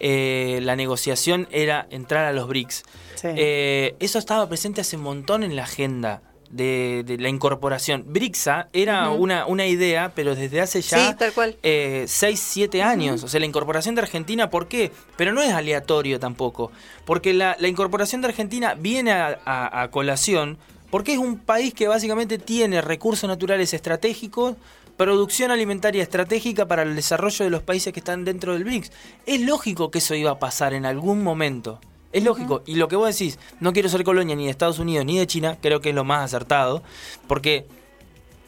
Speaker 1: eh, la negociación era entrar a los BRICS.
Speaker 2: Sí.
Speaker 1: Eh, eso estaba presente hace un montón en la agenda de, de la incorporación. BRICSA era una, una idea, pero desde hace ya
Speaker 2: Sí, tal cual.
Speaker 1: 6, 7 años. O sea, la incorporación de Argentina, ¿por qué? Pero no es aleatorio tampoco. Porque la, la incorporación de Argentina viene a, a- a colación porque es un país que básicamente tiene recursos naturales estratégicos, producción alimentaria estratégica para el desarrollo de los países que están dentro del BRICS. Es lógico que eso iba a pasar en algún momento. Es lógico. Y lo que vos decís, no quiero ser colonia ni de Estados Unidos ni de China, creo que es lo más acertado. Porque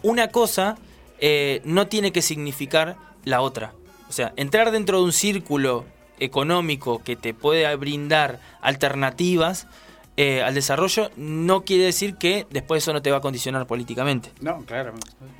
Speaker 1: una cosa eh, no tiene que significar la otra. O sea, entrar dentro de un círculo económico que te puede brindar alternativas eh, al desarrollo no quiere decir que después eso no te va a condicionar políticamente.
Speaker 3: No, claro.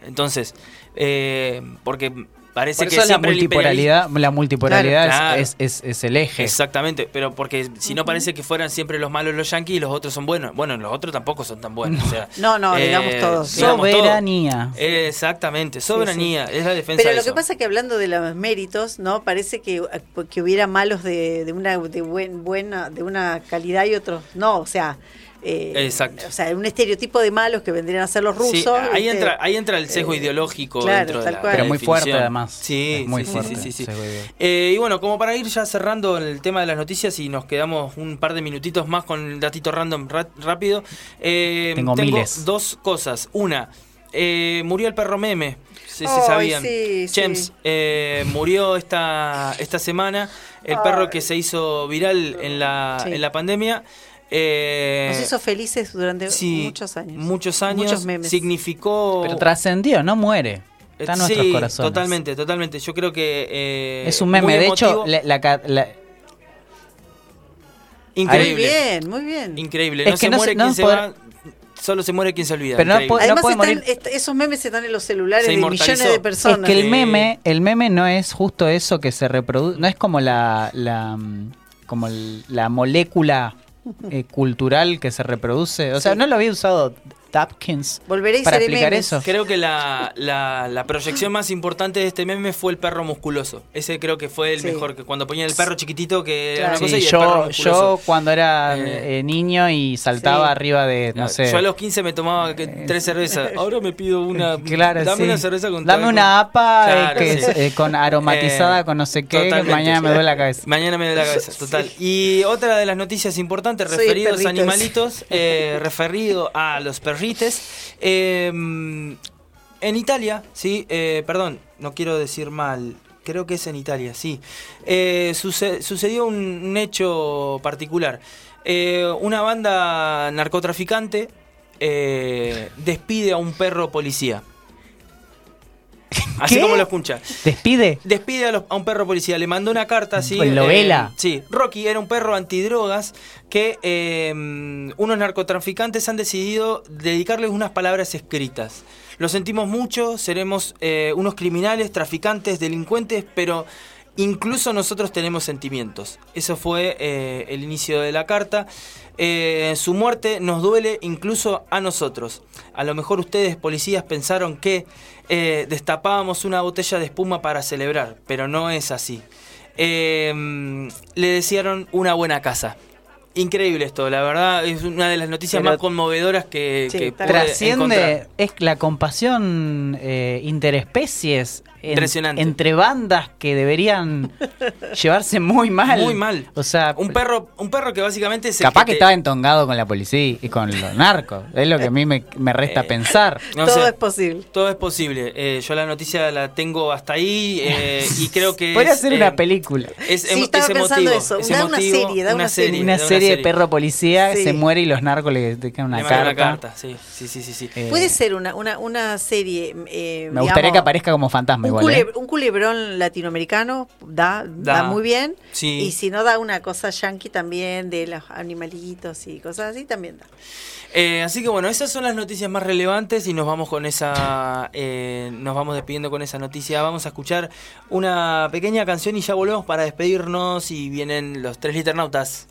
Speaker 1: Entonces, eh, porque parece
Speaker 3: Por
Speaker 1: que
Speaker 3: la multipolaridad, la multipolaridad es-
Speaker 1: Claro.
Speaker 3: es, es- es el eje.
Speaker 1: Exactamente, pero porque si no parece que fueran siempre los malos los yanquis y los otros son buenos. Bueno, los otros tampoco son tan buenos. o sea,
Speaker 2: No, no,
Speaker 1: eh,
Speaker 2: digamos todos.
Speaker 1: todo.
Speaker 3: Soberanía.
Speaker 1: Exactamente, soberanía, es la defensa
Speaker 2: Pero
Speaker 1: de
Speaker 2: lo
Speaker 1: eso.
Speaker 2: que pasa es que hablando de los méritos, ¿no? Parece que, que hubiera malos de, de una de buen, buena de una calidad y otros no, o sea, eh,
Speaker 1: Exacto.
Speaker 2: o sea, un estereotipo de malos que vendrían a ser los rusos.
Speaker 1: Sí, ahí entra, ahí entra el sesgo
Speaker 2: Eh,
Speaker 1: ideológico
Speaker 2: claro,
Speaker 1: dentro de la,
Speaker 2: cual.
Speaker 1: de la
Speaker 3: Pero muy fuerte, además.
Speaker 1: Sí,
Speaker 3: muy
Speaker 1: sí,
Speaker 3: fuerte,
Speaker 1: sí, sí, sí.
Speaker 3: sesgo ideológico.
Speaker 1: Eh, y bueno, como para ir ya cerrando el tema de las noticias y nos quedamos un par de minutitos más con el datito random ra- rápido. eh,
Speaker 3: Tengo miles.
Speaker 1: dos cosas. Una, eh, murió el perro meme. Si se
Speaker 2: Ay,
Speaker 1: sabían.
Speaker 2: sí,
Speaker 1: James
Speaker 2: sí.
Speaker 1: eh, murió esta, esta semana. El perro que se hizo viral en la,
Speaker 2: Sí.
Speaker 1: en la pandemia. Eh,
Speaker 2: Nos hizo felices durante
Speaker 1: sí,
Speaker 2: muchos años.
Speaker 1: Muchos años.
Speaker 2: Muchos memes.
Speaker 1: Significó.
Speaker 3: Pero trascendió, no muere. Está en
Speaker 1: Eh,
Speaker 3: nuestros corazones.
Speaker 1: Totalmente, totalmente. Yo creo que. eh,
Speaker 3: Es un meme. De hecho, la- la ca- la-
Speaker 1: increíble.
Speaker 2: Muy bien, muy bien.
Speaker 1: Increíble.
Speaker 3: Es
Speaker 1: no
Speaker 3: que
Speaker 1: se
Speaker 3: no
Speaker 1: muere
Speaker 3: se-
Speaker 1: quien
Speaker 3: no
Speaker 1: se
Speaker 3: poder-
Speaker 1: va, solo se muere quien se olvida.
Speaker 3: Pero no
Speaker 2: Además,
Speaker 3: puede
Speaker 2: están-
Speaker 3: morir.
Speaker 2: esos memes están en los celulares de millones de personas.
Speaker 3: Es que el meme, el meme no es justo eso que se reproduce, no es como la, la mm, como el- la molécula eh, cultural que se reproduce. O sea, no lo había usado Tapkins
Speaker 2: Volveré
Speaker 3: para explicar
Speaker 2: memes.
Speaker 3: eso.
Speaker 1: Creo que la, la, la proyección más importante de este meme fue el perro musculoso. Ese creo que fue el
Speaker 2: Sí.
Speaker 1: mejor. que Cuando ponían el perro chiquitito, que era
Speaker 2: Claro.
Speaker 1: una cosa,
Speaker 3: Sí,
Speaker 1: y el perro
Speaker 3: yo,
Speaker 1: musculoso.
Speaker 3: yo cuando era
Speaker 1: Eh,
Speaker 3: eh, niño y saltaba
Speaker 2: sí.
Speaker 3: arriba de, no sé.
Speaker 1: Yo a los 15 me tomaba que- tres cervezas. Ahora me pido una.
Speaker 3: Claro,
Speaker 1: dame
Speaker 3: sí.
Speaker 1: una cerveza con
Speaker 3: Dame una APA eh,
Speaker 1: Claro,
Speaker 3: que
Speaker 1: sí.
Speaker 3: es, eh, con aromatizada
Speaker 1: Eh,
Speaker 3: con no sé qué,
Speaker 1: totalmente.
Speaker 3: mañana me duele la cabeza.
Speaker 1: Mañana me duele la cabeza, total. Y otra de las noticias importantes referidos a
Speaker 2: perritos.
Speaker 1: animalitos, eh, referido a los eh, en Italia, sí, eh, perdón, no quiero decir mal. Creo que es en Italia, sí. Eh, suce- sucedió un, hecho particular. Eh, una banda narcotraficante despide a un perro policía. Así como lo escucha.
Speaker 3: ¿Despide?
Speaker 1: Despide a, los- a un perro policía, le mandó una carta así.
Speaker 3: Pues lo vela.
Speaker 1: sí, Rocky era un perro antidrogas que eh, unos narcotraficantes han decidido dedicarle unas palabras escritas. Lo sentimos mucho, seremos eh, unos criminales, traficantes, delincuentes, pero incluso nosotros tenemos sentimientos. Eso fue eh, el inicio de la carta. Eh, su muerte nos duele incluso a nosotros. A lo mejor ustedes, policías, pensaron que eh, destapábamos una botella de espuma para celebrar, pero no es así. Eh, le desearon una buena casa. Increíble esto, la verdad es una de las noticias
Speaker 3: Pero-
Speaker 1: más conmovedoras que, que pude
Speaker 3: Trasciende,
Speaker 1: encontrar.
Speaker 3: es la compasión eh, interespecies en-
Speaker 1: Impresionante.
Speaker 3: entre bandas que deberían llevarse muy mal.
Speaker 1: Muy mal.
Speaker 3: O sea,
Speaker 1: Un perro, un perro que básicamente se
Speaker 3: capaz que estaba entongado con la policía y con los narcos. Es lo que a mí me, me resta pensar.
Speaker 1: No
Speaker 2: Todo
Speaker 1: sé,
Speaker 2: es posible.
Speaker 1: Todo es posible. Eh, yo la noticia la tengo hasta ahí eh, y creo que
Speaker 3: Podría
Speaker 1: es,
Speaker 3: ser
Speaker 1: eh,
Speaker 3: una película.
Speaker 1: Es,
Speaker 2: Sí, estaba
Speaker 1: es
Speaker 2: pensando eso.
Speaker 1: es
Speaker 2: Da una serie, da una serie.
Speaker 3: Una
Speaker 1: da
Speaker 3: serie de perro policía
Speaker 2: Sí.
Speaker 3: se muere y los narcos le dejan una
Speaker 1: Le
Speaker 3: carta.
Speaker 1: una carta, sí, sí, sí, sí. sí.
Speaker 3: Eh,
Speaker 2: Puede ser una, una, una serie. eh,
Speaker 3: me gustaría que aparezca como fantasma
Speaker 2: un.
Speaker 3: ¿eh?
Speaker 2: culebrón latinoamericano da, da,
Speaker 1: Da.
Speaker 2: muy bien.
Speaker 1: Sí.
Speaker 2: Y si no da una cosa yankee también, de los animalitos y cosas así, también da.
Speaker 1: Eh, así que bueno, esas son las noticias más relevantes y nos vamos con esa, eh, nos vamos despidiendo con esa noticia. Vamos a escuchar una pequeña canción y ya volvemos para despedirnos y vienen los tres liternautas.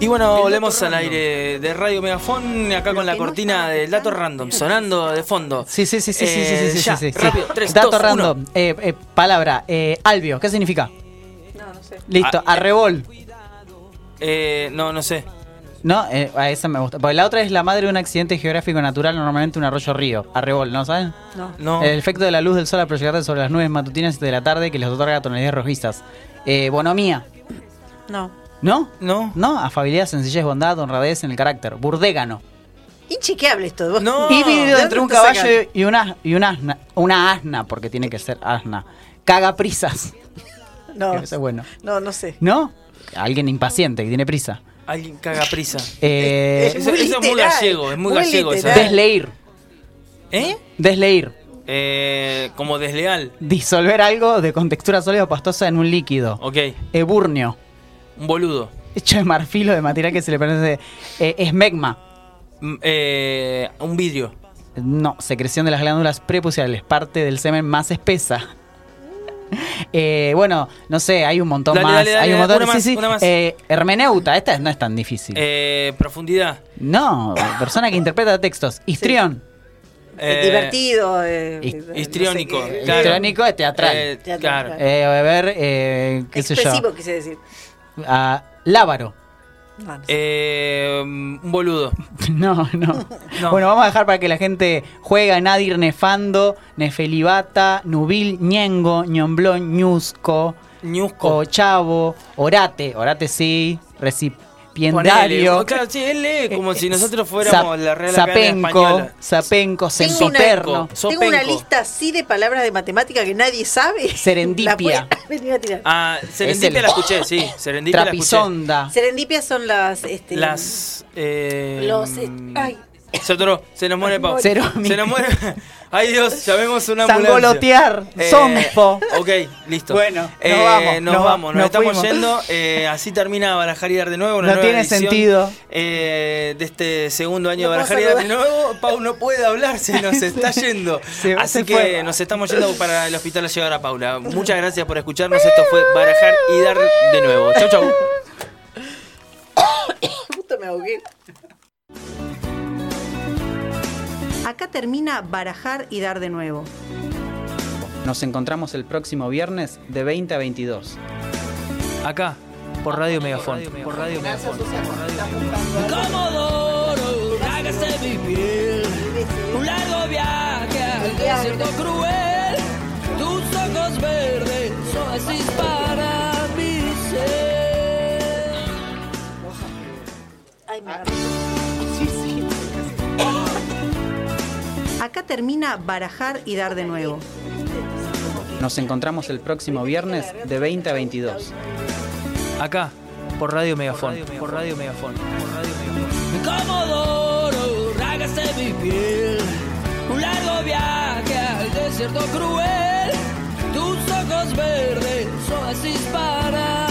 Speaker 1: Y bueno, volvemos al aire de Radio Megafón, acá con la cortina del dato random, sonando de fondo.
Speaker 3: Sí, sí, sí, sí, sí, sí,
Speaker 1: Eh,
Speaker 3: sí, sí,
Speaker 1: ya,
Speaker 3: sí, sí.
Speaker 1: rápido, tres,
Speaker 3: Dato
Speaker 1: dos,
Speaker 3: random.
Speaker 1: uno.
Speaker 3: Eh, eh, palabra. Eh, albio. ¿Qué significa?
Speaker 2: No, no sé.
Speaker 3: Listo.
Speaker 1: Ah,
Speaker 3: Arrebol.
Speaker 1: Eh, no, no sé.
Speaker 3: No, eh, a esa me gusta. Porque la otra es la madre de un accidente geográfico natural, normalmente un arroyo río. Arrebol, ¿no saben?
Speaker 2: No.
Speaker 1: No.
Speaker 3: El efecto de la luz del sol al proyectarse sobre las nubes matutinas de la tarde que les otorga tonalidades rojizas. Eh, bonomía.
Speaker 2: No.
Speaker 3: ¿No?
Speaker 1: No.
Speaker 3: No, afabilidad, sencillez, bondad, honradez en el carácter. Burdégano.
Speaker 2: Inchequeable esto. vos.
Speaker 1: No.
Speaker 3: Híbrido
Speaker 2: ¿De
Speaker 3: entre un caballo
Speaker 2: sacan?
Speaker 3: y una, y una asna. Una asna, porque tiene que ser asna. Cagaprisas.
Speaker 2: No,
Speaker 3: Eso es bueno.
Speaker 2: no, no sé.
Speaker 3: ¿No? Alguien impaciente que tiene prisa.
Speaker 1: Alguien caga prisa.
Speaker 3: Eh,
Speaker 1: Eso, eso es muy gallego, es muy,
Speaker 2: muy
Speaker 1: gallego. eso.
Speaker 3: desleír.
Speaker 1: ¿Eh?
Speaker 3: Desleír.
Speaker 1: Eh, como desleal.
Speaker 3: Disolver algo de contextura sólida o pastosa en un líquido.
Speaker 1: Ok.
Speaker 3: Eburnio.
Speaker 1: Un boludo.
Speaker 3: Hecho de marfil o de material que se le parece. Eh, esmegma.
Speaker 1: Mm, eh, un vidrio.
Speaker 3: No, secreción de las glándulas prepuciales, parte del semen más espesa. Eh, bueno, no sé, hay un montón
Speaker 1: Dale,
Speaker 3: más.
Speaker 1: dale, dale,
Speaker 3: hay un montón.
Speaker 1: una
Speaker 3: sí,
Speaker 1: más,
Speaker 3: sí.
Speaker 1: una más.
Speaker 3: Eh, hermeneuta, esta no es tan difícil.
Speaker 1: Eh, profundidad.
Speaker 3: no, persona que interpreta textos. Histrión.
Speaker 1: Eh,
Speaker 2: Divertido. eh,
Speaker 3: hist-
Speaker 2: no sé
Speaker 1: histriónico, claro.
Speaker 3: Histriónico es teatral.
Speaker 1: Eh,
Speaker 2: Teatral,
Speaker 1: claro.
Speaker 3: Eh, a ver, eh, qué sé yo.
Speaker 2: Expresivo quise decir.
Speaker 3: Ah, lábaro.
Speaker 2: No, no sé.
Speaker 1: Eh, un boludo.
Speaker 3: No, no,
Speaker 1: No.
Speaker 3: Bueno, vamos a dejar para que la gente juega Nadir Nefando, Nefelibata, Nubil, Ñengo, Ñomblón, Ñusco,
Speaker 1: Ñusco.
Speaker 3: Ochavo, Orate, Orate sí,
Speaker 1: Ponele.
Speaker 3: Recipiendario.
Speaker 1: Claro, sí, él lee como si nosotros
Speaker 3: Zap-
Speaker 1: fuéramos la Real
Speaker 3: Zapenco,
Speaker 1: Española.
Speaker 3: Zapenco,
Speaker 2: Tengo una-
Speaker 3: Sempiterno.
Speaker 2: Tengo una lista así de palabras de matemática que nadie sabe.
Speaker 3: Serendipia.
Speaker 2: La puede venir a tirar.
Speaker 1: Ah, Serendipia la escuché, sí. Serendipia la escuché.
Speaker 3: Trapisonda.
Speaker 2: Serendipia son las. Este,
Speaker 1: Las. Eh,
Speaker 2: Los. eh, ay,
Speaker 1: Se nos muere Pau. Se nos muere. Ay Dios, llamemos una ambulancia.
Speaker 3: Sangolotear,
Speaker 1: Eh,
Speaker 3: Sompo.
Speaker 1: Ok, listo.
Speaker 3: Bueno, nos
Speaker 1: Eh,
Speaker 3: vamos,
Speaker 1: Nos
Speaker 3: nos-
Speaker 1: vamos, nos,
Speaker 3: nos
Speaker 1: estamos
Speaker 3: fuimos.
Speaker 1: yendo. Eh, así termina Barajar y Dar de nuevo. Una
Speaker 3: No
Speaker 1: nueva
Speaker 3: tiene
Speaker 1: edición,
Speaker 3: sentido.
Speaker 1: eh, de este segundo año de
Speaker 2: No
Speaker 1: Barajar y Dar de nuevo. Pau no puede hablar, se nos está yendo.
Speaker 3: Se-
Speaker 1: así
Speaker 3: se
Speaker 1: que
Speaker 3: fue.
Speaker 1: nos estamos yendo para el hospital a llegar a Paula. Muchas gracias por escucharnos. Esto fue Barajar y Dar de nuevo. Chau, chau.
Speaker 2: justo me ahogué. Acá termina barajar y dar de nuevo.
Speaker 3: Nos encontramos el próximo viernes de 20 a 22.
Speaker 1: Acá, por Radio Megafón. Por Radio Megafón.
Speaker 14: Comodoro, hágase vivir un largo viaje al desierto cruel. Tus ojos verdes son así para mi ser.
Speaker 2: Ay, me Acá termina barajar y dar de nuevo.
Speaker 3: Nos encontramos el próximo viernes de 20 a 22.
Speaker 1: Acá, por Radio Megafón. Por Radio Megafón. Por Radio Megafón.
Speaker 14: Comodoro, hágase vivir Un largo viaje al desierto cruel. Tus ojos verdes, oasis para